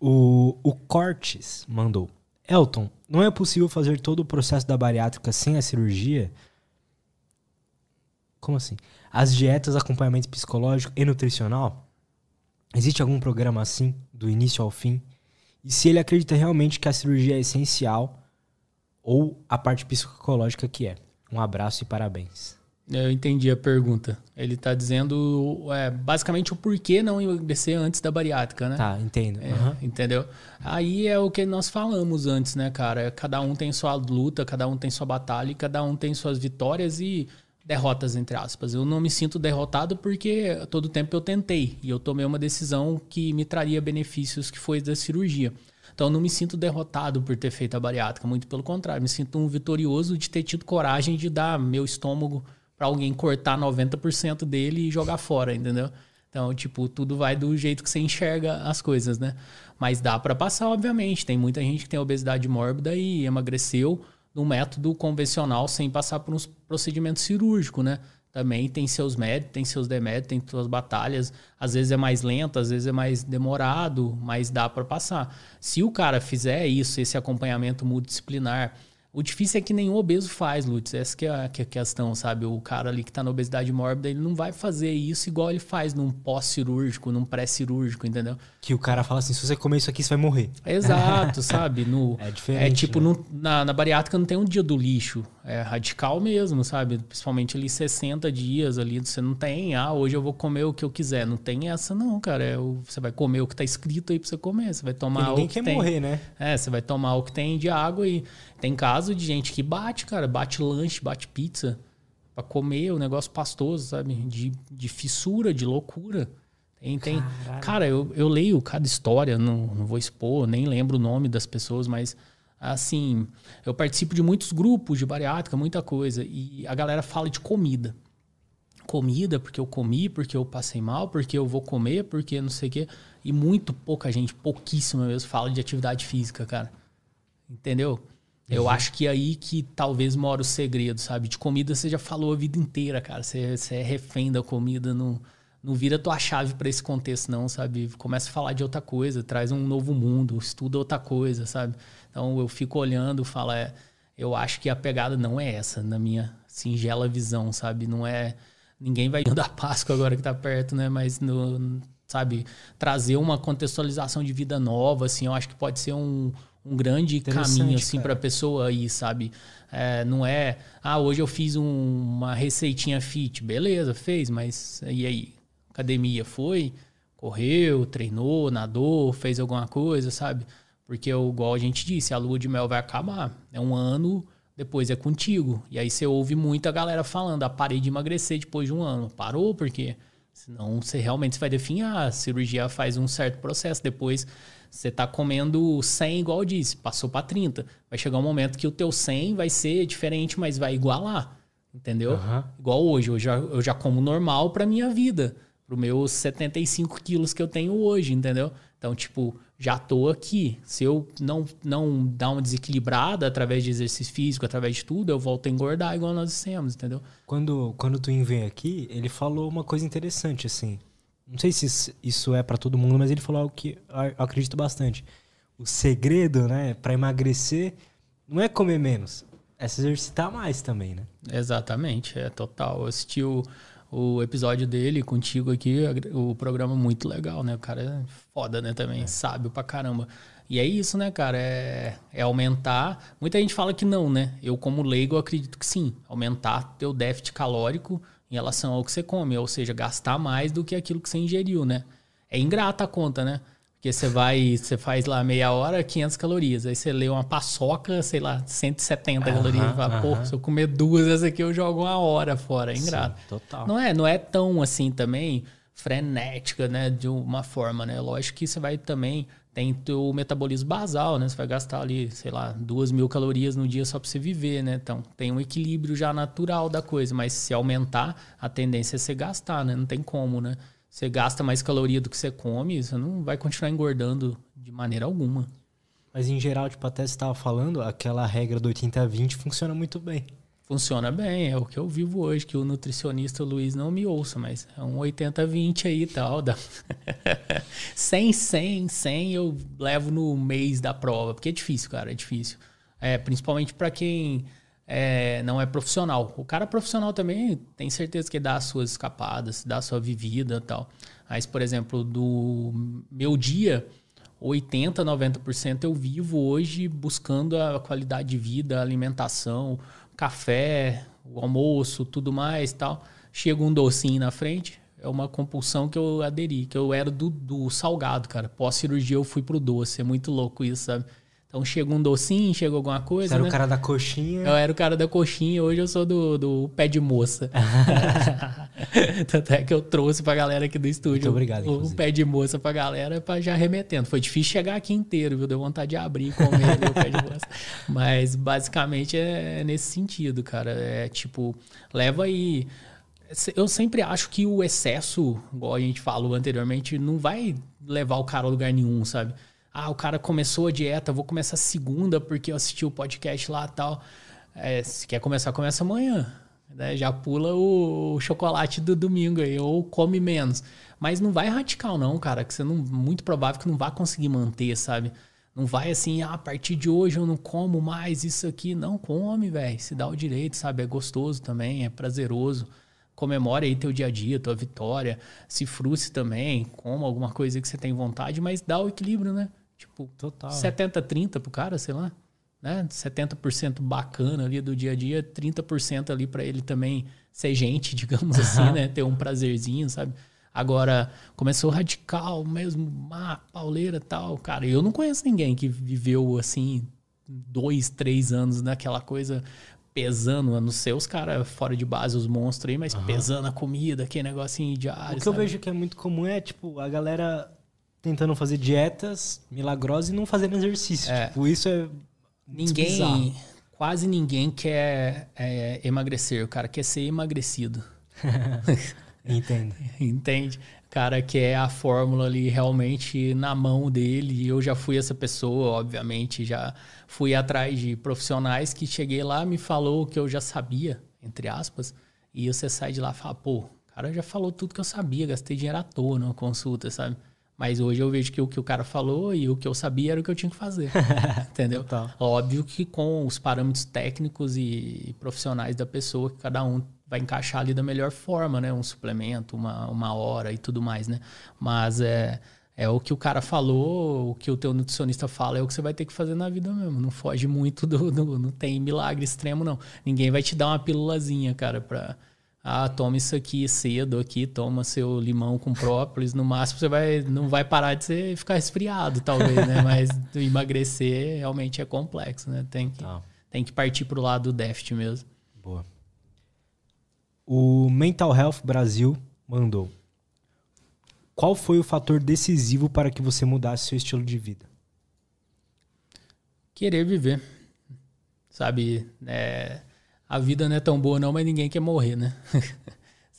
O, o Cortes mandou. Elton, não é possível fazer todo o processo da bariátrica sem a cirurgia? Como assim? As dietas, acompanhamento psicológico e nutricional? Existe algum programa assim, do início ao fim? E se ele acredita realmente que a cirurgia é essencial ou a parte psicológica que é? Um abraço e parabéns.
Eu entendi a pergunta. Ele está dizendo é, basicamente o porquê não emagrecer antes da bariátrica, né?
Tá, entendo.
É,
Aham.
Entendeu? Aí é o que nós falamos antes, né, cara? Cada um tem sua luta, cada um tem sua batalha, e cada um tem suas vitórias e derrotas, entre aspas. Eu não me sinto derrotado porque todo tempo eu tentei e eu tomei uma decisão que me traria benefícios, que foi da cirurgia. Então eu não me sinto derrotado por ter feito a bariátrica, muito pelo contrário, me sinto um vitorioso de ter tido coragem de dar meu estômago para alguém cortar 90% dele e jogar fora, entendeu? Então, tipo, tudo vai do jeito que você enxerga as coisas, né? Mas dá para passar, obviamente. Tem muita gente que tem obesidade mórbida e emagreceu num método convencional sem passar por um procedimento cirúrgico, né? Também tem seus méritos, tem seus deméritos, tem suas batalhas. Às vezes é mais lento, às vezes é mais demorado, mas dá para passar. Se o cara fizer isso, esse acompanhamento multidisciplinar, o difícil é que nenhum obeso faz, Lutz. Essa que é, a, que é a questão, sabe? O cara ali que tá na obesidade mórbida, ele não vai fazer isso igual ele faz num pós-cirúrgico, num pré-cirúrgico, entendeu?
Que o cara fala assim, se você comer isso aqui, você vai morrer.
Exato, [LAUGHS] sabe? No,
É diferente,
É tipo,
né?
no- na, na bariátrica não tem um dia do lixo. É radical mesmo, sabe? Principalmente ali 60 dias ali, você não tem, ah, hoje eu vou comer o que eu quiser. Não tem essa não, cara. É o, você vai comer o que tá escrito aí pra você comer. Você vai tomar
ninguém
o que
quer
tem.
morrer, né?
É, você vai tomar o que tem de água e tem caso de gente que bate, cara, bate lanche, bate pizza pra comer o negócio pastoso, sabe? De, de fissura, de loucura. Tem, tem. Cara, eu, eu leio cada história, não, não vou expor, nem lembro o nome das pessoas, mas assim, eu participo de muitos grupos de bariátrica, muita coisa, e a galera fala de comida comida, porque eu comi, porque eu passei mal, porque eu vou comer, porque não sei o quê. E muito pouca gente, pouquíssima mesmo, fala de atividade física, cara. Entendeu? Eu acho que é aí que talvez mora o segredo, sabe? De comida você já falou a vida inteira, cara. Você, você é refém da comida, não, não vira tua chave para esse contexto, não, sabe? Começa a falar de outra coisa, traz um novo mundo, estuda outra coisa, sabe? Então eu fico olhando, falo, é, eu acho que a pegada não é essa, na minha singela visão, sabe? Não é. Ninguém vai [LAUGHS] da Páscoa agora que tá perto, né? Mas no, sabe, trazer uma contextualização de vida nova, assim, eu acho que pode ser um, um grande caminho, assim,
cara.
pra pessoa aí, sabe? É, não é, ah, hoje eu fiz um- uma receitinha fit, beleza, fez, mas e aí? Academia foi, correu, treinou, nadou, fez alguma coisa, sabe? Porque, eu, igual a gente disse, a lua de mel vai acabar. É um ano, depois é contigo. E aí você ouve muita galera falando, ah, parei de emagrecer depois de um ano. Parou porque senão você realmente vai definhar. A cirurgia faz um certo processo. Depois você tá comendo 100 igual eu disse, passou para 30. Vai chegar um momento que o teu 100 vai ser diferente, mas vai igualar. Entendeu?
Aham.
Igual hoje, eu já, eu já como normal pra minha vida. Pro meus 75 quilos que eu tenho hoje, entendeu? Então, tipo, já tô aqui. Se eu não, não dar uma desequilibrada através de exercício físico, através de tudo, eu volto a engordar igual nós dissemos, entendeu?
Quando, quando tu veio aqui, ele falou uma coisa interessante, assim. Não sei se isso é para todo mundo, mas ele falou algo que eu acredito bastante. O segredo, né, para emagrecer não é comer menos, é se exercitar mais também, né?
Exatamente, é total. Eu assisti o, o episódio dele contigo aqui, o programa muito legal, né? O cara é foda, né? Também, é. sábio pra caramba. E é isso, né, cara? É, é aumentar. Muita gente fala que não, né? Eu, como leigo, acredito que sim. Aumentar teu déficit calórico em relação ao que você come. Ou seja, gastar mais do que aquilo que você ingeriu, né? É ingrata a conta, né? Porque você vai, você faz lá meia hora, 500 calorias. Aí você lê uma paçoca, sei lá, 170 uhum, calorias. E fala, pô, se eu comer duas dessas aqui, eu jogo uma hora fora. É ingrato. Sim, total. Não é, não é tão assim também frenética, né? De uma forma, né? Lógico que você vai também... Tem o metabolismo basal, né? Você vai gastar ali, sei lá, duas mil calorias no dia só para você viver, né? Então, tem um equilíbrio já natural da coisa. Mas se aumentar, a tendência é você gastar, né? Não tem como, né? Você gasta mais caloria do que você come, você não vai continuar engordando de maneira alguma.
Mas em geral, tipo, até você estava falando, aquela regra do 80-20 funciona muito bem.
Funciona bem, é o que eu vivo hoje, que o nutricionista Luiz não me ouça, mas é um 80-20 aí e tal. Dá... 100, 100, 100 eu levo no mês da prova, porque é difícil, cara, é difícil. É, principalmente para quem é, não é profissional. O cara profissional também tem certeza que dá as suas escapadas, dá a sua vivida tal. Mas, por exemplo, do meu dia, 80, 90% eu vivo hoje buscando a qualidade de vida, alimentação, café, o almoço, tudo mais tal. Chega um docinho na frente, é uma compulsão que eu aderi, que eu era do, do salgado, cara. Pós-cirurgia eu fui pro doce, é muito louco isso, sabe? Então chega um docinho, chega alguma coisa. Você
era
né?
o cara da coxinha.
Eu era o cara da coxinha, hoje eu sou do, do pé de moça. [LAUGHS] Tanto é que eu trouxe pra galera aqui do estúdio. Muito
obrigado.
O, pé de moça pra galera pra já remetendo. Foi difícil chegar aqui inteiro, viu? Deu vontade de abrir e comer o pé de moça. [LAUGHS] Mas basicamente é nesse sentido, cara. É tipo, leva aí. Eu sempre acho que o excesso, igual a gente falou anteriormente, não vai levar o cara a lugar nenhum, sabe? Ah, o cara começou a dieta, vou começar segunda porque eu assisti o podcast lá tal. É, se quer começar, começa amanhã. Né? Já pula o, chocolate do domingo aí, ou come menos. Mas não vai radical, não, cara, que você não. Muito provável que não vai conseguir manter, sabe? Não vai assim, ah, a partir de hoje eu não como mais isso aqui. Não, come, velho. Se dá o direito, sabe? É gostoso também, é prazeroso comemore aí teu dia a dia, tua vitória, se frustre também, coma alguma coisa que você tem vontade, mas dá o equilíbrio, né? Tipo, Total. 70-30 pro cara, sei lá. Né? 70% bacana ali do dia a dia, 30% ali para ele também ser gente, [LAUGHS] digamos assim, né? Ter um prazerzinho, sabe? Agora, começou radical mesmo, má, pauleira tal. Cara, eu não conheço ninguém que viveu assim, dois, três anos naquela coisa pesando, a não ser os caras fora de base, os monstros aí, mas uhum. pesando a comida, aquele negocinho diário.
O que
sabe?
eu vejo que é muito comum é, tipo, a galera tentando fazer dietas milagrosas e não fazendo exercício. É. Tipo, isso é.
Ninguém. Quase ninguém quer é, emagrecer. O cara quer ser emagrecido. [LAUGHS]
Entendo.
Entende? O cara quer a fórmula ali realmente na mão dele. Eu já fui essa pessoa, obviamente. Já fui atrás de profissionais que cheguei lá, me falou que eu já sabia, entre aspas. E você sai de lá e fala, pô, o cara já falou tudo que eu sabia, gastei dinheiro à toa numa consulta, sabe? Mas hoje eu vejo que o que o cara falou e o que eu sabia era o que eu tinha que fazer. [LAUGHS] entendeu? Total. Óbvio que com os parâmetros técnicos e profissionais da pessoa, que cada um vai encaixar ali da melhor forma, né? Um suplemento, uma, uma hora e tudo mais, né? Mas é, é o que o cara falou, o que o teu nutricionista fala, é o que você vai ter que fazer na vida mesmo. Não foge muito do. do não tem milagre extremo, não. Ninguém vai te dar uma pílulazinha, cara, pra ah, toma isso aqui cedo aqui, toma seu limão com própolis, no máximo você vai não vai parar de ser, ficar resfriado, talvez, né? Mas emagrecer realmente é complexo, né? Tem que, tá. tem que partir pro lado do déficit mesmo.
Boa. O Mental Health Brasil mandou. Qual foi o fator decisivo para que você mudasse seu estilo de vida?
Querer viver. Sabe, é, a vida não é tão boa não, mas ninguém quer morrer, né? [LAUGHS]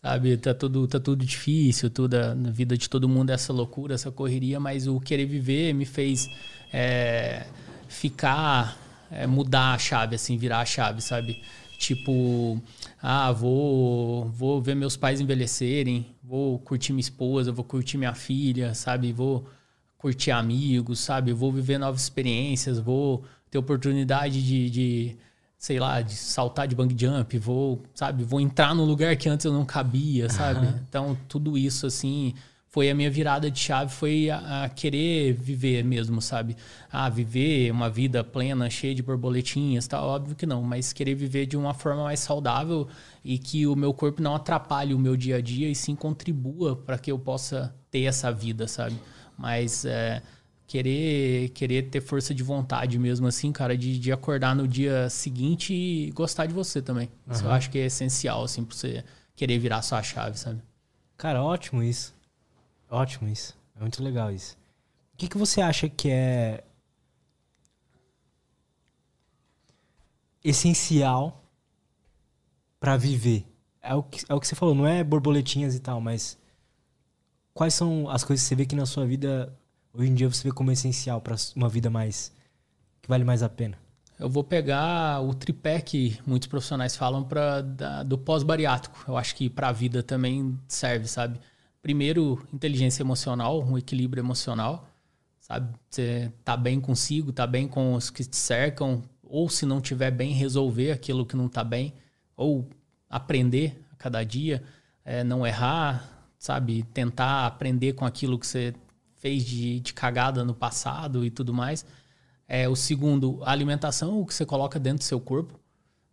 sabe? Tá tudo, tá tudo difícil, tudo, na vida de todo mundo é essa loucura, essa correria, mas o querer viver me fez é, ficar, é, mudar a chave, assim, virar a chave, sabe? Tipo, ah, vou, vou ver meus pais envelhecerem, vou curtir minha esposa, vou curtir minha filha, sabe? Vou curtir amigos, sabe? Vou viver novas experiências, vou ter oportunidade de, de sei lá, de saltar de bang jump, vou, sabe, vou entrar num lugar que antes eu não cabia, sabe? Uhum. Então, tudo isso, assim, foi a minha virada de chave, foi a, a, querer viver mesmo, sabe? Ah, viver uma vida plena, cheia de borboletinhas, tá? Óbvio que não, mas querer viver de uma forma mais saudável e que o meu corpo não atrapalhe o meu dia a dia e sim contribua para que eu possa ter essa vida, sabe? Mas é, querer querer ter força de vontade mesmo, assim, cara, de, de acordar no dia seguinte e gostar de você também. Uhum. Isso eu acho que é essencial, assim, pra você querer virar sua chave, sabe?
Cara, ótimo isso. Ótimo isso. É muito legal isso. O que, que você acha que é essencial para viver? É o, que, é o que você falou, não é borboletinhas e tal, mas quais são as coisas que você vê que na sua vida hoje em dia você vê como essencial para uma vida mais que vale mais a pena?
Eu vou pegar o tripé que muitos profissionais falam para do pós-bariátrico. Eu acho que para a vida também serve, sabe? Primeiro, inteligência emocional, um equilíbrio emocional, sabe? Você tá bem consigo, tá bem com os que te cercam, ou se não tiver bem, resolver aquilo que não tá bem, ou aprender a cada dia, é, não errar, sabe? Tentar aprender com aquilo que você fez de, de cagada no passado e tudo mais. É, o segundo, a alimentação, o que você coloca dentro do seu corpo,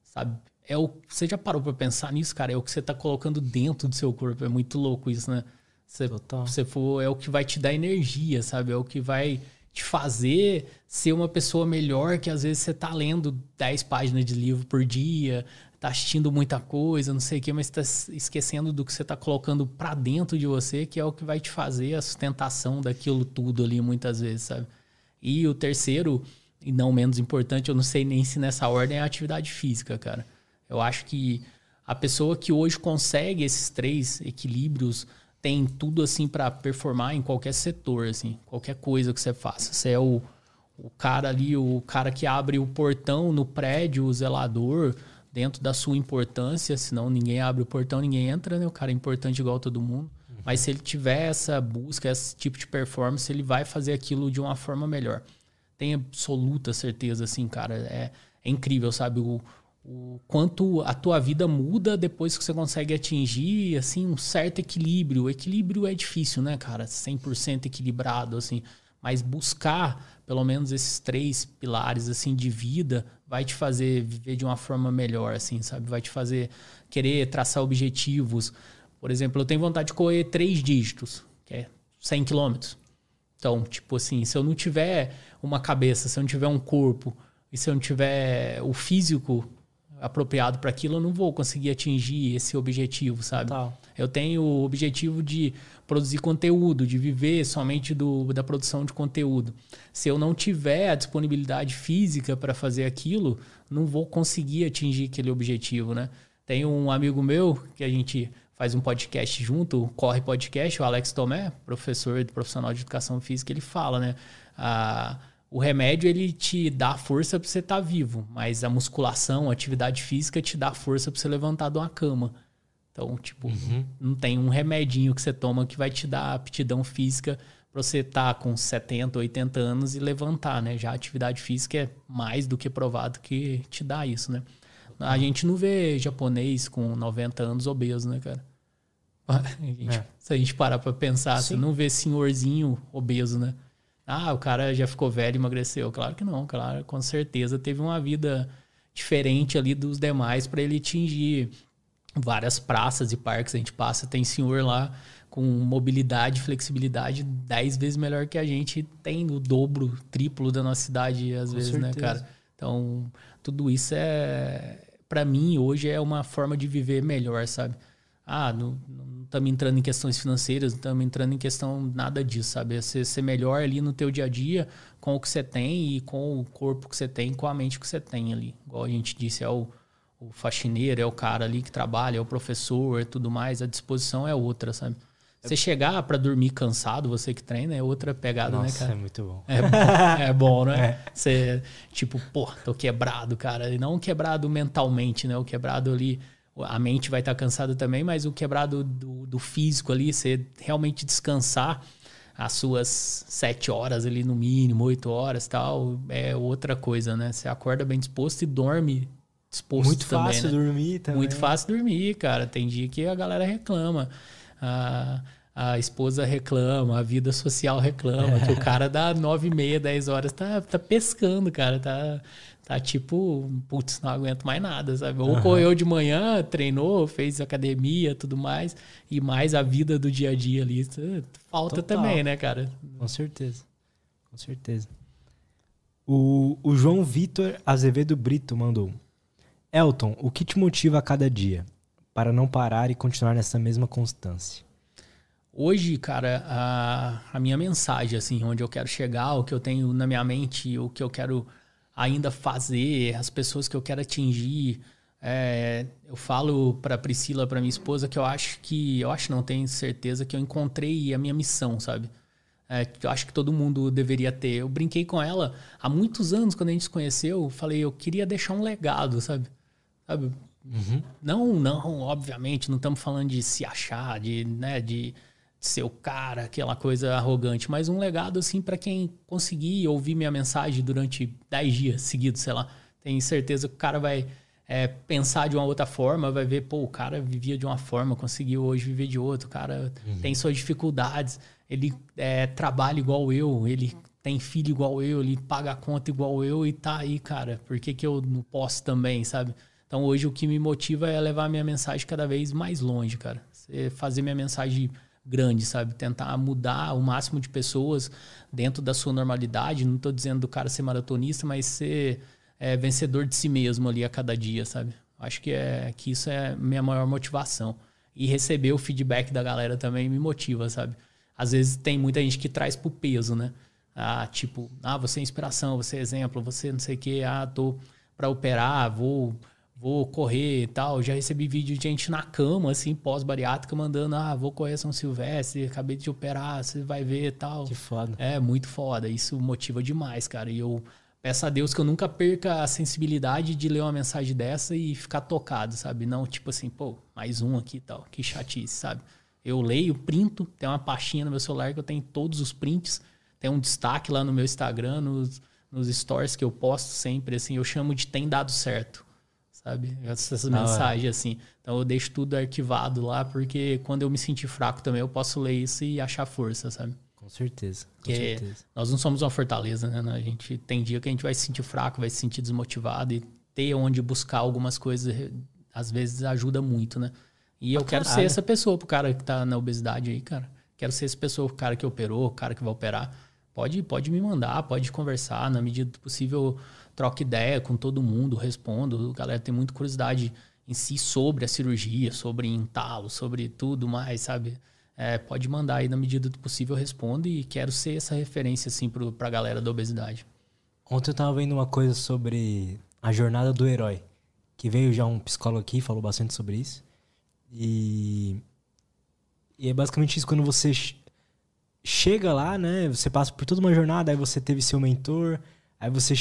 sabe? É o, você já parou para pensar nisso, cara? É o que você tá colocando dentro do seu corpo. É muito louco isso, né? Você, você for, é o que vai te dar energia, sabe? É o que vai te fazer ser uma pessoa melhor que às vezes você tá lendo 10 páginas de livro por dia, tá assistindo muita coisa, não sei o que, mas tá esquecendo do que você tá colocando para dentro de você, que é o que vai te fazer a sustentação daquilo tudo ali muitas vezes, sabe? E o terceiro, e não menos importante, eu não sei nem se nessa ordem é a atividade física, cara. Eu acho que a pessoa que hoje consegue esses três equilíbrios tem tudo assim para performar em qualquer setor, assim, qualquer coisa que você faça. Você é o, o cara ali, o cara que abre o portão no prédio, o zelador, dentro da sua importância, senão ninguém abre o portão, ninguém entra, né? O cara é importante igual todo mundo. Uhum. Mas se ele tiver essa busca, esse tipo de performance, ele vai fazer aquilo de uma forma melhor. Tenho absoluta certeza, assim, cara. É, é incrível, sabe? O, o quanto a tua vida muda depois que você consegue atingir, assim, um certo equilíbrio. O equilíbrio é difícil, né, cara? 100% equilibrado, assim. Mas buscar pelo menos esses três pilares assim de vida vai te fazer viver de uma forma melhor, assim, sabe? Vai te fazer querer traçar objetivos. Por exemplo, eu tenho vontade de correr três dígitos, que é 100 quilômetros. Então, tipo assim, se eu não tiver uma cabeça, se eu não tiver um corpo e se eu não tiver o físico apropriado para aquilo, eu não vou conseguir atingir esse objetivo, sabe? Total. Eu tenho o objetivo de produzir conteúdo, de viver somente do, da produção de conteúdo. Se eu não tiver a disponibilidade física para fazer aquilo, não vou conseguir atingir aquele objetivo, né? Tem um amigo meu que a gente faz um podcast junto, Corre Podcast, o Alex Tomé, professor profissional de educação física, ele fala, né? A, o remédio ele te dá força para você estar tá vivo, mas a musculação, a atividade física te dá força para você levantar de uma cama. Então, tipo, uhum. não tem um remedinho que você toma que vai te dar aptidão física para você estar tá com 70, 80 anos e levantar, né? Já a atividade física é mais do que provado que te dá isso, né? A gente não vê japonês com 90 anos obeso, né, cara? [LAUGHS] A gente, é. Se a gente parar para pensar, Sim. você não vê senhorzinho obeso, né? Ah, o cara já ficou velho e emagreceu. Claro que não, claro, com certeza teve uma vida diferente ali dos demais para ele atingir várias praças e parques a gente passa, tem senhor lá com mobilidade, flexibilidade dez vezes melhor que a gente tem o dobro, triplo da nossa cidade às com vezes, né, certeza. né, cara? Então, tudo isso é para mim hoje é uma forma de viver melhor, sabe? Ah, não estamos entrando em questões financeiras, não estamos entrando em questão nada disso, sabe? É ser, ser melhor ali no teu dia a dia com o que você tem e com o corpo que você tem, com a mente que você tem ali. Igual a gente disse, é o o faxineiro, é o cara ali que trabalha, é o professor, é tudo mais, a disposição é outra, sabe? Você chegar para dormir cansado, você que treina, é outra pegada,
Nossa,
né, cara?
é muito bom.
É, é bom, né? [LAUGHS]
É.
Você, tipo, pô, tô quebrado, cara. E não quebrado mentalmente, né? O quebrado ali, a mente vai estar cansada também, mas o quebrado do, do físico ali, você realmente descansar as suas sete horas ali no mínimo, oito horas tal, é outra coisa, né? Você acorda bem disposto e dorme disposto
Muito
também,
fácil
né?
dormir também.
Muito fácil dormir, cara. Tem dia que a galera reclama. A, a esposa reclama, a vida social reclama, que o cara dá nove e meia, dez horas tá, tá pescando, cara. Tá, tá tipo, putz, não aguento mais nada, sabe? Ou
Aham.
correu de manhã, treinou, fez academia, tudo mais, e mais a vida do dia a dia ali. Isso Falta
Total.
também, né, cara?
Com certeza. Com certeza. O, o João Vitor Azevedo Brito mandou. Elton, o que te motiva a cada dia para não parar e continuar nessa mesma constância?
Hoje, cara, a, a minha mensagem, assim, onde eu quero chegar, o que eu tenho na minha mente, o que eu quero ainda fazer, as pessoas que eu quero atingir. é, eu falo pra Priscila, pra minha esposa, que eu acho que, eu acho não, tenho certeza que eu encontrei a minha missão, sabe? É, eu acho que todo mundo deveria ter. Eu brinquei com ela há muitos anos, quando a gente se conheceu, eu falei, eu queria deixar um legado, sabe? Sabe? Não, não, obviamente, não estamos falando de se achar, de, né, de ser o cara, aquela coisa arrogante, mas um legado assim para quem conseguir ouvir minha mensagem durante 10 dias seguidos, sei lá. Tenho certeza que o cara vai é, pensar de uma outra forma, vai ver, pô, o cara vivia de uma forma, conseguiu hoje viver de outra, o cara tem suas dificuldades, ele é, trabalha igual eu, ele tem filho igual eu, ele paga a conta igual eu e tá aí, cara. Por que, que eu não posso também, sabe? Então hoje o que me motiva é levar minha mensagem cada vez mais longe, cara. Você fazer minha mensagem grande, sabe? Tentar mudar o máximo de pessoas dentro da sua normalidade. Não tô dizendo do cara ser maratonista, mas ser é, vencedor de si mesmo ali a cada dia, sabe? Acho que é que isso é minha maior motivação. E receber o feedback da galera também me motiva, sabe? Às vezes tem muita gente que traz pro peso, né? Ah, tipo, ah, você é inspiração, você é exemplo, você não sei o quê, ah, tô pra operar, vou vou correr e tal. Já recebi vídeo de gente na cama, assim, pós-bariátrica, mandando, ah, vou correr São Silvestre, acabei de operar, você vai ver e tal.
Que foda.
É muito foda, isso motiva demais, cara. E eu peço a Deus que eu nunca perca a sensibilidade de ler uma mensagem dessa e ficar tocado, sabe? Não, tipo assim, pô, mais um aqui e tal, que chatice, sabe? Eu leio, printo, tem uma pastinha no meu celular que eu tenho todos os prints, tem um destaque lá no meu Instagram, nos, nos stories que eu posto sempre, assim, eu chamo de tem dado certo, sabe? Essas
hora.
mensagens, assim. Então eu deixo tudo arquivado lá, porque quando eu me sentir fraco também, eu posso ler isso e achar força, sabe?
Com certeza. Com
Que
certeza.
nós não somos uma fortaleza, né? A gente tem dia que a gente vai se sentir fraco, vai se sentir desmotivado e ter onde buscar algumas coisas às vezes ajuda muito, né? E eu
Pra
quero ser
caralho.
essa pessoa pro cara que tá na obesidade aí, cara. Quero ser essa pessoa, o cara que operou, o cara que vai operar. Pode, pode me mandar, pode conversar, na medida do possível, troca ideia com todo mundo, respondo. A galera tem muita curiosidade em si sobre a cirurgia, sobre entalo, sobre tudo mais, sabe? É, pode mandar aí na medida do possível, eu respondo e quero ser essa referência, assim, pro, pra galera da obesidade.
Ontem eu tava vendo uma coisa sobre a jornada do herói. Que veio já um psicólogo aqui, falou bastante sobre isso. E. E é basicamente isso, quando você che- chega lá, né? Você passa por toda uma jornada, aí você teve seu mentor, aí você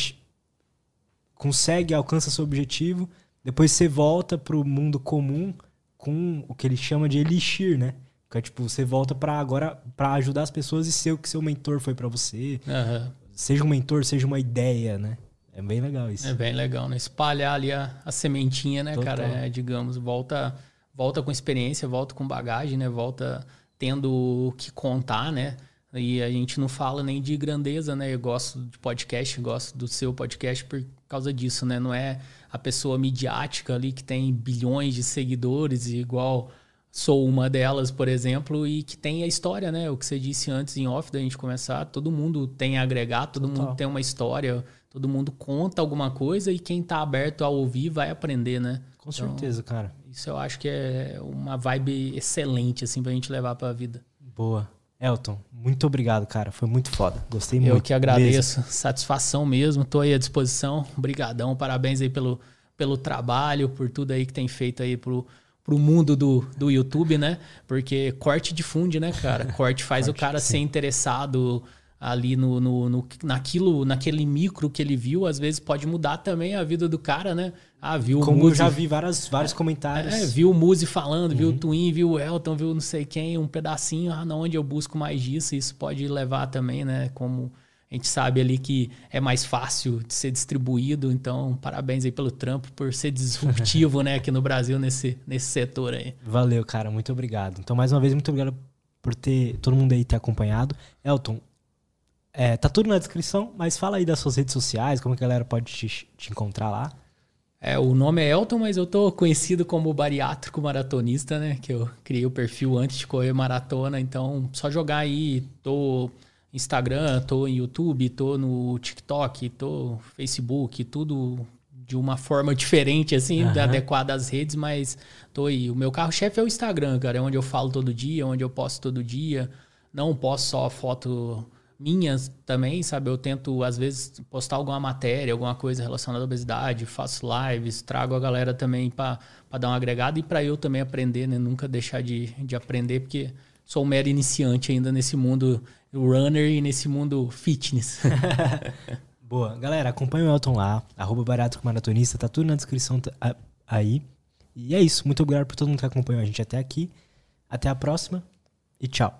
consegue, alcança seu objetivo, depois você volta pro mundo comum com o que ele chama de elixir, né? Que é tipo, você volta pra agora para ajudar as pessoas e ser o que seu mentor foi pra você
Aham.
seja um mentor, seja uma ideia, né? É bem legal isso.
É bem legal, né? Espalhar ali a, a sementinha, né,
Total.
cara? É, digamos, volta, volta com experiência, volta com bagagem, né? Volta tendo o que contar, né? E a gente não fala nem de grandeza, né? Eu gosto de podcast, gosto do seu podcast por causa disso, né? Não é a pessoa midiática ali que tem bilhões de seguidores, igual sou uma delas, por exemplo, e que tem a história, né? O que você disse antes em off da gente começar, todo mundo tem a agregar, todo
Total.
mundo tem uma história, todo mundo conta alguma coisa e quem tá aberto a ouvir vai aprender, né?
Com certeza, cara.
Isso eu acho que é uma vibe excelente, assim, pra gente levar pra vida.
Boa. Elton, muito obrigado, cara. Foi muito foda. Gostei
Eu
muito.
que agradeço. Satisfação mesmo. Tô aí à disposição. Obrigadão. Parabéns aí pelo, pelo trabalho, por tudo aí que tem feito aí pro, pro mundo do, do YouTube, né? Porque corte difunde, né, cara? [LAUGHS] Corte faz corte, o cara sim. ser interessado ali no, no, no, naquilo, naquele micro que ele viu, às vezes pode mudar também a vida do cara, né?
Ah, viu Como o Muzi, eu já vi várias, vários comentários. É,
viu o Muzi falando, uhum. viu o. Twin, viu o Elton, viu não sei quem, um pedacinho, ah, não, onde eu busco mais disso, isso pode levar também, né? Como a gente sabe ali que é mais fácil de ser distribuído, então parabéns aí pelo trampo, por ser disruptivo, né, aqui no Brasil, nesse, nesse setor aí.
Valeu, cara, muito obrigado. Então, mais uma vez, muito obrigado por ter todo mundo aí ter acompanhado. Elton, é, tá tudo na descrição, mas fala aí das suas redes sociais, como a galera pode te, te encontrar lá.
É, o nome é Elton, mas eu tô conhecido como bariátrico maratonista, né? Que eu criei o perfil antes de correr maratona, então só jogar aí, tô Instagram, tô em YouTube, tô no TikTok, tô no Facebook, tudo de uma forma [LAUGHS] diferente, assim, uhum. adequada às redes, mas tô aí. O meu carro-chefe é o Instagram, cara, é onde eu falo todo dia, onde eu posto todo dia. Não posto só foto minhas também, sabe? Eu tento, às vezes, postar alguma matéria, alguma coisa relacionada à obesidade, faço lives, trago a galera também para dar uma agregada e para eu também aprender, né? Nunca deixar de, de aprender, porque sou um mero iniciante ainda nesse mundo runner e nesse mundo fitness. [LAUGHS]
Boa. Galera, acompanha o Elton lá, arroba barato maratonista, tá tudo na descrição aí. E é isso. Muito obrigado por todo mundo que acompanhou a gente até aqui. Até a próxima e tchau.